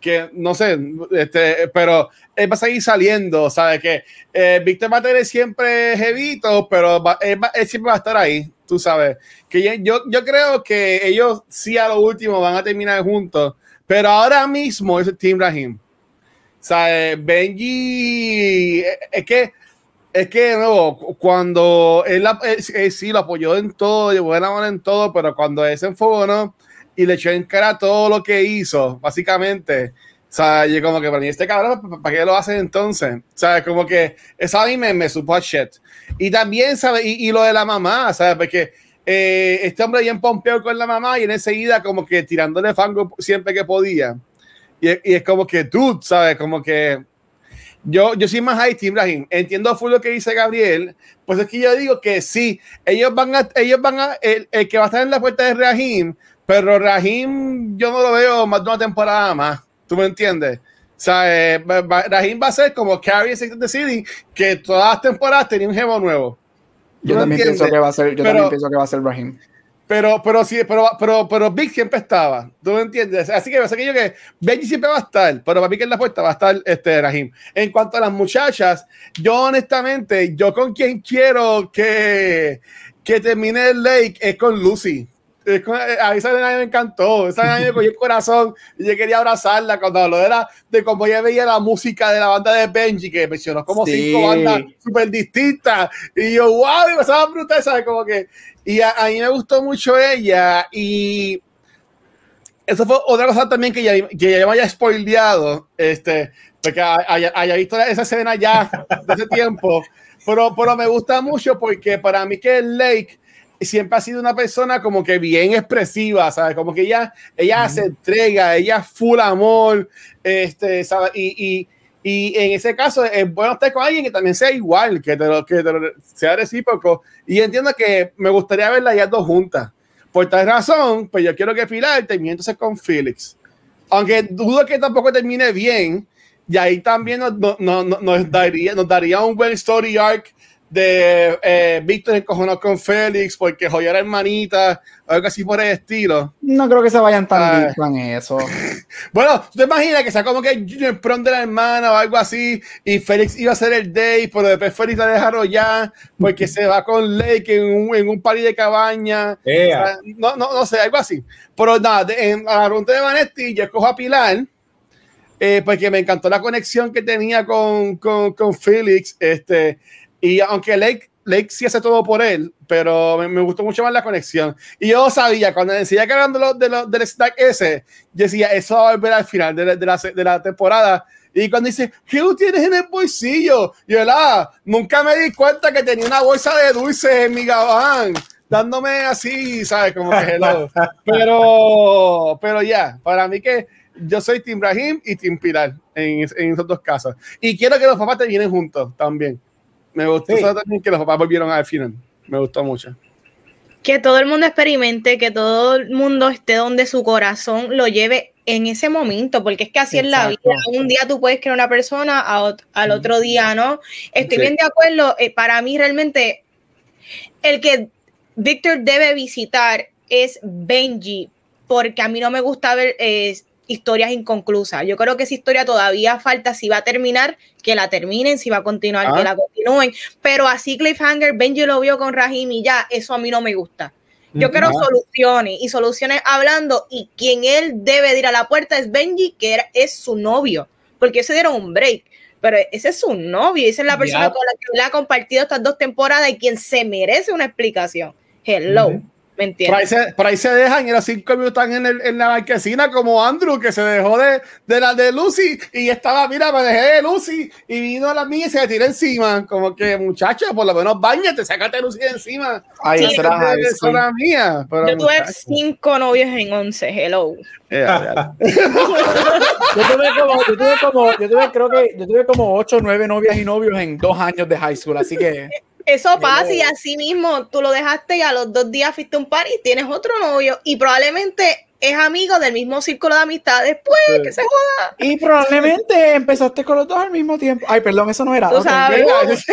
[SPEAKER 2] que no sé, este, pero él va a seguir saliendo, ¿sabes? Que eh, Víctor va a tener siempre jevito, pero él, siempre va a estar ahí, tú sabes. Que yo, yo creo que ellos sí a lo último van a terminar juntos, pero ahora mismo es Team Rahim. ¿Sabes? Benji, eh, es que es que cuando él, sí lo apoyó en todo, llevó la mano en todo, pero cuando él se enfocó, ¿no? y le echó en cara todo lo que hizo, básicamente. O como que para mí este cabrón, ¿para qué lo hacen entonces? O como que eso a mí me, supo a shit. Y también, ¿sabes? Y, y, lo de la mamá, ¿sabes? Porque eh, este hombre bien pompeó con la mamá y en enseguida como que tirándole fango siempre que podía. Y, y es como que tú, ¿sabes? Como que yo, yo soy más ahí, Tim Rahim. Entiendo full lo que dice Gabriel. Pues es que yo digo que sí, ellos van a, ellos van a, el, el que va a estar en la puerta de Rahim pero Rahim, yo no lo veo más de una temporada más. ¿Tú me entiendes? O sea, eh, Rahim va a ser como Carrie in the City, que todas las temporadas tenía un jevo nuevo.
[SPEAKER 4] Yo también pienso que va a ser, yo también pienso que va a ser Rahim.
[SPEAKER 2] Pero, pero sí, pero, pero, pero Big siempre estaba. ¿Tú me entiendes? Así que que yo que Benji siempre va a estar, pero para mí que en la puerta va a estar este Rahim. En cuanto a las muchachas, yo honestamente, yo con quien quiero que, que termine el Lake es con Lucy. Eh, a esa nena me encantó, esa nena me cogió el corazón y yo quería abrazarla cuando habló de, la, de cómo ella veía la música de la banda de Benji, que mencionó como cinco bandas súper distintas. Y yo, wow, y me estaba brutal, ¿sabes? Como que, y a, mí me gustó mucho ella y eso fue otra cosa también que ya, que ya me haya spoileado, este, porque haya, haya visto esa escena ya de ese tiempo, pero, pero me gusta mucho porque para mí que Lake siempre ha sido una persona como que bien expresiva, ¿sabes? Como que ella, ella se entrega, ella full amor, este, ¿sabes? Y, y, y, en ese caso es bueno estar con alguien que también sea igual, que, te lo, que sea recíproco. Y entiendo que me gustaría verla ya dos juntas. Por tal razón, pues yo quiero que Pilar termine entonces con Felix. Aunque dudo que tampoco termine bien, y ahí también nos, nos, daría, nos daría un buen story arc de eh, Víctor encojonado con Félix porque joya la hermanita, algo así por el estilo.
[SPEAKER 4] No creo que se vayan tan bien con eso.
[SPEAKER 2] bueno, ¿tú te imaginas que sea como que Junior Prom de la hermana o algo así y Félix iba a ser el day, pero después Félix la deja ya porque se va con Lake en un, en un party de cabaña? no, no, no sé, algo así. Pero nada, en, a la pregunta de Vanetti, yo escojo a Pilar. Eh, porque me encantó la conexión que tenía con, con, con Félix. Este, y aunque Lake, Lake sí hace todo por él, pero me, gustó mucho más la conexión. Y yo sabía, cuando decía que hablando de lo, del stack ese, yo decía, eso va a volver al final de la, de la, de la temporada. Y cuando dice, ¿qué tú tienes en el bolsillo? Yo, la, nunca me di cuenta que tenía una bolsa de dulces en mi gabán, dándome así, ¿sabes? Como que Pero, pero ya, para mí que yo soy Tim Brahim y Tim Pilar en, en esos dos casos. Y quiero que los papás te vienen juntos también. Me gustó también que los papás volvieron al final. Me gustó mucho.
[SPEAKER 1] Que todo el mundo experimente, que todo el mundo esté donde su corazón lo lleve en ese momento, porque es que así es la vida. Un día tú puedes creer una persona, al otro día no. Estoy bien de acuerdo. Eh, para mí realmente el que Víctor debe visitar es Benji, porque a mí no me gusta ver eh, historias inconclusas. Yo creo que esa historia todavía falta, si va a terminar, que la terminen, si va a continuar, que ah. la continúen. Pero así Cliffhanger, Benji lo vio con Rahim y ya, eso a mí no me gusta. Yo quiero soluciones y soluciones hablando y quien él debe ir a la puerta es Benji, que es su novio, porque se dieron un break. Pero ese es su novio, esa es la persona con la que él ha compartido estas dos temporadas y quien se merece una explicación. Hello. ¿Me entiendes?
[SPEAKER 2] Por ahí se, dejan y los cinco minutos están en, el, en, la marquesina como Andrew, que se dejó de, de la de Lucy y estaba, mira, me dejé de Lucy y vino a la mía y se le tiró encima. Como que, muchacho, por lo menos bañate, sácate Lucy de encima.
[SPEAKER 1] Ay, sí, esa era mía. Pero, yo tuve cinco novios en once, hello. Eh,
[SPEAKER 4] yo tuve como, yo tuve como, yo tuve, creo que, yo tuve como ocho nueve novias y novios en dos años de high school, así que.
[SPEAKER 1] Eso pasa y así mismo tú lo dejaste y a los dos días fuiste a un par y tienes otro novio y probablemente es amigo del mismo círculo de amistades, pues que se joda.
[SPEAKER 4] Y probablemente empezaste con los dos al mismo tiempo. Ay, perdón, eso no era.
[SPEAKER 1] ¿Tú sabes?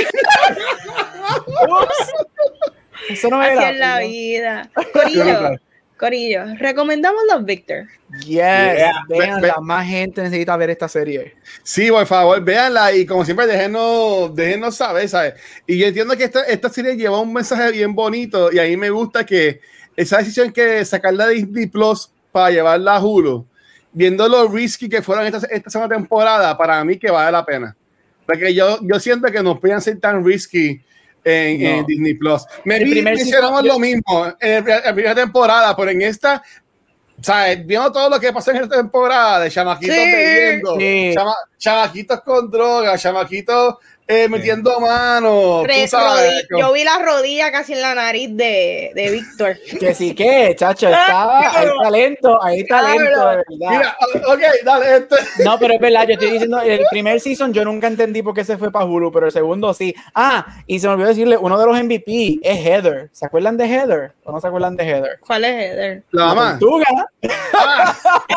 [SPEAKER 1] eso no era. Así es la vida. Corillo. Corillo, recomendamos los Victor.
[SPEAKER 4] Yes, véanla, más gente necesita ver esta serie.
[SPEAKER 2] Sí, por favor, véanla y como siempre, déjenos, déjenos saber, ¿sabes? Y yo entiendo que esta, esta serie lleva un mensaje bien bonito y a mí me gusta que esa decisión que sacarla de Disney Plus para llevarla a Hulu, viendo lo risky que fueron esta, esta segunda temporada, para mí que vale la pena. Porque yo, yo siento que no pueden ser tan risky en, Disney Plus. Me vi, hicieron lo mismo en la primera temporada, pero en esta, ¿sabes? Viendo todo lo que pasó en esta temporada de chamaquitos bebiendo, chamaquitos con drogas, chamaquitos eh, metiendo mano.
[SPEAKER 1] yo vi la rodilla casi en la nariz de, de Víctor.
[SPEAKER 4] Que sí, que, chacho, estaba, hay talento, hay talento, de verdad.
[SPEAKER 2] ok, dale. Este.
[SPEAKER 4] No, pero es verdad, yo estoy diciendo, el primer season yo nunca entendí por qué se fue para Hulu, pero el segundo sí. Ah, y se me olvidó decirle, uno de los MVP es Heather. ¿Se acuerdan de Heather? ¿O no se acuerdan de Heather?
[SPEAKER 1] ¿Cuál es Heather?
[SPEAKER 2] La, mamá.
[SPEAKER 4] tortuga. Ah.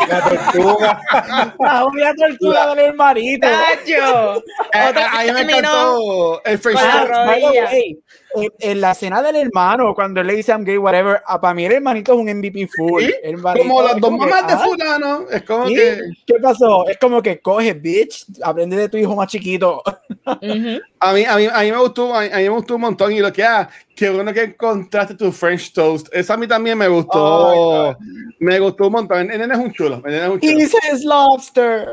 [SPEAKER 4] la tortuga. La tortuga del hermanito.
[SPEAKER 1] Chacho.
[SPEAKER 2] Ahí me encantó el
[SPEAKER 4] en la escena del hermano, cuando él le dice I'm gay, whatever, para mí el hermanito es un MVP full.
[SPEAKER 2] como las dos mamás de ah, fulano. Es como que.
[SPEAKER 4] ¿Qué pasó? Es como que coge, bitch, aprende de tu hijo más chiquito.
[SPEAKER 2] a, mí, a, mí, a mí me gustó, a mí, me gustó un montón. Y lo que ah, qué bueno que encontraste tu French toast. Eso a mí también me gustó. Oh me gustó un montón. El nene es un chulo. El nene es un chulo.
[SPEAKER 4] He lobster.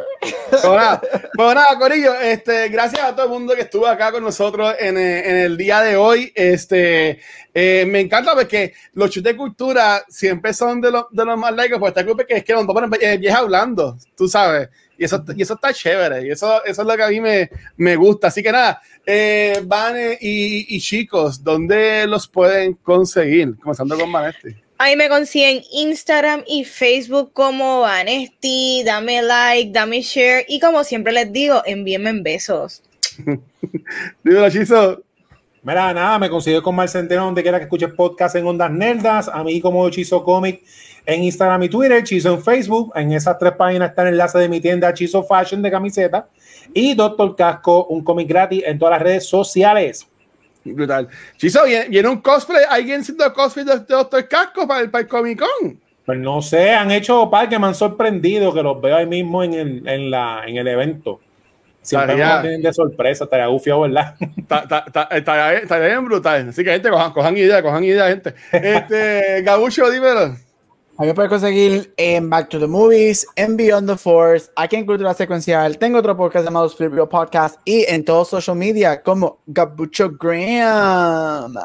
[SPEAKER 2] Pues nada, pues nada, Corillo, este, gracias a todo el mundo que estuvo acá con nosotros en, eh, en el día de hoy. Este, eh, me encanta porque los chutes de cultura siempre son de, los de los más likes, pues esta culpa que es que nos ponen vieja hablando, tú sabes. Y eso, y eso está chévere. Y eso, eso es lo que a mí me, me gusta. Así que nada, eh, Van y, y, chicos, ¿dónde los pueden conseguir? Comenzando con Vanetti.
[SPEAKER 1] Ahí me consiguen Instagram y Facebook como Vanesti. Dame like, dame share. Y como siempre les digo, envíenme besos.
[SPEAKER 2] Dímelo, Chizo.
[SPEAKER 3] Mira, nada, me consigo con Mar Centeno donde quiera que escuches podcast en Ondas Nerdas. A mí como Chizo Comic en Instagram y Twitter, Chizo en Facebook. En esas tres páginas está el enlace de mi tienda Chizo Fashion de camiseta. Y Doctor Casco, un cómic gratis en todas las redes sociales.
[SPEAKER 2] Brutal. Chizo, ¿viene un cosplay? ¿Alguien haciendo cosplay de, Doctor Casco para el, para Comic Con?
[SPEAKER 3] Pues no sé, han hecho par que me han sorprendido, que los veo ahí mismo en el, en la, en el evento. Siempre me tienen de sorpresa, estaría gufio, ¿verdad?
[SPEAKER 2] Estaría bien brutal. Así que, gente, cojan, cojan idea, cojan idea, gente. Este, Gabucho, dímelo.
[SPEAKER 4] A mí me puede conseguir en Back to the Movies, en Beyond the Force, aquí en Cultura Secuencial. Tengo otro podcast llamado Spirit Podcast y en todos social media como Gabucho Graham.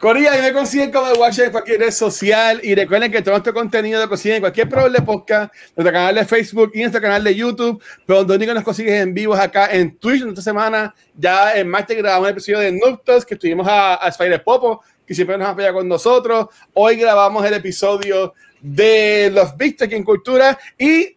[SPEAKER 2] Corilla, y me consiguen como Watcher en cualquier red social. Y recuerden que todo este contenido lo consiguen en cualquier programa de podcast, nuestro canal de Facebook y nuestro canal de YouTube. Pero donde único nos consigues en vivo acá en Twitch. Esta semana ya en martes grabamos un episodio de Noctos que estuvimos a, a Spider Popo que siempre nos apoya con nosotros. Hoy grabamos el episodio de los Vistos en Cultura y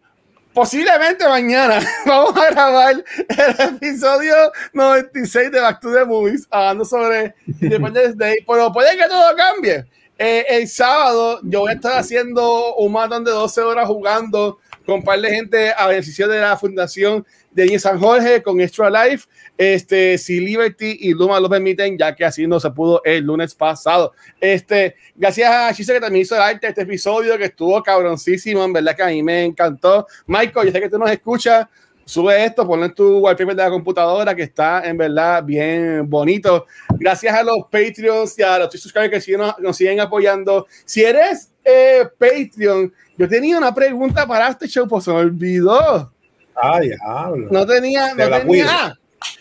[SPEAKER 2] posiblemente mañana vamos a grabar el episodio 96 de Back to the Movies, hablando sobre Independence Day, pero puede que todo cambie. Eh, el sábado yo voy a estar haciendo un maratón de 12 horas jugando con un par de gente a beneficio de la Fundación de San Jorge con Extra Life. Este, si Liberty y Luma lo permiten, ya que así no se pudo el lunes pasado. Este, gracias a Chisa que también hizo el arte este episodio, que estuvo cabroncísimo, en verdad que a mí me encantó. Michael, yo sé que tú nos escuchas. Sube esto, ponlo en tu wallpaper de la computadora que está en verdad bien bonito. Gracias a los Patreons y a los subscribers que nos, siguen apoyando. Si eres eh, Patreon, yo tenía una pregunta para este show, pues se me olvidó.
[SPEAKER 3] Ah, diablo.
[SPEAKER 2] No tenía. No, tenía,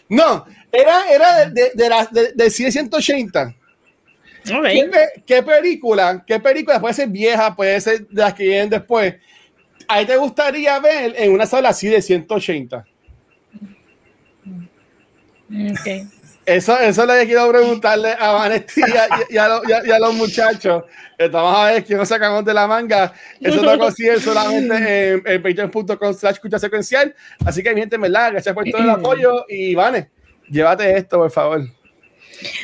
[SPEAKER 2] no era, era de, de, de, de 180. ¿Qué, película, qué película puede ser vieja, puede ser de las que vienen después? Ahí te gustaría ver en una sala así de 180. Okay. Eso, eso le quiero preguntarle a Vanetti y, a, los muchachos. Estamos a ver quién nos sacamos de la manga. Eso lo consiguen solamente en, en patreon.com slash escucha secuencial. Así que, gente, ¿verdad? Gracias por todo el apoyo. Y, Vane, llévate esto, por favor.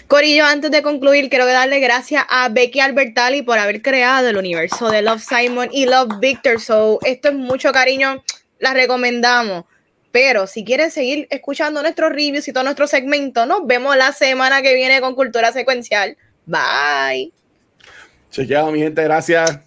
[SPEAKER 1] Corillo, antes de concluir, quiero darle gracias a Becky Albertali por haber creado el universo de Love Simon y Love Victor. So, esto es mucho cariño, la recomendamos. Pero si quieren seguir escuchando nuestros reviews y todo nuestro segmento, nos vemos la semana que viene con Cultura Secuencial. Bye.
[SPEAKER 2] Chequeado, mi gente, gracias.